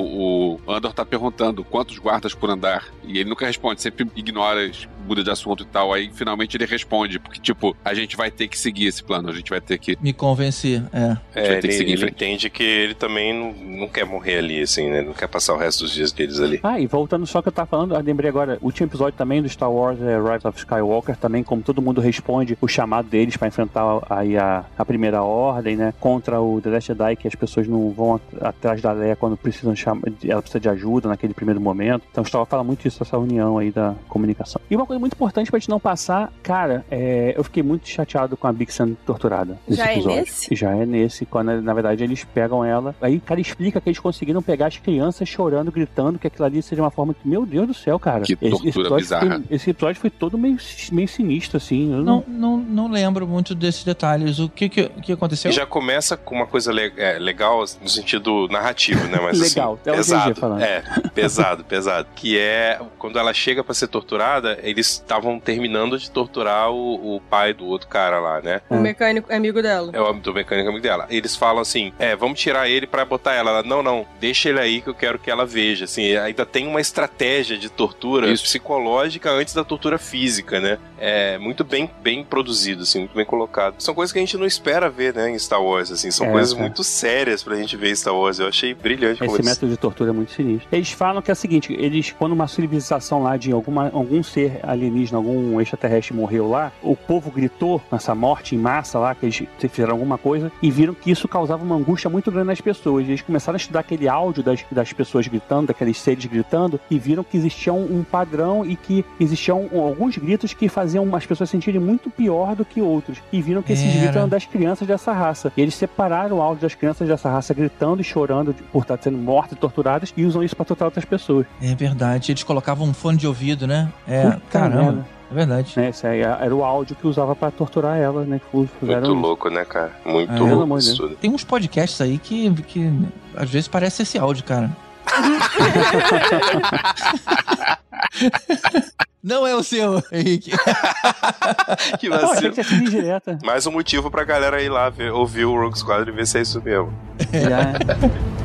o Andor tá perguntando quantos guardas por andar, e ele nunca responde, sempre ignora, muda de assunto e tal, aí finalmente ele responde, porque tipo, a gente vai ter que seguir esse plano, a gente vai ter que... me convencer. É. A gente vai É, ter que ele, ele entende que ele também não, não quer morrer ali, assim, né? Não quer passar o resto dos dias deles ali. Ah, e voltando só que eu tava falando, eu lembrei agora, o último episódio também do Star Wars é Rise of Skywalker, também como todo mundo responde o chamado deles pra enfrentar aí a, a primeira ordem, né, contra o The Last Jedi, que as pessoas não vão at- atrás da Leia quando precisam chamar, ela precisa de ajuda naquele primeiro momento. Então o Star Wars fala muito isso, essa união aí da comunicação. E uma coisa muito importante pra gente não passar, cara, é, eu fiquei muito chateado com a Bix sendo torturada. nesse Já é episódio. nesse? Já é nesse, quando na verdade eles pegam ela. Aí o cara explica que eles conseguiram pegar as crianças chorando, gritando que aquilo ali seria uma forma que, meu Deus do céu, cara. Que tortura episódio bizarra. Foi, esse episódio foi todo meio, meio sinistro, assim. Eu Não, não, não lembro muito desses detalhes. O que, que, que aconteceu? Já começa com uma coisa le- é, legal no sentido narrativo, né? Mas Legal, assim, é pesado. falando. É, pesado, pesado. Que é quando ela chega pra ser torturada, eles eles estavam terminando de torturar o, o pai do outro cara lá, né? O mecânico é amigo dela. É o do mecânico amigo dela. Eles falam assim: é, vamos tirar ele pra botar ela. ela. Não, não, deixa ele aí que eu quero que ela veja. Assim, ainda tem uma estratégia de tortura Isso. psicológica antes da tortura física, né? É muito bem, bem produzido, assim, muito bem colocado. São coisas que a gente não espera ver, né, em Star Wars, assim. São É, coisas é. muito sérias pra gente ver em Star Wars. Eu achei brilhante como Esse eles... método de tortura é muito sinistro. Eles falam que é o seguinte: eles, quando uma civilização lá de alguma, algum ser alienígena, algum extraterrestre morreu lá, o povo gritou nessa morte em massa lá, que eles fizeram alguma coisa, e viram que isso causava uma angústia muito grande nas pessoas. Eles começaram a estudar aquele áudio das, das pessoas gritando, daqueles seres gritando, e viram que existia um, um padrão e que existiam alguns gritos que faziam as pessoas sentirem muito pior do que outros. E viram que esses Era. gritos eram das crianças dessa raça. E eles separaram o áudio das crianças dessa raça gritando e chorando por estar sendo mortas e torturadas e usam isso pra torturar outras pessoas. É verdade. Eles colocavam um fone de ouvido, né? É, Puta caramba. merda. É verdade. Né, esse aí era o áudio que usava pra torturar ela, né? Muito louco, né, cara? Muito É, pelo louco amor de isso tudo. Tem uns podcasts aí que, que às vezes parece esse áudio, cara. Não é o seu, Henrique. Que vacilo. Mais um motivo pra galera ir lá ver, ouvir o Rogue Squadron e ver se é isso mesmo. Já.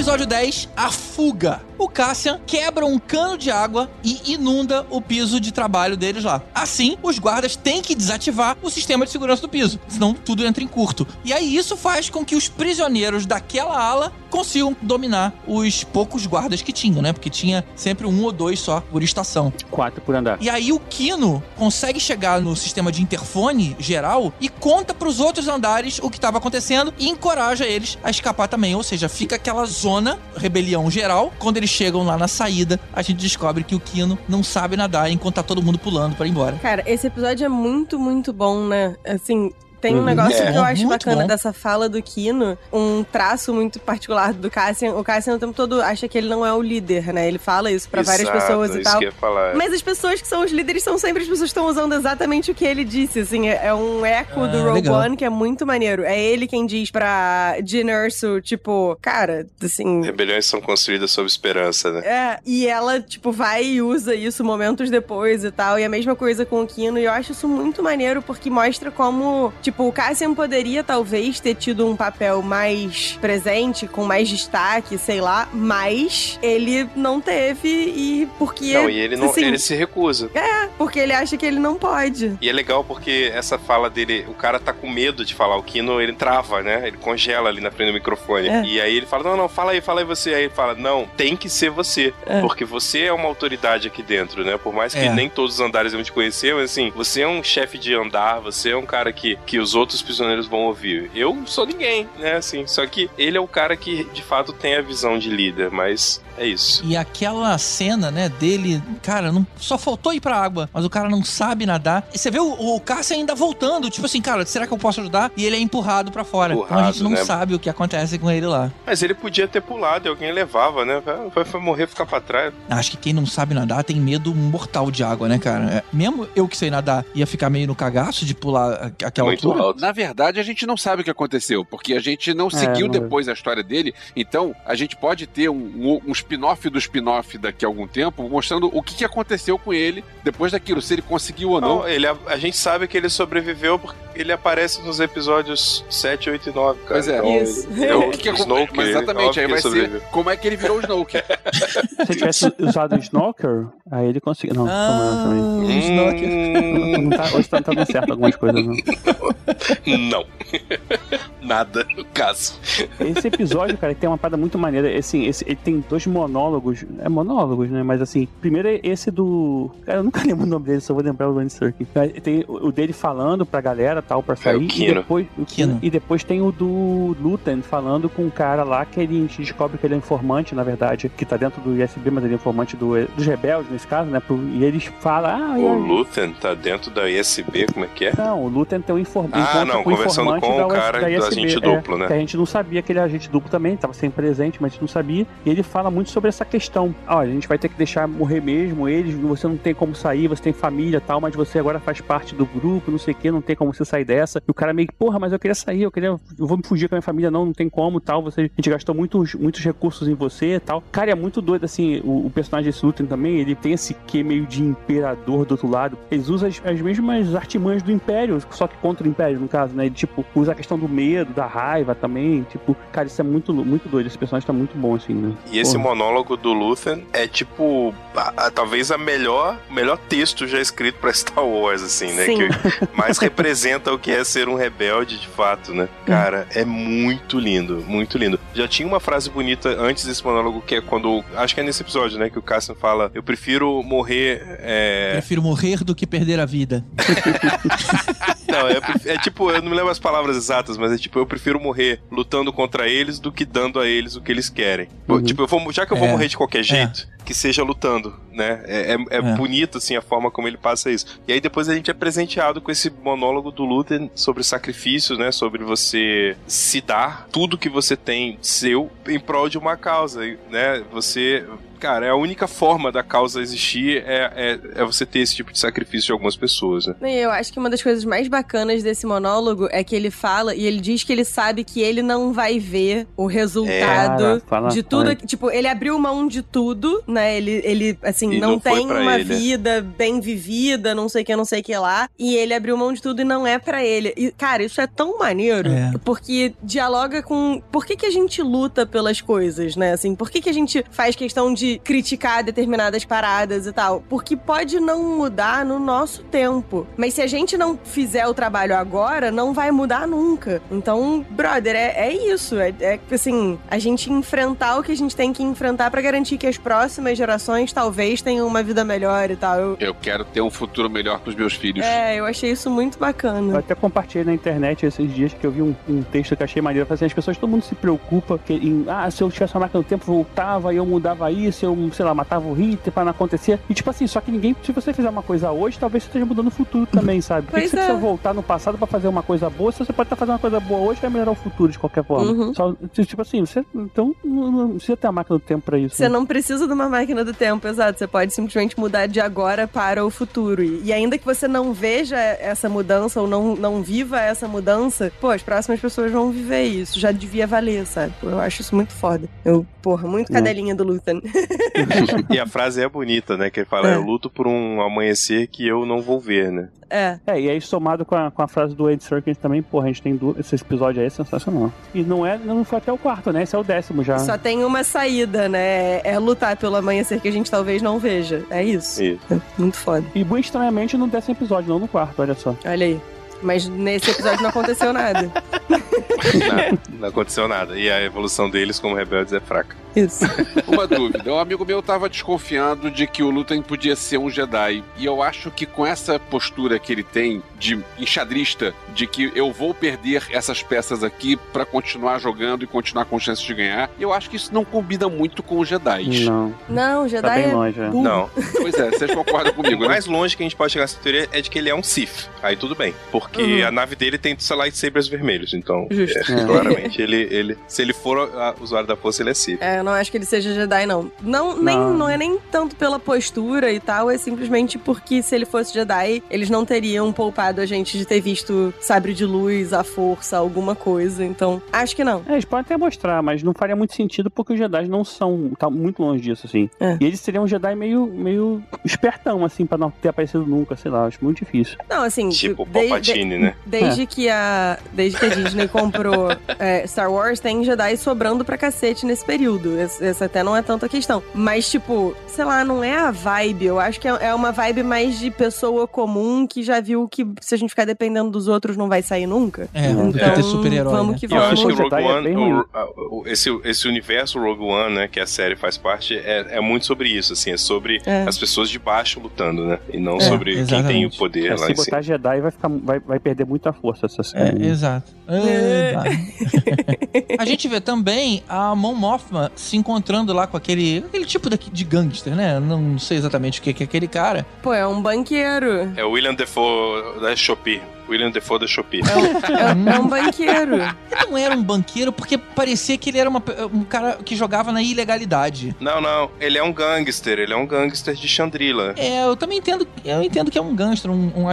Episódio 10, a fuga. O Cassian quebra um cano de água e inunda o piso de trabalho deles lá. Assim, os guardas têm que desativar o sistema de segurança do piso, senão tudo entra em curto. E aí isso faz com que os prisioneiros daquela ala consigam dominar os poucos guardas que tinham, né? Porque tinha sempre um ou dois só por estação. Quatro por andar. E aí o Kino consegue chegar no sistema de interfone geral e conta pros outros andares o que estava acontecendo e encoraja eles a escapar também. Ou seja, fica aquela zona, rebelião geral. Quando eles chegam lá na saída, a gente descobre que o Kino não sabe nadar enquanto tá todo mundo pulando pra ir embora. Cara, esse episódio é muito, muito bom, né? Assim, tem um Uhum. negócio É, que eu acho muito bacana bom. dessa fala do Kino, um traço muito particular do Cassian. O Cassian o tempo todo acha que ele não é o líder, né? Ele fala isso pra várias pessoas e isso tal. que eu ia falar. Mas as pessoas que são os líderes são sempre as pessoas que estão usando exatamente o que ele disse, assim, é é um eco Ah, do Rogue legal. One que é muito maneiro. É ele quem diz pra Jyn Erso, tipo, cara, assim, Rebeliões são construídas sob esperança, né? é, e ela, tipo, vai e usa isso momentos depois e tal. E a mesma coisa com o Kino. E eu acho isso muito maneiro porque mostra como, tipo, o Cassian poderia talvez ter tido um papel mais presente, com mais destaque, sei lá, mas ele não teve e porque. Não, e ele não, assim, ele se recusa. Porque ele acha que ele não pode. E é legal porque essa fala dele, o cara tá com medo de falar. O Kino, ele trava, né? Ele congela ali na frente do microfone. É. E aí ele fala: Não, não, fala aí, fala aí você. Aí ele fala: Não, tem que ser você. É. Porque você é uma autoridade aqui dentro, né? Por mais que É. nem todos os andares vão te conhecer, mas assim, você é um chefe de andar, você é um cara que, que os outros prisioneiros vão ouvir. Eu sou ninguém, né? Assim, só que ele é o cara que de fato tem a visão de líder, mas é isso. E aquela cena, né, dele, cara, não, só faltou ir pra água, mas o cara não sabe nadar. E você vê o, o Cassian ainda voltando, tipo assim, cara, será que eu posso ajudar? E ele é empurrado pra fora. então a gente Empurrado, não né? sabe o que acontece com ele lá. Mas ele podia ter pulado e alguém levava, né? Vai, vai morrer, ficar pra trás. Acho que quem não sabe nadar tem medo mortal de água, né, cara? É, mesmo eu que sei nadar ia ficar meio no cagaço de pular aquela Muito altura. Na verdade, a gente não sabe o que aconteceu, porque a gente não seguiu não- depois a história dele. Então, a gente pode ter um, um- um spin-off do spin-off daqui a algum tempo, mostrando o que, que aconteceu com ele depois daquilo, se ele conseguiu ou não. Não, ele, a gente sabe que ele sobreviveu porque ele aparece nos episódios 7, 8 e 9, cara. Pois é. Então, Isso. ele- é o que que acon- Snoke, Mas ele- exatamente, aí vai ser como é que ele virou o Snoke. Se ele tivesse usado o Snorker, aí ele conseguia. Não, Ah, também. o Snorker. Hum, Não tá, hoje tá, tá dando certo algumas coisas. Não. não. Nada no caso. Esse episódio, cara, tem uma parada muito maneira. Assim, esse, ele tem dois monólogos. É monólogos, né? Mas assim, primeiro é esse do. Cara, eu nunca lembro o nome dele, só vou lembrar o Lance Serkin. Tem o dele falando pra galera tal, pra sair. É o e Kino. depois, o Kino. E depois tem o do Lutan falando com um cara lá que ele a gente descobre que ele é informante, na verdade, que tá dentro do ISB, mas ele é informante do, dos rebeldes, nesse caso, né? Pro- E eles falam, ah, e O? Luthen tá dentro da ISB, como é que é? Não, o Lutan tem um informante. Ah, não, conversando com o cara do agente duplo, né? Que a gente não sabia que ele é agente duplo também, tava sempre presente, mas a gente não sabia. E ele fala muito sobre essa questão. Olha, a gente vai ter que deixar morrer mesmo eles, você não tem como sair, você tem família tal, mas você agora faz parte do grupo, não sei o que, não tem como você sair dessa. E o cara meio que, porra, mas eu queria sair, eu queria. Eu vou me fugir com a minha família, não, não tem como tal. Você, a gente gastou muitos, muitos recursos em você e tal. Cara, é muito doido, assim, o, o personagem desse Luthor também, ele tem esse quê meio de imperador do outro lado. Eles usam as, as mesmas artimanhas do Império, só que contra o Império, no caso, né? Ele, tipo, usa a questão do medo, da raiva também. Tipo, cara, isso é muito, muito doido. Esse personagem tá muito bom, assim, né? E esse Porra. monólogo do Luthen é tipo, a- a- talvez a melhor, o melhor texto já escrito pra Star Wars, assim, né? Sim. Que mais representa o que é ser um rebelde de fato, né? Cara, é muito lindo, muito lindo. Já tinha uma frase bonita antes desse monólogo que é quando, acho que é nesse episódio, né, que o Cassian fala, eu prefiro morrer, é... Prefiro morrer do que perder a vida. Não, é, é tipo, eu não me lembro as palavras exatas, mas é tipo, eu prefiro morrer lutando contra eles do que dando a eles o que eles querem. Uhum. Tipo, eu vou, já que eu vou É. morrer de qualquer jeito, que seja lutando, né? É, é- é É. bonito, assim, a forma como ele passa isso. E aí depois a gente é presenteado com esse monólogo do Luther sobre sacrifícios, né? Sobre você se dar tudo que você tem seu em prol de uma causa, né? Você... Cara, é a única forma da causa existir é, é, é você ter esse tipo de sacrifício de algumas pessoas, né? E Eu acho que uma das coisas mais bacanas desse monólogo é que ele fala e ele diz que ele sabe que ele não vai ver o resultado Cara, fala- de tudo. Tipo, ele abriu mão de tudo, né? Ele, ele assim, E não, não tem uma ele. vida bem vivida, não sei o que, não sei o que lá. E ele abriu mão de tudo e não é pra ele. E, cara, isso é tão maneiro, É. porque dialoga com por que, que a gente luta pelas coisas, né? Assim, por que, que a gente faz questão de criticar determinadas paradas e tal? Porque pode não mudar no nosso tempo. Mas se a gente não fizer o trabalho agora, não vai mudar nunca. Então, brother, é, é isso. É, é, assim, a gente enfrentar o que a gente tem que enfrentar pra garantir que as próximas gerações talvez tenham uma vida melhor e tal. Eu- Eu quero ter um futuro melhor com os meus filhos. é, eu achei isso muito Eu bacana. até compartilhei na internet esses dias que eu vi um, um texto que achei maneiro. Assim, as pessoas, todo mundo se preocupa que, em, ah, se eu tivesse uma máquina do tempo, voltava e eu mudava isso, eu, sei lá, matava o Hitler pra não acontecer. E tipo assim, só que ninguém, se você fizer uma coisa hoje, talvez você esteja mudando o futuro também, sabe? Por que, que você é. precisa voltar no passado pra fazer uma coisa boa? Se você pode estar fazendo uma coisa boa hoje, vai melhorar o futuro de qualquer forma. Uhum. Só, tipo assim, você, então não, não precisa ter a máquina do tempo pra isso. Você né? não precisa de uma máquina do tempo, exato. Você pode simplesmente mudar de agora para o futuro. E, e ainda que você não veja essa mudança ou não, não viva essa mudança, pô, as próximas pessoas vão viver isso. Já devia valer, sabe? Eu acho isso muito foda. Eu, porra, muito É. cadelinha do Luthen. E a frase é bonita, né? Que ele fala, É. eu luto por um amanhecer que eu não vou ver, né? é. É, e aí somado com a, com a frase do Ed Serkins também, porra, a gente tem duas, esse episódio aí é sensacional. E não é, não foi até o quarto, né? Esse é o décimo já. Só tem uma saída, né? É lutar pelo amanhecer que a gente talvez não veja. É isso. Isso. É muito foda. E muito estranhamente no décimo episódio, não no quarto, olha só. Olha aí. Mas nesse episódio não aconteceu nada. Nada, não aconteceu nada. E a evolução deles como rebeldes é fraca. Isso. Uma dúvida. Um amigo meu tava desconfiando de que o Luthor podia ser um Jedi. E eu acho que com essa postura que ele tem de enxadrista, de que eu vou perder essas peças aqui pra continuar jogando e continuar com chance de ganhar, eu acho que isso não combina muito com os Jedi. Não, Não, Jedi tá bem é longe. é. Não. Pois é, vocês concordam comigo, O né? mais longe que a gente pode chegar nessa teoria é de que ele é um Sith. Aí tudo bem. Porque Uhum. a nave dele tem sei lá, lightsabers vermelhos. Então, Justo. é, É. claramente, ele, ele, se ele for a- usuário da força, ele é Sith. É, eu não acho que ele seja Jedi, não. Não, nem, Não. não é nem tanto pela postura e tal, é simplesmente porque se ele fosse Jedi, eles não teriam poupado a gente de ter visto sabre de luz, a força, alguma coisa. Então, acho que não. É, eles podem até mostrar, mas não faria muito sentido porque os Jedi não são. tá muito longe disso, assim. É. E eles seriam um Jedi meio, meio espertão, assim, pra não ter aparecido nunca, sei lá, acho muito difícil. Não, assim. Tipo o de- de- Palpatine, né? Desde que a desde que a Disney comprou é, Star Wars, tem Jedi sobrando pra cacete nesse período. Essa até não é tanto a questão. Mas, tipo, sei lá, não é a vibe. Eu acho que é é uma vibe mais de pessoa comum que já viu que se a gente ficar dependendo dos outros não vai sair nunca. É, Então, do que ter super-herói. vamos né? que E eu acho que o Jedi Rogue é One, o- a- o- esse, esse universo Rogue One, né, que a série faz parte, é, é muito sobre isso, assim, é sobre É. as pessoas de baixo lutando, né? E não É, sobre quem tem o exatamente. poder É, lá se em cima. botar Jedi, vai, ficar, vai, vai perder muita força essa É, série. exato. É. É, a gente vê também a Mon Mothma se encontrando lá com aquele, aquele tipo daqui- de gangster, né? Não sei exatamente o que que é aquele cara. Pô, é um banqueiro. É o William Defoe da Shopee. William Defoe da Shopee. É, é um banqueiro. Ele não era um banqueiro porque parecia que ele era uma- um cara que jogava na ilegalidade. Não, não, ele é um gangster, ele é um gangster de Chandrila. É, eu também entendo, eu entendo que é um gangster, um, um.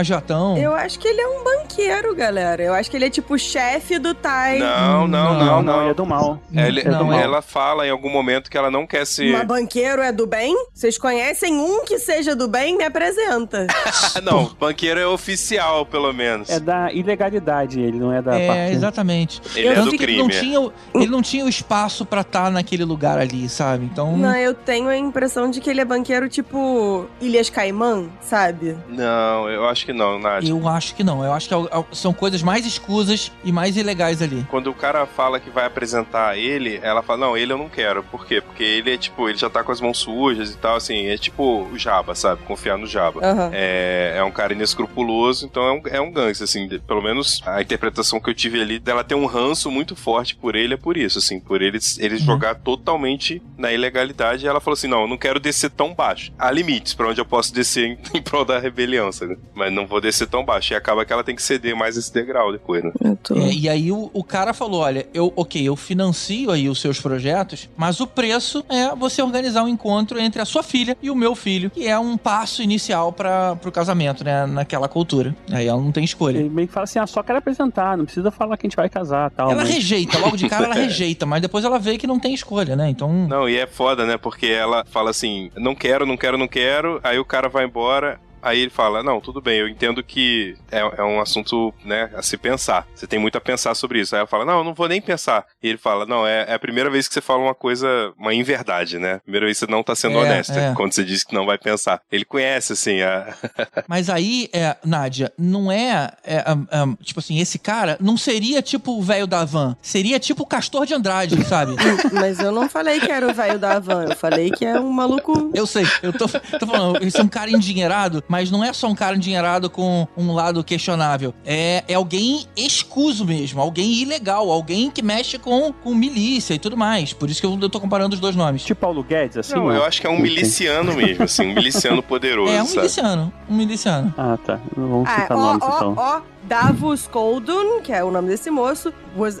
Eu acho que ele é um banqueiro, galera. Eu acho que ele é tipo o chefe do Tai. Não, não, Não, não, Não, ele é não. do mal. Ele- É do mal. ela fala em algum momento que ela não quer se. Mas banqueiro é do bem? Vocês conhecem um que seja do bem? Me apresenta. Não, banqueiro é oficial, pelo menos. É da ilegalidade, ele não é da É, parte. exatamente. Ele é do que ele não crime. tinha, o- ele não tinha o espaço pra estar naquele lugar ali, sabe? Então, Não, eu tenho a impressão de que ele é banqueiro tipo Ilhas Caimã, sabe? Não, eu acho que não, Nádia. eu acho que não. Eu acho que é o- são coisas mais escusas e mais ilegais ali. Quando o cara fala que vai apresentar ele, ela fala, não, ele eu não quero. Por quê? Porque ele é tipo, ele já tá com as mãos sujas e tal, assim, é tipo o Jabba, sabe? Confiar no Jabba. Aham. É, é um cara inescrupuloso, então é um, é um assim. de- pelo menos a interpretação que eu tive ali dela ter um ranço muito forte por ele é por isso, assim, por ele, ele Uhum. jogar totalmente na ilegalidade. E ela falou assim: não, eu não quero descer tão baixo. Há limites pra onde eu posso descer em, em prol da rebelião, sabe? Mas não vou descer tão baixo. E acaba que ela tem que ceder mais esse degrau depois, né? Tô... É, e aí o, o cara falou: olha, eu, ok, eu financio aí os seus projetos, mas o preço é você organizar um encontro entre a sua filha e o meu filho, que é um passo inicial para pro casamento, né? Naquela cultura. Aí ela não tem escolha. Ele meio que fala assim, ah, só quero apresentar, não precisa falar que a gente vai casar tal. Ela mas- rejeita, logo de cara ela rejeita, mas depois ela vê que não tem escolha, né? Então. Não, e é foda, né? Porque ela fala assim: não quero, não quero, não quero. Aí o cara vai embora. Aí ele fala: Não, tudo bem, eu entendo que é, é um assunto, né, a se pensar. Você tem muito a pensar sobre isso. Aí ela fala: Não, eu não vou nem pensar. E ele fala: Não, é, é a primeira vez que você fala uma coisa, uma inverdade, né? Primeira vez que você não tá sendo É, honesta é. quando você diz que não vai pensar. Ele conhece, assim, a. Mas aí, é, Nádia, não é, é, am, am, Tipo assim, esse cara não seria tipo o velho da van. Seria tipo o Castor de Andrade, sabe? Mas eu não falei que era o velho da van. Eu falei que é um maluco. Eu sei, eu tô, tô falando, esse é um cara endinheirado, mas não é só um cara endinheirado com um lado questionável. É, é alguém escuso mesmo, alguém ilegal, alguém que mexe com, com milícia e tudo mais. Por isso que eu, eu tô comparando os dois nomes. Tipo Paulo Guedes, assim? Não, ó. eu acho que é um miliciano mesmo, assim, um miliciano poderoso, É um sabe? miliciano, um miliciano. Ah, tá. Não vamos Ah, citar ó, nomes, ó, então. ó. Davos Koldun, que é o nome desse moço,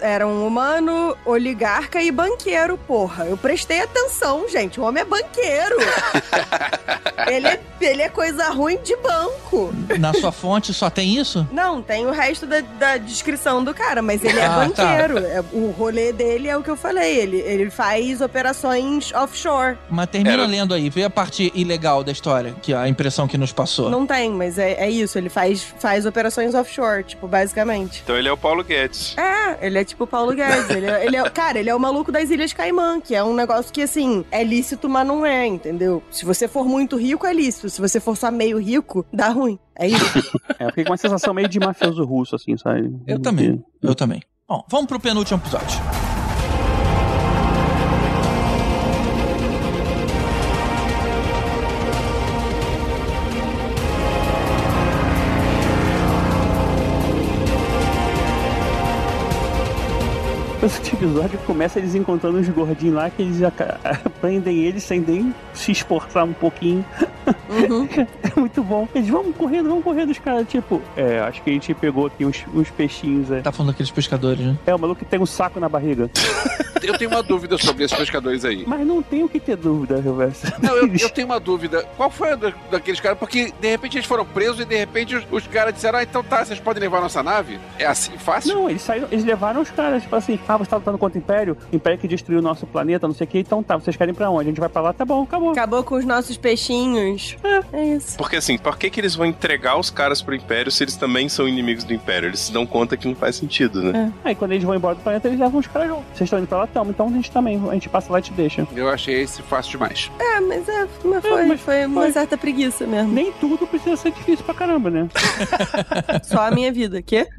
era um humano, oligarca e banqueiro, porra. Eu prestei atenção, gente. O homem é banqueiro. ele, é, ele é coisa ruim de banco. Na sua fonte só tem isso? Não, tem o resto da, da descrição do cara, mas ele é Ah, tá. banqueiro. É- o rolê dele é o que eu falei. Ele, ele faz operações offshore. Mas termina Era- lendo aí, vê a parte ilegal da história, que é a impressão que nos passou. Não tem, mas é, é isso. Ele faz, faz operações offshore, tipo, basicamente. Então ele é o Paulo Guedes. É, ele é tipo o Paulo Guedes. Ele é, ele é- cara, ele é o maluco das Ilhas Caimã, que é um negócio que, assim, é lícito, mas não é, entendeu? Se você for muito rico, é lícito. Se você for só meio rico, dá ruim. É isso. É, eu fiquei com uma sensação meio de mafioso russo, assim, sabe? Eu também, eu também. Bom, vamos pro penúltimo episódio. Esse episódio começa eles encontrando uns gordinhos lá que eles aca- prendem eles sem nem se esforçar um pouquinho. Uhum. É muito bom. Eles vão correndo, vão correndo, os caras, tipo, é, acho que a gente pegou aqui uns, uns peixinhos. É. Tá falando daqueles pescadores, né? é, o maluco que tem um saco na barriga. Eu tenho uma dúvida sobre esses pescadores aí. Mas não tem o que ter dúvida, Reverso. Não, eu, eu tenho uma dúvida. Qual foi a da- daqueles caras? Porque de repente eles foram presos e de repente os, os caras disseram: Ah, então tá, vocês podem levar nossa nave? É assim fácil? Não, eles saíram, eles levaram os caras, tipo assim, ah, você tá lutando contra o Império, o Império que destruiu o nosso planeta, não sei o que, então tá, vocês querem pra onde? A gente vai pra lá, tá bom, acabou. Acabou com os nossos peixinhos. É, isso. Porque assim, por que, que eles vão entregar os caras pro Império se eles também são inimigos do Império? Eles se dão conta que não faz sentido, né? Aí quando eles vão embora do planeta, eles levam os caras junto. Vocês estão indo pra lá, tamo, então a gente também, a gente passa lá e te deixa. Eu achei esse fácil demais. É, mas, é, mas foi, mas foi uma foi. certa preguiça mesmo. Nem tudo precisa ser difícil pra caramba, né? Só a minha vida. Quê?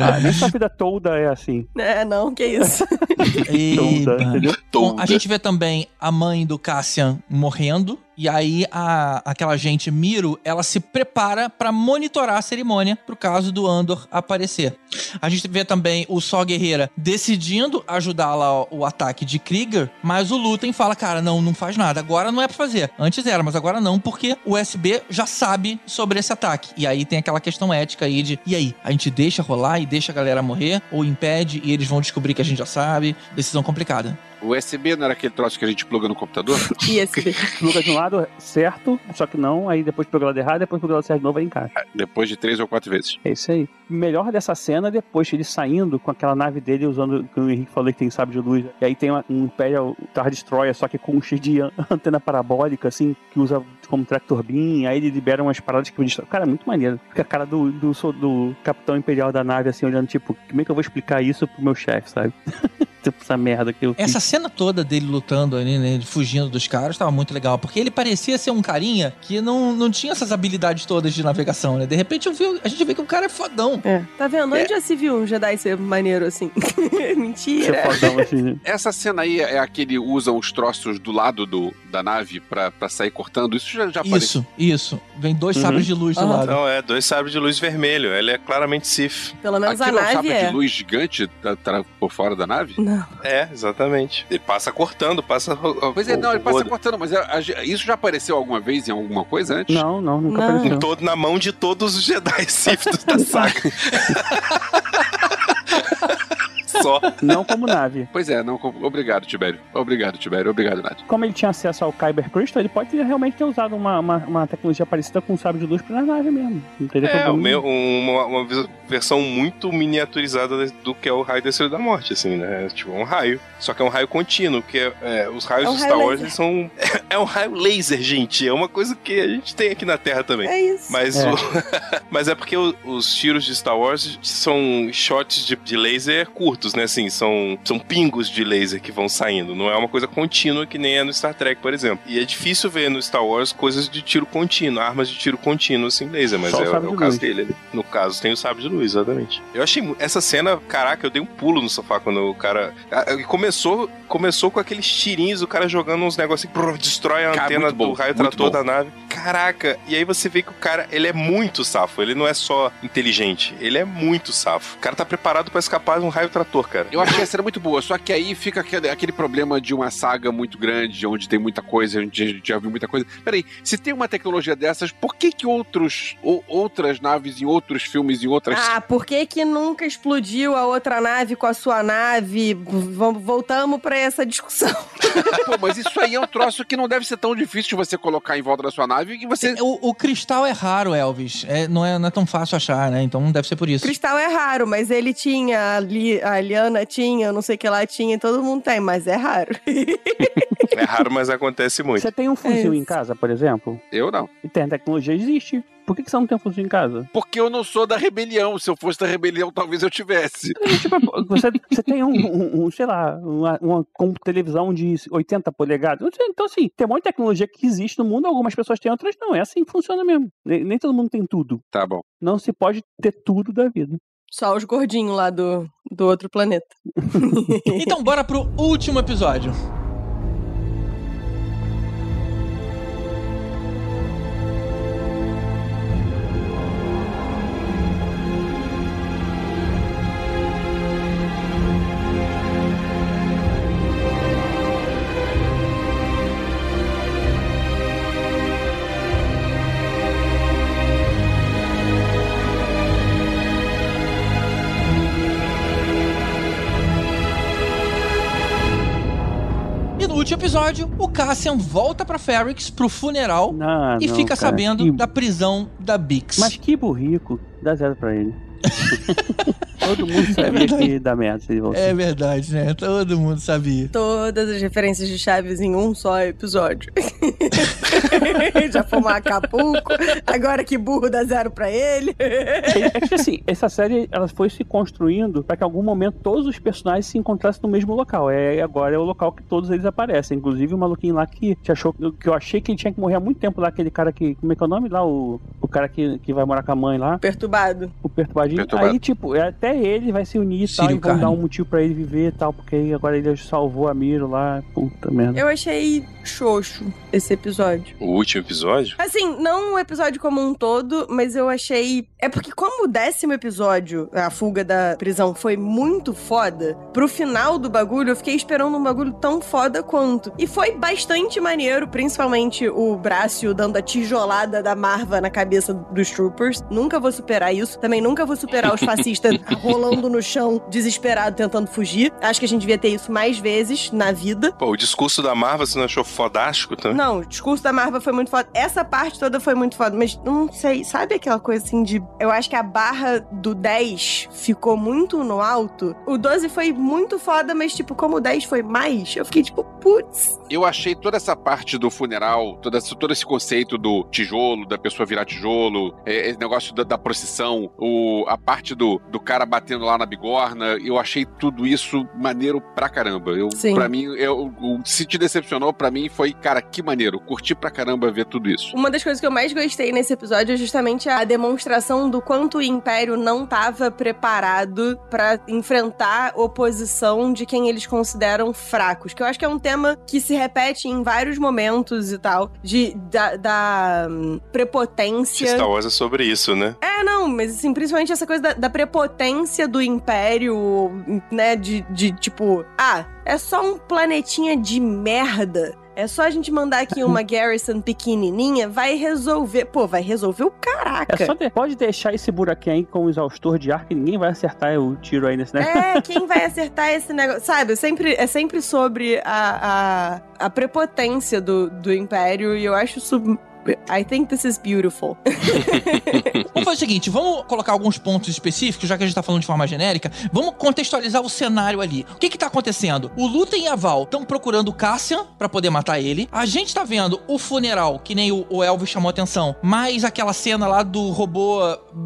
Ah, nem sua vida toda é assim. É, não, que isso. Toda, entendeu? Bom, a gente vê também a mãe do Cassian morrendo. E aí a, aquela gente Miro, ela se prepara pra monitorar a cerimônia pro caso do Andor aparecer. A gente vê também o Sol Guerreira decidindo ajudar lá o ataque de Krieger, mas o Lutem fala, cara, não, não faz nada. Agora não é pra fazer. Antes era, mas agora não, porque o USB já sabe sobre esse ataque. E aí tem aquela questão ética aí de, e aí, a gente deixa rolar e deixa a galera morrer, ou impede e eles vão descobrir que a gente já sabe. Decisão complicada. O USB não era aquele troço que a gente pluga no computador? ISB. Pluga de um lado certo, só que não, aí depois pluga do lado errado, depois pluga do lado certo de novo, aí encaixa. Depois de três ou quatro vezes. É isso aí. O melhor dessa cena é depois ele saindo com aquela nave dele usando, que o Henrique falou que tem sabre de luz. E aí tem uma- um Imperial Star Destroyer, só que com um cheio de an- antena parabólica, assim, que usa como tractor beam. Aí ele libera umas paradas que destrói. Cara, é muito maneiro. Fica a cara do, do, so- do capitão imperial da nave, assim, olhando, tipo, como é que eu vou explicar isso pro meu chefe, sabe? tipo, essa merda que eu fiz. Essa cena toda dele lutando ali, né, fugindo dos caras, tava muito legal, porque ele parecia ser um carinha que não, não tinha essas habilidades todas de navegação, né? De repente eu vi, a gente vê que o cara é fodão. É. Tá vendo? Onde já se viu um Jedi ser maneiro assim? Ser Mentira. fodão, assim, né? Essa cena aí é a que ele usa os troços do lado do, da nave pra, pra sair cortando. Isso já, já apareceu. Isso, isso. Vem dois Uhum. sabres de luz do Aham. lado. Não, é, dois sabres de luz vermelho. Ele é claramente Sith. Pelo menos Aquilo a é um nave sabre é. de luz gigante tá, tá por fora da nave? Não. É, exatamente. Ele passa cortando, passa. Pois é, não, ele passa cortando, mas a- a- isso já apareceu alguma vez em alguma coisa antes? Não, não, nunca Não. apareceu. Todo na mão de todos os Jedi Sith da saga. Só. Não como nave. Pois é, não. com- Obrigado, Tibério. Obrigado, Tibério. Obrigado, Nath. Como ele tinha acesso ao Kyber Crystal, ele pode ter- realmente ter usado uma, uma, uma tecnologia parecida com o sabre de luz pra nave mesmo. Não teria É, meu, uma, uma versão muito miniaturizada do que é o raio da Estrela da Morte, assim, né? Tipo, é um raio. Só que é um raio contínuo, porque é, os raios É um Star Wars são. É um raio laser, gente. É uma coisa que a gente tem aqui na Terra também. É isso. Mas, É. o- mas é porque os tiros de Star Wars são shots de, de laser curtos, né? Assim, são, são pingos de laser que vão saindo. Não é uma coisa contínua que nem é no Star Trek, por exemplo. E é difícil ver no Star Wars coisas de tiro contínuo, armas de tiro contínuo sem laser, mas Só o é, é o de caso luz. dele. No caso, tem o sabre de luz, exatamente. Eu achei essa cena, caraca, eu dei um pulo no sofá quando o cara. Ah, Começou, começou com aqueles tirinhos, o cara jogando uns negocinhos, prrr, destrói a Cara, antena bom, do raio trator bom. da nave. Caraca, e aí você vê que o cara, ele é muito safo, ele não é só inteligente, ele é muito safo. O cara tá preparado pra escapar de um raio trator, cara. Eu achei a cena muito boa, só que aí fica aquele, aquele problema de uma saga muito grande, onde tem muita coisa, onde a gente já viu muita coisa. Peraí, se tem uma tecnologia dessas, por que que outros, ou, outras naves em outros filmes, em outras... Ah, por que que nunca explodiu a outra nave com a sua nave? Voltamos pra essa discussão. Pô, mas isso aí é um troço que não deve ser tão difícil de você colocar em volta da sua nave e você... O, o cristal é raro, Elvis. É, não, é, não é tão fácil achar, né? Então deve ser por isso. Cristal é raro, mas ele tinha, a, Li, a Liana tinha, não sei o que lá tinha, todo mundo tem, mas é raro. É raro, mas acontece muito. Você tem um fuzil É em casa, por exemplo? Eu não. E tem a tecnologia, existe. Por que, que você não tem um fuzil em casa? Porque eu não sou da rebelião. Se eu fosse da rebelião, talvez eu tivesse. Tipo, você, você tem um, um- um, sei lá, uma, uma televisão de 80 polegadas. Então, assim, tem um monte de tecnologia que existe no mundo, algumas pessoas têm, outras não. É assim que funciona mesmo. Nem, nem todo mundo tem tudo. Tá bom. Não se pode ter tudo da vida. Só os gordinhos lá do, do outro planeta. Então bora pro último episódio. Último episódio, o Cassian volta pra Ferrix pro funeral Não, e não, fica cara. sabendo Que- da prisão da Bix. Mas que burrico. Dá zero pra ele. Todo mundo sabia verdade. que ia dar merda se voltasse. É verdade, né? Todo mundo sabia. Todas as referências de Chaves em um só episódio. Já fomos a Acapulco, agora que burro dá zero pra ele. É é que assim, essa série ela foi se construindo para que em algum momento todos os personagens se encontrassem no mesmo local. É agora é o local que todos eles aparecem. Inclusive o maluquinho lá que, que achou que eu achei que ele tinha que morrer há muito tempo lá, aquele cara que. Como é que é o nome lá? O, o cara que, que vai morar com a mãe lá, Perturbado. o perturbadinho. Perturbado. Aí, tipo, é, até ele vai se unir e tal, Sírio e vão dar um motivo pra ele viver e tal, porque aí agora ele salvou a Miro lá. Puta merda. Eu achei xoxo esse episódio. O último episódio? Assim, não o episódio como um todo, mas eu achei. É porque, como o décimo episódio, a fuga da prisão, foi muito foda, pro final do bagulho, eu fiquei esperando um bagulho tão foda quanto. E foi bastante maneiro, principalmente o Brácio dando a tijolada da Marva na cabeça dos troopers. Nunca vou superar isso. Também nunca vou superar os fascistas rolando no chão, desesperado, tentando fugir. Acho que a gente devia ter isso mais vezes na vida. Pô, o discurso da Marva você não achou fodástico também? Não, o discurso da Marva foi muito foda. Essa parte toda foi muito foda, mas não sei, sabe aquela coisa assim de. Eu acho que a barra do 10 ficou muito no alto. O 12 foi muito foda, mas, tipo, como o 10 foi mais, eu fiquei tipo, putz. Eu achei toda essa parte do funeral, toda, todo esse conceito do tijolo, da pessoa virar tijolo, é, esse negócio da, da procissão, o, a parte do, do cara batendo lá na bigorna, eu achei tudo isso maneiro pra caramba. Eu, Sim. pra mim, eu, o, se te decepcionou, pra mim foi, cara, que maneiro. Curti pra caramba ver tudo isso. Uma das coisas que eu mais gostei nesse episódio é justamente a demonstração do quanto o Império não estava preparado pra enfrentar oposição de quem eles consideram fracos. Que eu acho que é um tema que se repete em vários momentos e tal, de, da, da hum, prepotência. Star Wars é sobre isso, né? É, não, mas assim, principalmente essa coisa da, da prepotência do Império, né? De, de tipo, ah, é só um planetinha de merda. É só a gente mandar aqui uma Garrison pequenininha, vai resolver. Pô, vai resolver o caraca. É só de- pode deixar esse buraquinho aí com o exaustor de ar que ninguém vai acertar o tiro aí nesse, né? É, quem vai acertar esse negócio? Sabe, sempre, é sempre sobre a, a, a prepotência do, do Império e eu acho isso. I think this is beautiful. Vamos fazer o seguinte, vamos colocar alguns pontos específicos, já que a gente tá falando de forma genérica, vamos contextualizar o cenário ali. O que que tá acontecendo? O Lutem e a Val estão procurando Cassian pra poder matar ele. A gente tá vendo o funeral, que nem o, Elvis chamou atenção, mais aquela cena lá do robô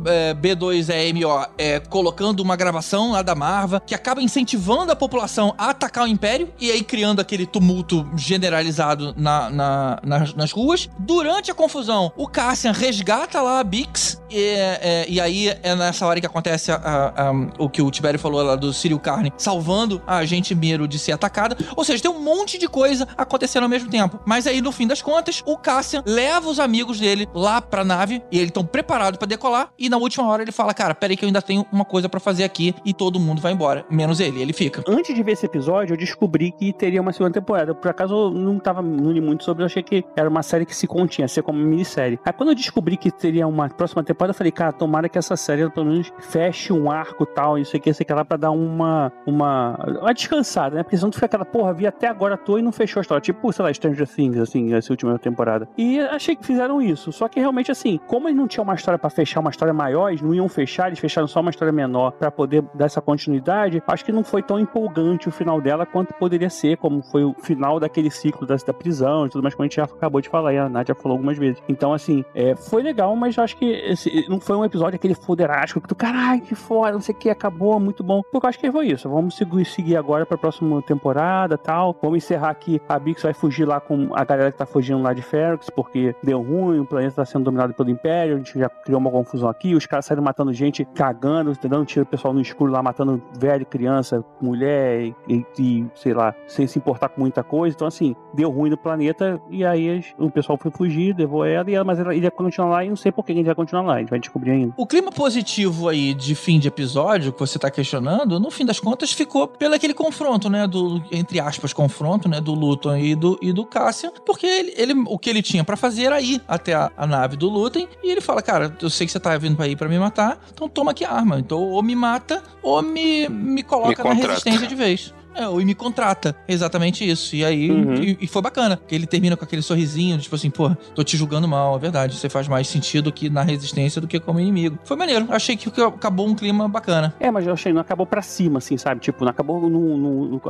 é, B2EMO é, colocando uma gravação lá da Marva, que acaba incentivando a população a atacar o Império, e aí criando aquele tumulto generalizado na, na- nas, nas ruas. Durante a confusão, o Cassian resgata lá a Bix, e, é, e aí é nessa hora que acontece a- a- a- o que o Tibério falou lá do Círio Carne, salvando a agente Miro de ser atacada. Ou seja, tem um monte de coisa acontecendo ao mesmo tempo. Mas aí, no fim das contas, o Cassian leva os amigos dele lá pra nave, e eles estão preparados pra decolar, e na última hora ele fala, cara, peraí que eu ainda tenho uma coisa pra fazer aqui, e todo mundo vai embora, menos ele, ele fica. Antes de ver esse episódio, eu descobri que teria uma segunda temporada. Por acaso eu não tava muito sobre, eu achei que era uma série que se continha, ser como minissérie. Aí quando eu descobri que teria uma próxima temporada, eu falei, cara, tomara que essa série pelo menos feche um arco tal, isso aqui, isso aqui lá, pra dar uma, uma, uma descansada, né? Porque senão tu fica aquela, porra, vi até agora à toa e não fechou a história. Tipo, sei lá, Stranger Things, assim, essa última temporada. E achei que fizeram isso. Só que realmente, assim, como eles não tinham uma história pra fechar, uma história maior, eles não iam fechar, eles fecharam só uma história menor pra poder dar essa continuidade, acho que não foi tão empolgante o final dela quanto poderia ser, como foi o final daquele ciclo da, da prisão e tudo mais, como a gente já acabou de falar e a Nadia falou vezes. Então, assim, é, foi legal, mas acho que esse, não foi um episódio aquele foderástico que tu, caralho, que foda, não sei o que, acabou, muito bom. Porque eu acho que foi isso. Vamos seguir, seguir agora pra próxima temporada tal. Vamos encerrar aqui. A Bix vai fugir lá com a galera que tá fugindo lá de Ferrix, porque deu ruim, o planeta tá sendo dominado pelo Império, a gente já criou uma confusão aqui, os caras saíram matando gente, cagando, dando tiro pessoal no escuro lá, matando velho, criança, mulher e, e, sei lá, sem se importar com muita coisa. Então, assim, deu ruim no planeta e aí o pessoal foi fugir, levou ela, e ela mas ela ia continuar lá e não sei por que ele vai continuar lá, a gente vai descobrir ainda. O clima positivo aí de fim de episódio que você tá questionando, no fim das contas, ficou pelo aquele confronto, né? Do, entre aspas, confronto, né? Do Luton e do, e do Cassian. Porque ele, ele- o que ele tinha pra fazer era ir até a, a nave do Luton. E ele fala, cara, eu sei que você tá vindo pra ir pra me matar, então toma aqui a arma. Então ou me mata, ou me, me coloca Me na resistência de vez. É, ou me contrata. Exatamente isso. E aí, Uhum. e, e foi bacana. Porque ele termina com aquele sorrisinho, tipo assim, pô, tô te julgando mal, é verdade. Você faz mais sentido que na resistência do que como inimigo. Foi maneiro. Achei que acabou um clima bacana. É, mas eu achei, não acabou pra cima, assim, sabe? Tipo, não acabou no, no- no-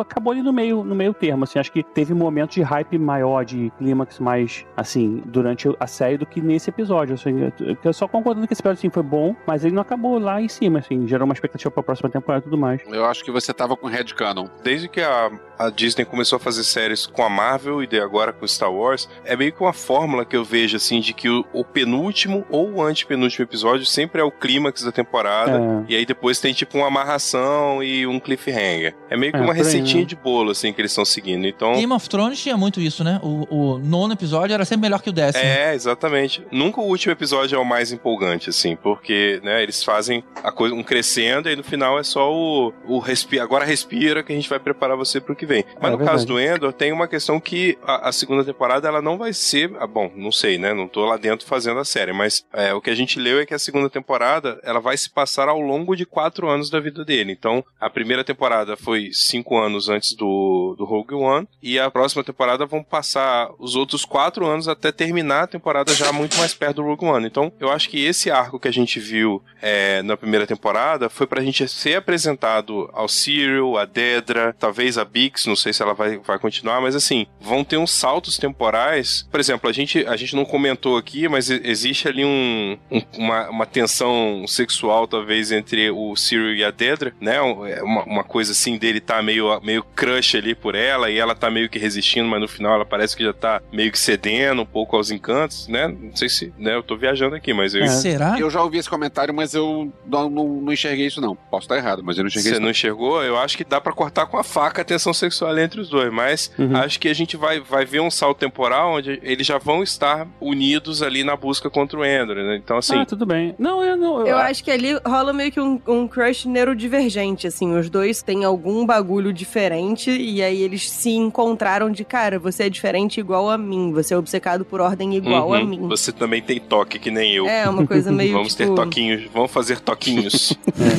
acabou ali no meio, no meio termo, assim. Acho que teve momentos de hype maior, de clímax mais, assim, durante a série do que nesse episódio. Assim, eu- eu só concordando que esse episódio, assim, foi bom, mas ele não acabou lá em cima, assim. Gerou uma expectativa pra próxima temporada e tudo mais. Eu acho que você tava com o head canon. Desde que a, a Disney começou a fazer séries com a Marvel e agora com Star Wars, é meio que uma fórmula que eu vejo, assim, de que o, o penúltimo ou o antepenúltimo episódio sempre é o clímax da temporada, É. e aí depois tem, tipo, uma amarração e um cliffhanger. É meio que É, uma aí, receitinha né? de bolo, assim, que eles estão seguindo. Então... Game of Thrones tinha muito isso, né? O, o nono episódio era sempre melhor que o décimo. É, exatamente. Nunca o último episódio é o mais empolgante, assim, porque, né, eles fazem a coisa um crescendo e aí no final é só o, o respira, agora respira que a gente vai preparar você pro que vem. Mas É no verdade. caso do Endor, tem uma questão que a, a segunda temporada ela não vai ser, ah, bom, não sei, né, não tô lá dentro fazendo a série, mas é, o que a gente leu é que a segunda temporada ela vai se passar ao longo de quatro anos da vida dele. Então, a primeira temporada foi cinco anos antes do, do Rogue One e a próxima temporada vão passar os outros quatro anos até terminar a temporada já muito mais perto do Rogue One. Então, eu acho que esse arco que a gente viu é, na primeira temporada foi pra gente ser apresentado ao Cyril, a Dedra, talvez a Bix, não sei se ela vai, vai continuar, mas assim, vão ter uns saltos temporais. Por exemplo, a gente, a gente não comentou aqui, mas existe ali um, um- uma, uma tensão sexual, talvez, entre o Cyril e a Dedra, né? É Uma, uma coisa assim dele tá meio, meio crush ali por ela e ela tá meio que resistindo, mas no final ela parece que já tá meio que cedendo um pouco aos encantos, né? Não sei se, né? Eu tô viajando aqui, mas eu, É. Será? Eu já ouvi esse comentário, mas eu não, não, não enxerguei isso, não. Posso estar errado, mas eu não enxerguei Você isso. não enxergou? Eu acho que dá pra cortar com a faca a tensão sexual entre os dois, mas Uhum. acho que a gente vai, vai ver um salto temporal onde eles já vão estar unidos ali na busca contra o Endor, né? Então, assim, Ah, tudo bem. Não, eu não. Eu acho que ali rola meio que um, um crush neurodivergente, assim. Os dois têm algum bagulho diferente e aí eles se encontraram de cara. Você é diferente igual a mim. Você é obcecado por ordem igual a uhum, mim. você também tem toque que nem eu. É, uma coisa meio Vamos tipo... ter toquinhos, vamos fazer toquinhos.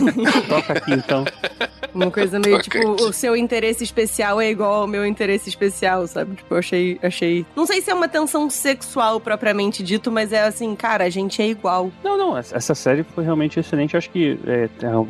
Toca aqui então. Uma coisa meio Toca tipo, aqui. o seu interesse especial é igual ao meu interesse especial, sabe? Tipo, eu achei, achei. Não sei se é uma tensão sexual propriamente dito, mas é assim, cara, a gente é igual. Não, não, essa série foi realmente excelente. Acho que é,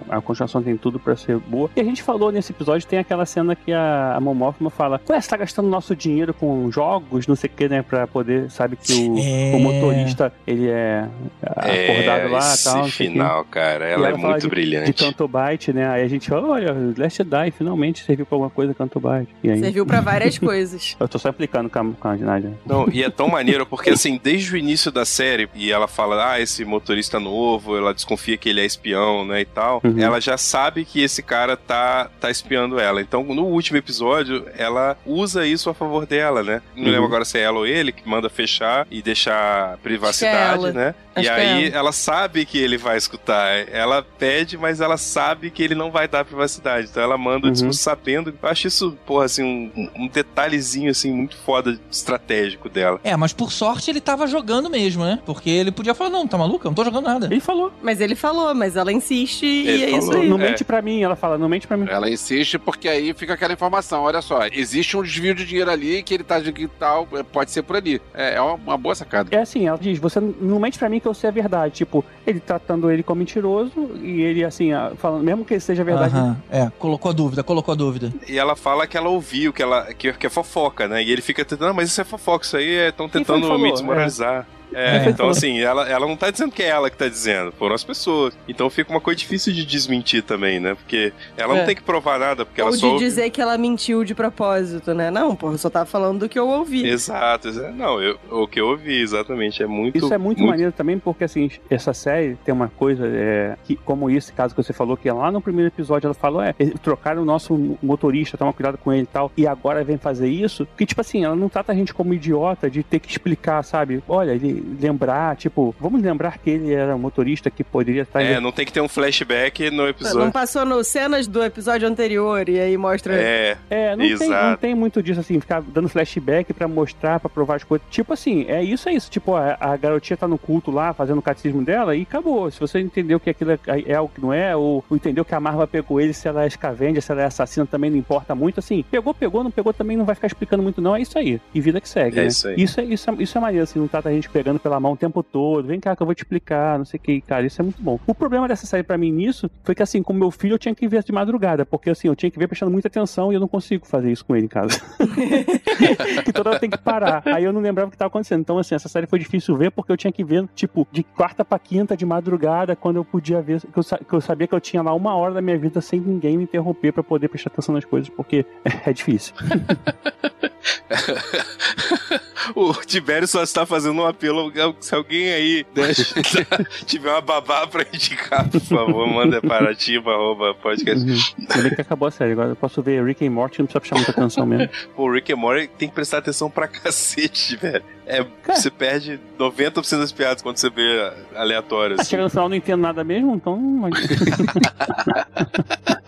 a, a continuação tem tudo pra ser boa. E a gente falou nesse episódio, tem aquela cena que a, a Momófima fala: Ué, você tá gastando nosso dinheiro com jogos, não sei o que, né? Pra poder, sabe que o, É. o motorista ele é acordado lá esse tal. quê. final, cara, ela E é muito de, brilhante. De Cantobite, né? Aí a gente, olha, Last Die finalmente serviu pra alguma coisa Cantobite. E aí, Serviu pra várias coisas. eu tô só implicando com a, com a Nádia. Não, e é tão maneiro porque, assim, desde o início da série, e ela fala, ah, esse motorista novo, ela desconfia que ele é espião, né, e tal, Uhum. ela já sabe que esse cara tá, tá espiando ela. Então, no último episódio, ela usa isso a favor dela, né? Não Uhum. lembro agora se é ela ou ele que manda fechar e deixar privacidade, ela. né? Acho e é aí ela. ela sabe que ele vai escutar. Ela pede, mas ela sabe que ele não vai dar privacidade. Então ela manda o Uhum. discurso sabendo. Eu acho isso, porra, assim, um, um detalhezinho, assim, muito foda, estratégico dela. É, mas por sorte ele tava jogando mesmo, né? Porque ele podia falar, não, tá maluco? Eu não tô jogando nada. Ele falou, Mas ele falou, mas ela insiste e Ele é isso falou. aí. não É. mente pra mim. Ela fala, não mente pra mim. Ela insiste porque aí fica aquela informação. Olha só, existe um desvio de dinheiro ali que ele tá de que tal, pode ser por ali. É, é uma, uma boa sacada. É assim, ela diz, você não mente pra mim que eu sei a verdade. Tipo, ele tratando ele como mentiroso e ele, assim, ah, falando, mesmo que seja verdade. É, colocou a dúvida, colocou a dúvida. E ela fala que ela ouviu, que, ela, que, que é fofoca, né? E ele fica tentando, não, mas isso é fofoca, isso aí estão que tentando me desmoralizar. É, Foi que então assim, ela, ela não tá dizendo que é ela que tá dizendo, foram as pessoas. Então fica uma coisa difícil de desmentir também, né? Porque ela É. não tem que provar nada, porque Ou ela de só. ouve- dizer que ela mentiu de propósito, né? Não, porra, eu só tava falando do que eu ouvi. Exato, exa- não, eu, o que eu ouvi, exatamente, é muito. Isso é muito, maneiro também, porque assim, essa série tem uma coisa, é, que, como esse caso que você falou, que lá no primeiro episódio ela falou, é, trocaram o nosso motorista, toma cuidado com ele e tal, e agora vem fazer isso, que tipo assim, ela não trata a gente como idiota de ter que explicar, sabe? Olha, ele lembrar, tipo, vamos lembrar que ele era um motorista que poderia estar... É, não tem que ter um flashback no Não episódio. passou no cenas do episódio anterior e aí mostra. É, É, não tem, Exato. não tem muito disso, assim, ficar dando flashback pra mostrar, pra provar as coisas. Tipo assim, é isso, é isso. Tipo, a, a garotinha tá no culto lá, fazendo o catecismo dela e acabou. Se você entendeu que aquilo é, é o que não é, ou, ou entendeu que a Marva pegou ele, se ela é escavendia, se ela é assassina, também não importa muito. Assim, pegou, pegou, não pegou, também não vai ficar explicando muito, não. É isso aí. E vida que segue, É né? isso aí. Isso é, isso, é, isso é maneiro, assim, não trata a gente pegando pegando pela mão o tempo todo. Vem cá que eu vou te explicar, não sei o que, cara. Isso é muito bom. O problema dessa série pra mim nisso foi que, assim, com meu filho eu tinha que ver de madrugada, porque, assim, eu tinha que ver prestando muita atenção e eu não consigo fazer isso com ele em casa. que toda hora tem que parar. Aí eu não lembrava o que tava acontecendo. Então, assim, essa série foi difícil ver porque eu tinha que ver, tipo, de quarta pra quinta, de madrugada, quando eu podia ver, que eu, que eu sabia que eu tinha lá uma hora da minha vida sem ninguém me interromper para poder prestar atenção nas coisas, porque é, é difícil. o Tibério só está fazendo um apelo. Se alguém aí né, tiver uma babá pra indicar, por favor, manda para ativa, arroba, podcast. Uhum. Ainda bem que acabou a série. Agora eu posso ver Rick e Morty, não precisa prestar muita atenção mesmo. Pô, Rick e Morty tem que prestar atenção pra cacete, velho. É, você perde 90% das piadas quando você vê aleatório. Ah, Assim. chega no final não entendo nada mesmo, então.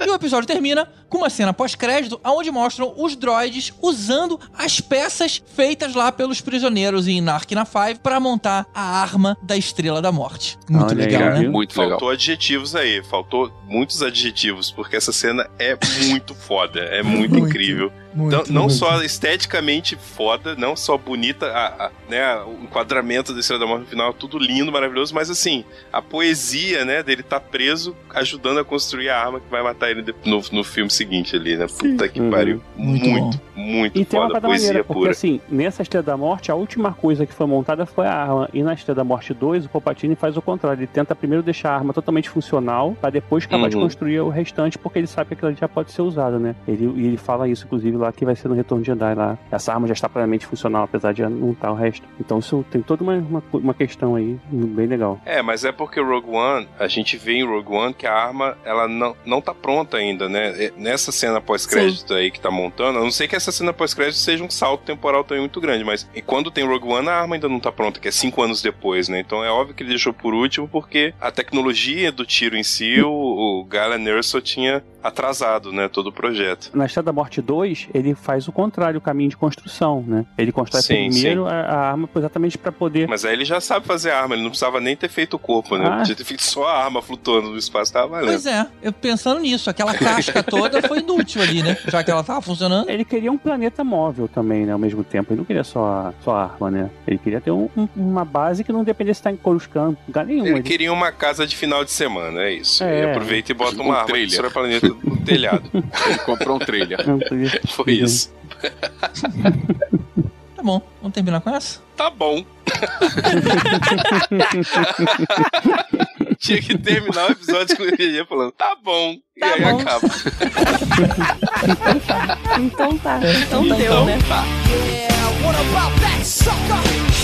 E o episódio termina com uma cena pós-crédito onde mostram os droids usando as peças feitas lá pelos prisioneiros em Narkina 5 para montar a arma da Estrela da Morte. Muito Olha legal, né? Muito legal. Faltou adjetivos aí, faltou muitos adjetivos, porque essa cena é muito foda, é muito, Muito, incrível. Muito, não não muito. só esteticamente foda, não só bonita, a, a- né, o enquadramento da Estrela da Morte no final, tudo lindo, maravilhoso, mas assim, a poesia, né, dele tá preso, ajudando a construir a arma que vai matar ele de- no, no filme seguinte ali, né? Puta que Uhum. pariu. Muito Muito, muito, E tem uma foda, parada poesia maneira, porque pura. assim, nessa Estrela da Morte, a última coisa que foi montada foi a arma. E na Estrela da Morte 2, o Palpatine faz o contrário. Ele tenta primeiro deixar a arma totalmente funcional, pra depois acabar de Uhum. construir o restante, porque ele sabe que aquilo já pode ser usado, né? Ele, e ele fala isso, inclusive, lá que vai ser no Retorno de Jedi lá. Essa arma já está plenamente funcional, apesar de não estar o resto. Então isso tem toda uma, uma, uma questão aí bem legal. É, mas é porque Rogue One, a gente vê em Rogue One que a arma, ela não, não tá pronta ainda, né? É, Nessa cena pós-crédito aí que tá montando, a não sei que essa cena pós-crédito seja um salto temporal também muito grande, mas e quando tem Rogue One, a arma ainda não tá pronta, que é cinco anos depois, né? Então é óbvio que ele deixou por último, porque a tecnologia do tiro em si, o, o Galen Erso tinha atrasado, né, todo o projeto. Na Estrela da Morte 2, ele faz o contrário, o caminho de construção, né? Ele constrói Sim, primeiro a, a arma exatamente pra poder Mas aí ele já sabe fazer a arma, ele não precisava nem ter feito o corpo, né? Ah. Podia ter feito só a arma flutuando no espaço, tava valendo. Pois é, eu pensando nisso, aquela casca toda foi inútil ali, né? Já que ela tava funcionando. Ele queria um planeta móvel também, né? Ao mesmo tempo. Ele não queria só a, só a arma, né? Ele queria ter um- um- uma base que não dependesse de estar em Coruscant, lugar nenhum. Ele Ele- queria uma casa de final de semana, é isso. É. Ele aproveita e bota Um uma arma trailer. que destrói o planeta no telhado. Ele comprou um trailer. Foi isso. Tá bom, vamos terminar com essa? Tá bom. Tinha que terminar o episódio com o GG falando, tá bom. Tá e aí bom. acaba. Então tá. Então deu, Então né? tá. Yeah, so you thought you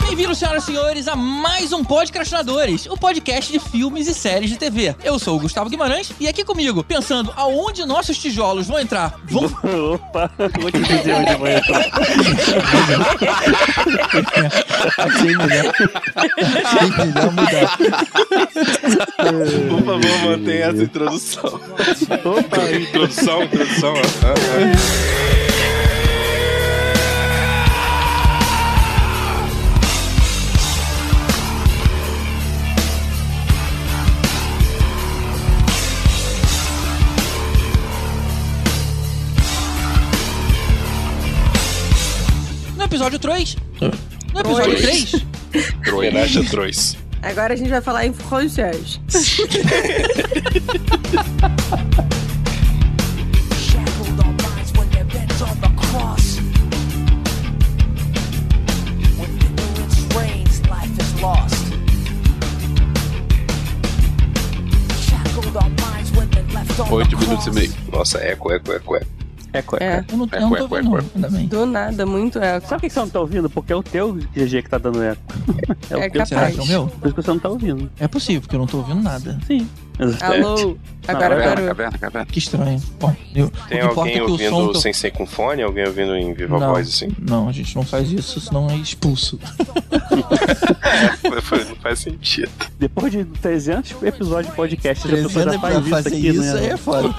Bem-vindos, senhoras e senhores, a mais um Podcastinadores, o podcast de filmes e séries de TV. Eu sou o Gustavo Guimarães e aqui comigo, pensando aonde nossos tijolos vão entrar, vão Opa, vou te dizer onde vai entrar. Achei melhor. Achei melhor mudar. Por favor, mantenha essa introdução. Opa, introdução, introdução. ah, ah. Episódio 3. No episódio Três. 3. Homenagem a Trois. Agora a gente vai falar em francês. Oito minutos e meio. Nossa, eco, eco, eco, eco. Eco, eco. É. Eu não, eu não tô Eco, vendo, eco, ainda bem. Do nada, muito eco. Sabe por que você não tá ouvindo? Porque é o teu GG que tá dando eco. É o É teu. Será que é o meu? Por isso que você não tá ouvindo. É possível, porque eu não tô ouvindo nada. Sim. Alô? Agora Caverna, parou. caverna, caverna. Que estranho. Bom, eu, Tem o que importa alguém é ouvindo som... sem ser com fone? Alguém ouvindo em viva Não. voz assim? Não, a gente não faz isso, senão é expulso. Não faz sentido. Depois de 300 episódios de podcast, a pessoa 300 já faz isso fazer aqui, isso né? aí é foda.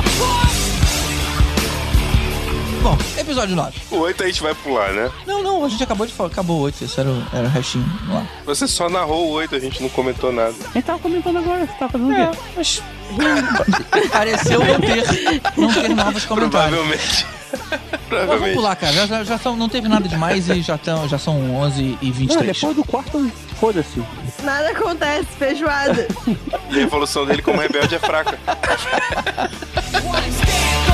Bom, episódio 9. O 8 a gente vai pular, né? Não, não, a gente acabou de falar, acabou o 8, isso era, o- era o restinho lá. Você só narrou o 8, a gente não comentou nada. A gente tava comentando agora, você tava fazendo o É, quê? mas pareceu não ter, não ter novos comentários. Provavelmente. Mas vamos Provavelmente. pular, cara. Já, já, já são, não teve nada demais e já, tão, já são 11 e Não, 23. depois do quarto, foda-se. Nada acontece, feijoada. E a evolução dele como rebelde é fraca.